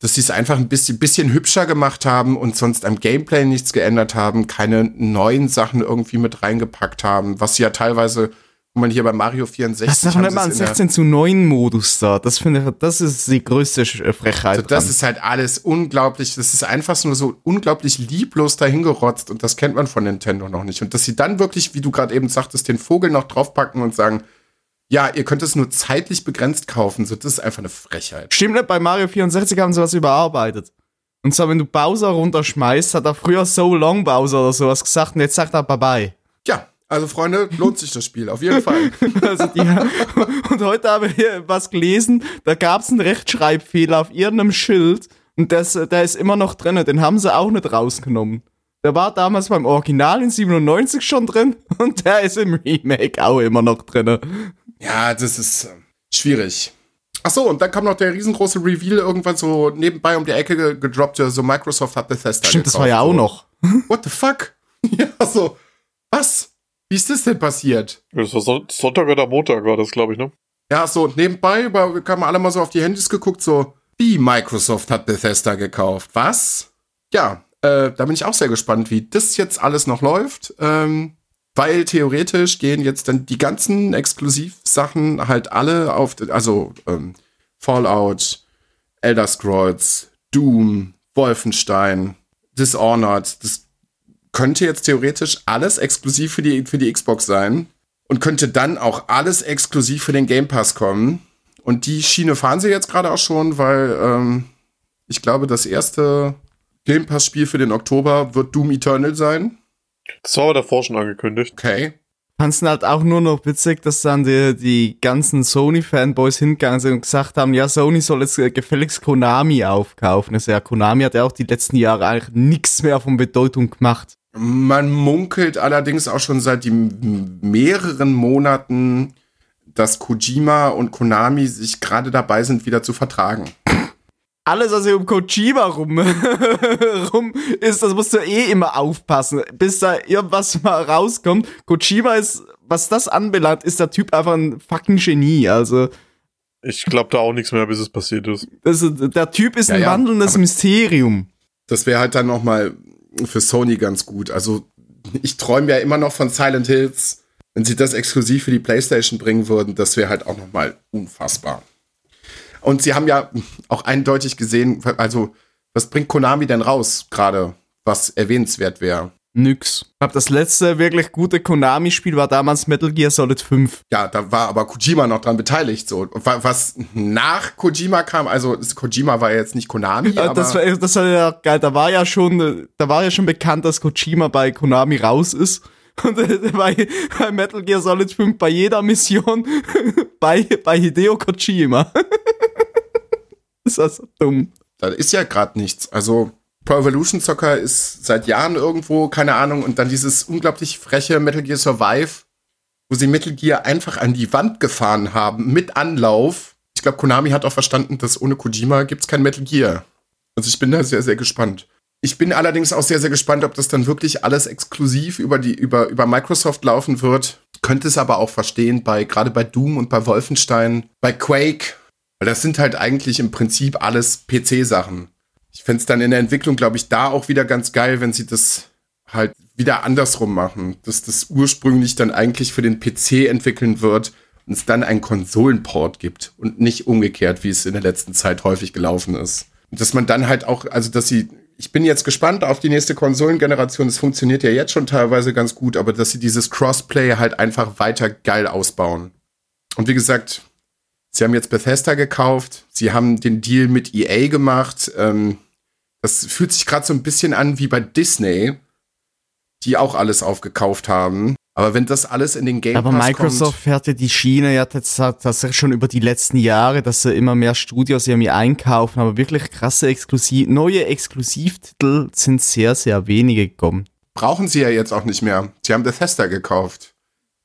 dass sie es einfach ein bisschen, bisschen hübscher gemacht haben und sonst am Gameplay nichts geändert haben, keine neuen Sachen irgendwie mit reingepackt haben, was sie ja teilweise, wo man hier bei Mario 64 Das haben mal ein es in der- 16 zu 9 Modus da. Das finde ich, das ist die größte äh, Frechheit. Also das dran. ist halt alles unglaublich. Das ist einfach nur so unglaublich lieblos dahingerotzt und das kennt man von Nintendo noch nicht. Und dass sie dann wirklich, wie du gerade eben sagtest, den Vogel noch draufpacken und sagen, ja, ihr könnt es nur zeitlich begrenzt kaufen, so das ist einfach eine Frechheit. Stimmt nicht, bei Mario 64 haben sie was überarbeitet. Und zwar, wenn du Bowser runterschmeißt, hat er früher so long Bowser oder sowas gesagt und jetzt sagt er bye-bye. Ja, also Freunde, lohnt sich das Spiel, auf jeden Fall. Also die, und heute habe ich was gelesen, da gab es einen Rechtschreibfehler auf irgendeinem Schild und das, der ist immer noch drin, den haben sie auch nicht rausgenommen. Der war damals beim Original in 97 schon drin und der ist im Remake auch immer noch drin. Ja, das ist äh, schwierig. Ach so, und dann kam noch der riesengroße Reveal irgendwann so nebenbei um die Ecke ge- gedroppt, ja, so Microsoft hat Bethesda Stimmt, das gekauft, war ja auch noch. What the fuck? Ja, so, was? Wie ist das denn passiert? Das war Son Sonntag oder Montag war das, glaube ich, ne? Ja, so, und nebenbei haben alle mal so auf die Handys geguckt, so, Wie Microsoft hat Bethesda gekauft. Was? Ja, äh, da bin ich auch sehr gespannt, wie das jetzt alles noch läuft. Ähm, weil theoretisch gehen jetzt dann die ganzen Exklusivsachen halt alle auf, also ähm, Fallout, Elder Scrolls, Doom, Wolfenstein, Dishonored, das könnte jetzt theoretisch alles exklusiv für die, für die Xbox sein und könnte dann auch alles exklusiv für den Game Pass kommen. Und die Schiene fahren sie jetzt gerade auch schon, weil ähm, ich glaube, das erste Game Pass-Spiel für den Oktober wird Doom Eternal sein. Das war aber davor schon angekündigt. Okay. Fand's halt auch nur noch witzig, dass dann die, die ganzen Sony-Fanboys hingegangen sind und gesagt haben, ja, Sony soll jetzt äh, gefälligst Konami aufkaufen. Also ja, Konami hat ja auch die letzten Jahre eigentlich nichts mehr von Bedeutung gemacht. Man munkelt allerdings auch schon seit mehreren Monaten, dass Kojima und Konami sich gerade dabei sind, wieder zu vertragen. Alles, was hier um Kojima rum, rum ist, das musst du eh immer aufpassen, bis da irgendwas mal rauskommt. Kojima ist, was das anbelangt, ist der Typ einfach ein fucking Genie. Also, Ich glaube da auch nichts mehr, bis es passiert ist. das, der Typ ist Ja, ein ja, wandelndes aber- Mysterium. Das wäre halt dann noch mal für Sony ganz gut. Also ich träume ja immer noch von Silent Hills. Wenn sie das exklusiv für die PlayStation bringen würden, das wäre halt auch noch mal unfassbar. Und sie haben ja auch eindeutig gesehen, also was bringt Konami denn raus gerade, was erwähnenswert wäre? Nix. Ich glaube, das letzte wirklich gute Konami-Spiel war damals Metal Gear Solid 5. Ja, da war aber Kojima noch dran beteiligt. So. Was nach Kojima kam, also Kojima war jetzt nicht Konami, aber das, war, das war ja geil. Da war ja schon, da war ja schon bekannt, dass Kojima bei Konami raus ist. Und äh, bei, bei Metal Gear Solid 5 bei jeder Mission bei, bei Hideo Kojima. ist das so dumm. da ist ja gerade nichts. Also Pro Evolution Soccer ist seit Jahren irgendwo, keine Ahnung, und dann dieses unglaublich freche Metal Gear Survive, wo sie Metal Gear einfach an die Wand gefahren haben, mit Anlauf. Ich glaube, Konami hat auch verstanden, dass ohne Kojima gibt's kein Metal Gear. Also ich bin da sehr, sehr gespannt. Ich bin allerdings auch sehr, sehr gespannt, ob das dann wirklich alles exklusiv über die, über, über Microsoft laufen wird. Könnte es aber auch verstehen bei, gerade bei Doom und bei Wolfenstein, bei Quake, weil das sind halt eigentlich im Prinzip alles PC-Sachen. Ich fände es dann in der Entwicklung, glaube ich, da auch wieder ganz geil, wenn sie das halt wieder andersrum machen. Dass das ursprünglich dann eigentlich für den PC entwickeln wird und es dann einen Konsolenport gibt und nicht umgekehrt, wie es in der letzten Zeit häufig gelaufen ist. Und dass man dann halt auch, also dass sie, ich bin jetzt gespannt auf die nächste Konsolengeneration, es funktioniert ja jetzt schon teilweise ganz gut, aber dass sie dieses Crossplay halt einfach weiter geil ausbauen. Und wie gesagt, Sie haben jetzt Bethesda gekauft, sie haben den Deal mit EA gemacht. Ähm, das fühlt sich gerade so ein bisschen an wie bei Disney, die auch alles aufgekauft haben. Aber wenn das alles in den Game Aber Pass Microsoft fährt ja die Schiene ja tats- tatsächlich schon über die letzten Jahre, dass sie immer mehr Studios irgendwie einkaufen, aber wirklich krasse Exklusiv, neue Exklusivtitel sind sehr, sehr wenige gekommen. kommt, brauchen sie ja jetzt auch nicht mehr. Sie haben Bethesda gekauft.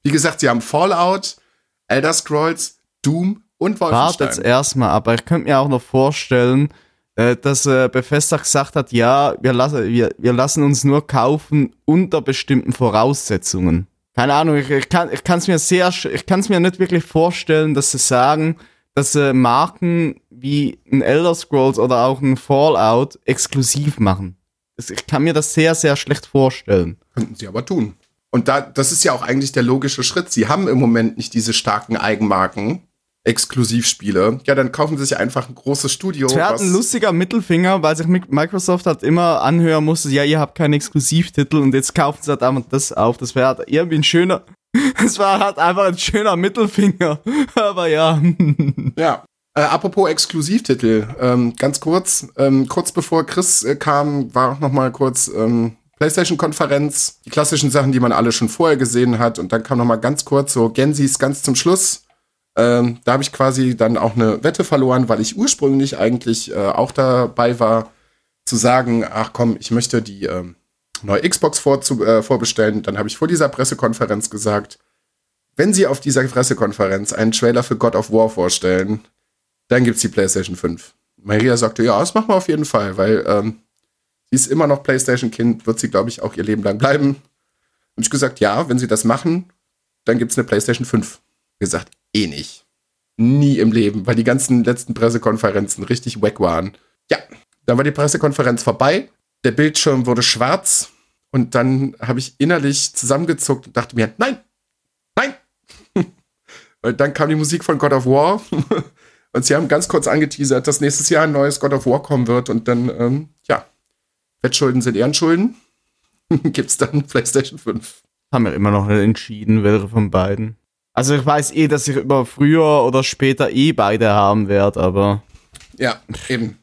Wie gesagt, sie haben Fallout, Elder Scrolls, Doom und Wartet Wolfenstein. erstmal, aber ich könnte mir auch noch vorstellen, äh, dass äh, Bethesda gesagt hat, ja, wir, lassen wir, wir lassen uns nur kaufen unter bestimmten Voraussetzungen. Keine Ahnung, ich, ich kann es mir sehr, ich kann es mir nicht wirklich vorstellen, dass sie sagen, dass sie Marken wie ein Elder Scrolls oder auch ein Fallout exklusiv machen. Ich kann mir das sehr, sehr schlecht vorstellen. Könnten sie aber tun. Und da, das ist ja auch eigentlich der logische Schritt. Sie haben im Moment nicht diese starken Eigenmarken, Exklusivspiele. Ja, dann kaufen sie sich einfach ein großes Studio. Es wäre was- ein lustiger Mittelfinger, weil sich Mi- Microsoft halt immer anhören musste, ja, ihr habt keinen Exklusivtitel und jetzt kaufen sie halt einfach das auf. Das wäre halt irgendwie ein schöner, es war halt einfach ein schöner Mittelfinger. Aber ja. Ja. Äh, apropos Exklusivtitel, ähm, ganz kurz, ähm, kurz bevor Chris äh, kam, war auch noch mal kurz ähm, PlayStation-Konferenz, die klassischen Sachen, die man alle schon vorher gesehen hat, und dann kam noch mal ganz kurz so Gensis ganz zum Schluss. Ähm, da habe ich quasi dann auch eine Wette verloren, weil ich ursprünglich eigentlich äh, auch dabei war, zu sagen, ach komm, ich möchte die ähm, neue Xbox vorzu äh, vorbestellen. Dann habe ich vor dieser Pressekonferenz gesagt, wenn sie auf dieser Pressekonferenz einen Trailer für God of War vorstellen, dann gibt's die PlayStation 5. Maria sagte, ja, das machen wir auf jeden Fall, weil ähm, sie ist immer noch PlayStation-Kind, wird sie, glaube ich, auch ihr Leben lang bleiben. Und ich gesagt, ja, wenn sie das machen, dann gibt's eine PlayStation 5. Gesagt, eh nicht. Nie im Leben, weil die ganzen letzten Pressekonferenzen richtig wack waren. Ja, dann war die Pressekonferenz vorbei. Der Bildschirm wurde schwarz. Und dann habe ich innerlich zusammengezuckt und dachte mir, nein, nein. Weil dann kam die Musik von God of War. und sie haben ganz kurz angeteasert, dass nächstes Jahr ein neues God of War kommen wird. Und dann, ähm, ja, Wettschulden sind Ehrenschulden. Gibt's dann PlayStation 5. Haben wir immer noch entschieden, welche von beiden. Also ich weiß eh, dass ich über früher oder später eh beide haben werde, aber Ja, eben.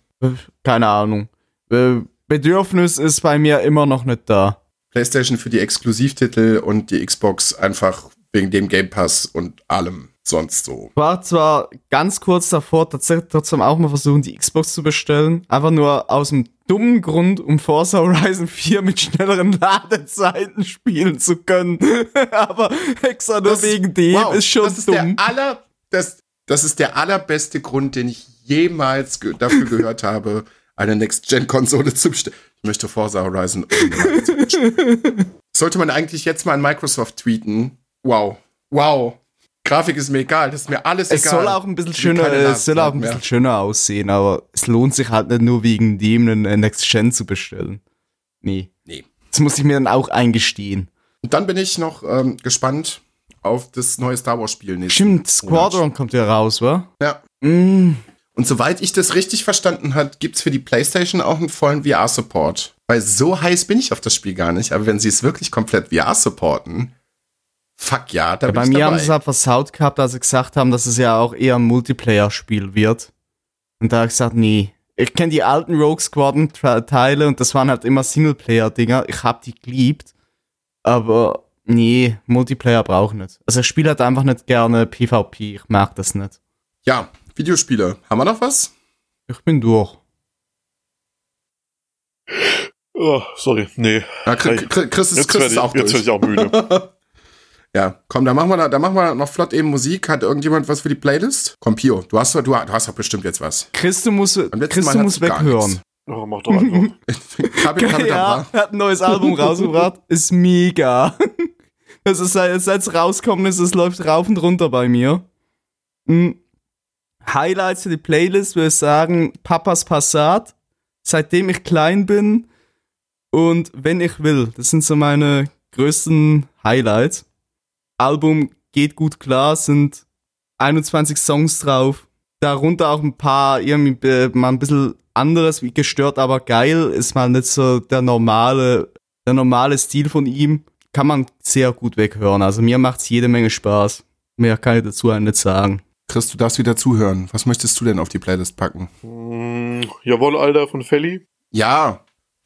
keine Ahnung. Äh, Bedürfnis ist bei mir immer noch nicht da. PlayStation für die Exklusivtitel und die Xbox einfach wegen dem Game Pass und allem sonst so. War zwar ganz kurz davor, tatsächlich trotzdem auch mal versuchen, die Xbox zu bestellen. Einfach nur aus dem dummen Grund, um Forza Horizon 4 mit schnelleren Ladezeiten spielen zu können. Aber extra nur Das- wegen dem wow, ist schon das ist dumm. Der aller, das, das ist der allerbeste Grund, den ich jemals ge dafür gehört habe, eine Next-Gen-Konsole zu bestellen. Ich möchte Forza Horizon. Sollte man eigentlich jetzt mal an Microsoft tweeten? Wow. Wow. Grafik ist mir egal, das ist mir alles Es egal. soll auch ein bisschen schöner, es soll auch ein bisschen schöner aussehen, aber es lohnt sich halt nicht nur wegen dem einen Next Gen zu bestellen. Nee. Nee. Das muss ich mir dann auch eingestehen. Und dann bin ich noch ähm, gespannt auf das neue Star Wars Spiel Stimmt, Squadron kommt ja raus, wa? Ja. Mm. Und soweit ich das richtig verstanden habe, gibt's für die PlayStation auch einen vollen VR-Support. Weil so heiß bin ich auf das Spiel gar nicht. Aber wenn sie es wirklich komplett VR supporten, fuck ja, da bin Bei ich mir dabei. haben sie es halt versaut gehabt, als sie gesagt haben, dass es ja auch eher ein Multiplayer-Spiel wird. Und da habe ich gesagt, nee. Ich kenne die alten Rogue Squadron-Teile und das waren halt immer Singleplayer-Dinger. Ich hab die geliebt. Aber nee, Multiplayer brauche ich nicht. Also ich spiele halt einfach nicht gerne PvP. Ich mag das nicht. ja, Videospiele. Haben wir noch was? Ich bin durch. Oh, sorry, nee. Ja, Chris, Hey, Chris, ist, Jetzt Chris werde ist ich, auch jetzt werd durch. ich auch müde. Ja, komm, dann machen wir da, machen wir noch flott eben Musik. Hat irgendjemand was für die Playlist? Komm, Pio, du hast, doch- du, du hast doch bestimmt jetzt was. Chris, du musst, Beim letzten Chris, Mal du hattest musst du gar weghören. Oh, mach doch einfach. Kabi, Kabi, ja, er hat ein neues Album rausgebracht. Ist mega. Das ist seit seit es rauskommen ist, es läuft rauf und runter bei mir. Hm. Highlights für die Playlist würde ich sagen, Papas Passat, seitdem ich klein bin und wenn ich will. Das sind so meine größten Highlights. Album geht gut klar, sind 21 Songs drauf. Darunter auch ein paar irgendwie äh, mal ein bisschen anderes, wie gestört, aber geil. Ist mal nicht so der normale, der normale Stil von ihm. Kann man sehr gut weghören. Also mir macht's jede Menge Spaß. Mehr kann ich dazu halt nicht sagen. Chris, du darfst wieder zuhören. Was möchtest du denn auf die Playlist packen? Mm, jawohl, Alter, von Felly. Ja,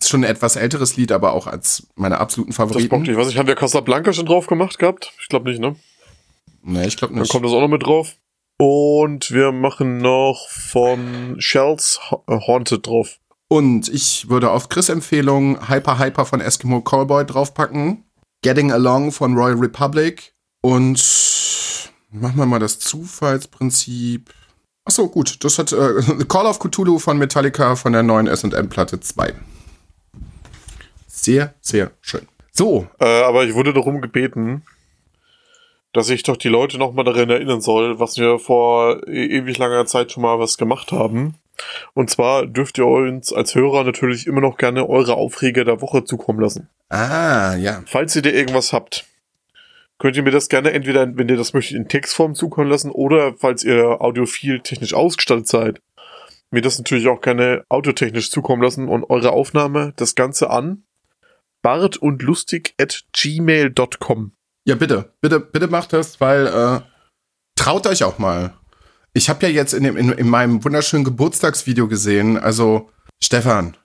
schon ein etwas älteres Lied, aber auch als meine absoluten Das bockt Favoriten. nicht. Was ich, haben wir Casablanca schon drauf gemacht gehabt? Ich glaube nicht, ne? Nee, ich glaube Dann nicht. kommt das auch noch mit drauf. Und wir machen noch von Shells äh, Haunted drauf. Und ich würde auf Chris Empfehlung Hyper Hyper von Eskimo Callboy draufpacken. Getting Along von Royal Republic. Und machen wir mal das Zufallsprinzip. Achso, gut. Das hat äh, Call of Cthulhu von Metallica von der neuen SM-Platte 2. Sehr, sehr schön. So, Äh, aber ich wurde darum gebeten, dass ich doch die Leute nochmal daran erinnern soll, was wir vor e ewig langer Zeit schon mal was gemacht haben. Und zwar dürft ihr uns als Hörer natürlich immer noch gerne eure Aufreger der Woche zukommen lassen. ah, ja. Falls ihr da irgendwas habt, könnt ihr mir das gerne entweder, wenn ihr das möchtet, in Textform zukommen lassen oder falls ihr audiophil technisch ausgestattet seid, mir das natürlich auch gerne autotechnisch zukommen lassen und eure Aufnahme, das Ganze an bart und lustig at gmail.com. Ja, bitte, bitte, bitte macht das, weil äh, traut euch auch mal. Ich habe ja jetzt in, dem, in, in meinem wunderschönen Geburtstagsvideo gesehen, also Stefan,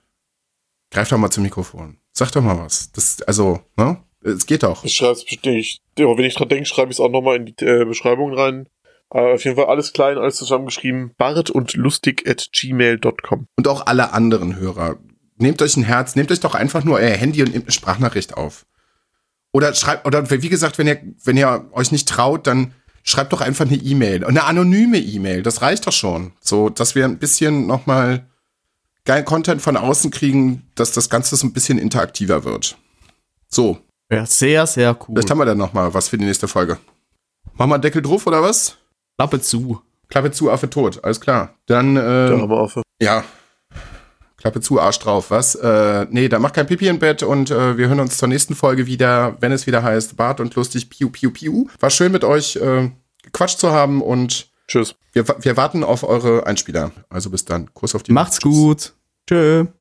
greif doch mal zum Mikrofon. Sag doch mal was. Das, also, ne? Es geht doch. Ich schreibe es bestimmt. Wenn ich dran denke, schreibe ich es auch nochmal in die äh, Beschreibung rein. Äh, auf jeden Fall alles klein, alles zusammengeschrieben. bart und lustig at gmail.com. Und auch alle anderen Hörer. Nehmt euch ein Herz, nehmt euch doch einfach nur euer Handy und nehmt eine Sprachnachricht auf. Oder schreibt, oder wie gesagt, wenn ihr, wenn ihr euch nicht traut, dann schreibt doch einfach eine E-Mail. Eine anonyme E-Mail, das reicht doch schon. So, dass wir ein bisschen nochmal geilen Content von außen kriegen, dass das Ganze so ein bisschen interaktiver wird. So, Ja, sehr, sehr cool. vielleicht haben wir dann nochmal was für die nächste Folge. Machen wir einen Deckel drauf oder was? Klappe zu. Klappe zu, Affe tot. Alles klar. Dann, Der äh, arme Affe. ja. Klappe zu, Arsch drauf. Was? Äh, nee, da macht kein Pipi im Bett und äh, wir hören uns zur nächsten Folge wieder, wenn es wieder heißt Bart und lustig, piu, piu, piu. War schön mit euch äh, gequatscht zu haben und Tschüss. wir, wir warten auf eure Einspieler. Also bis dann. Kuss auf die Macht's Tschüss. gut. Tschö.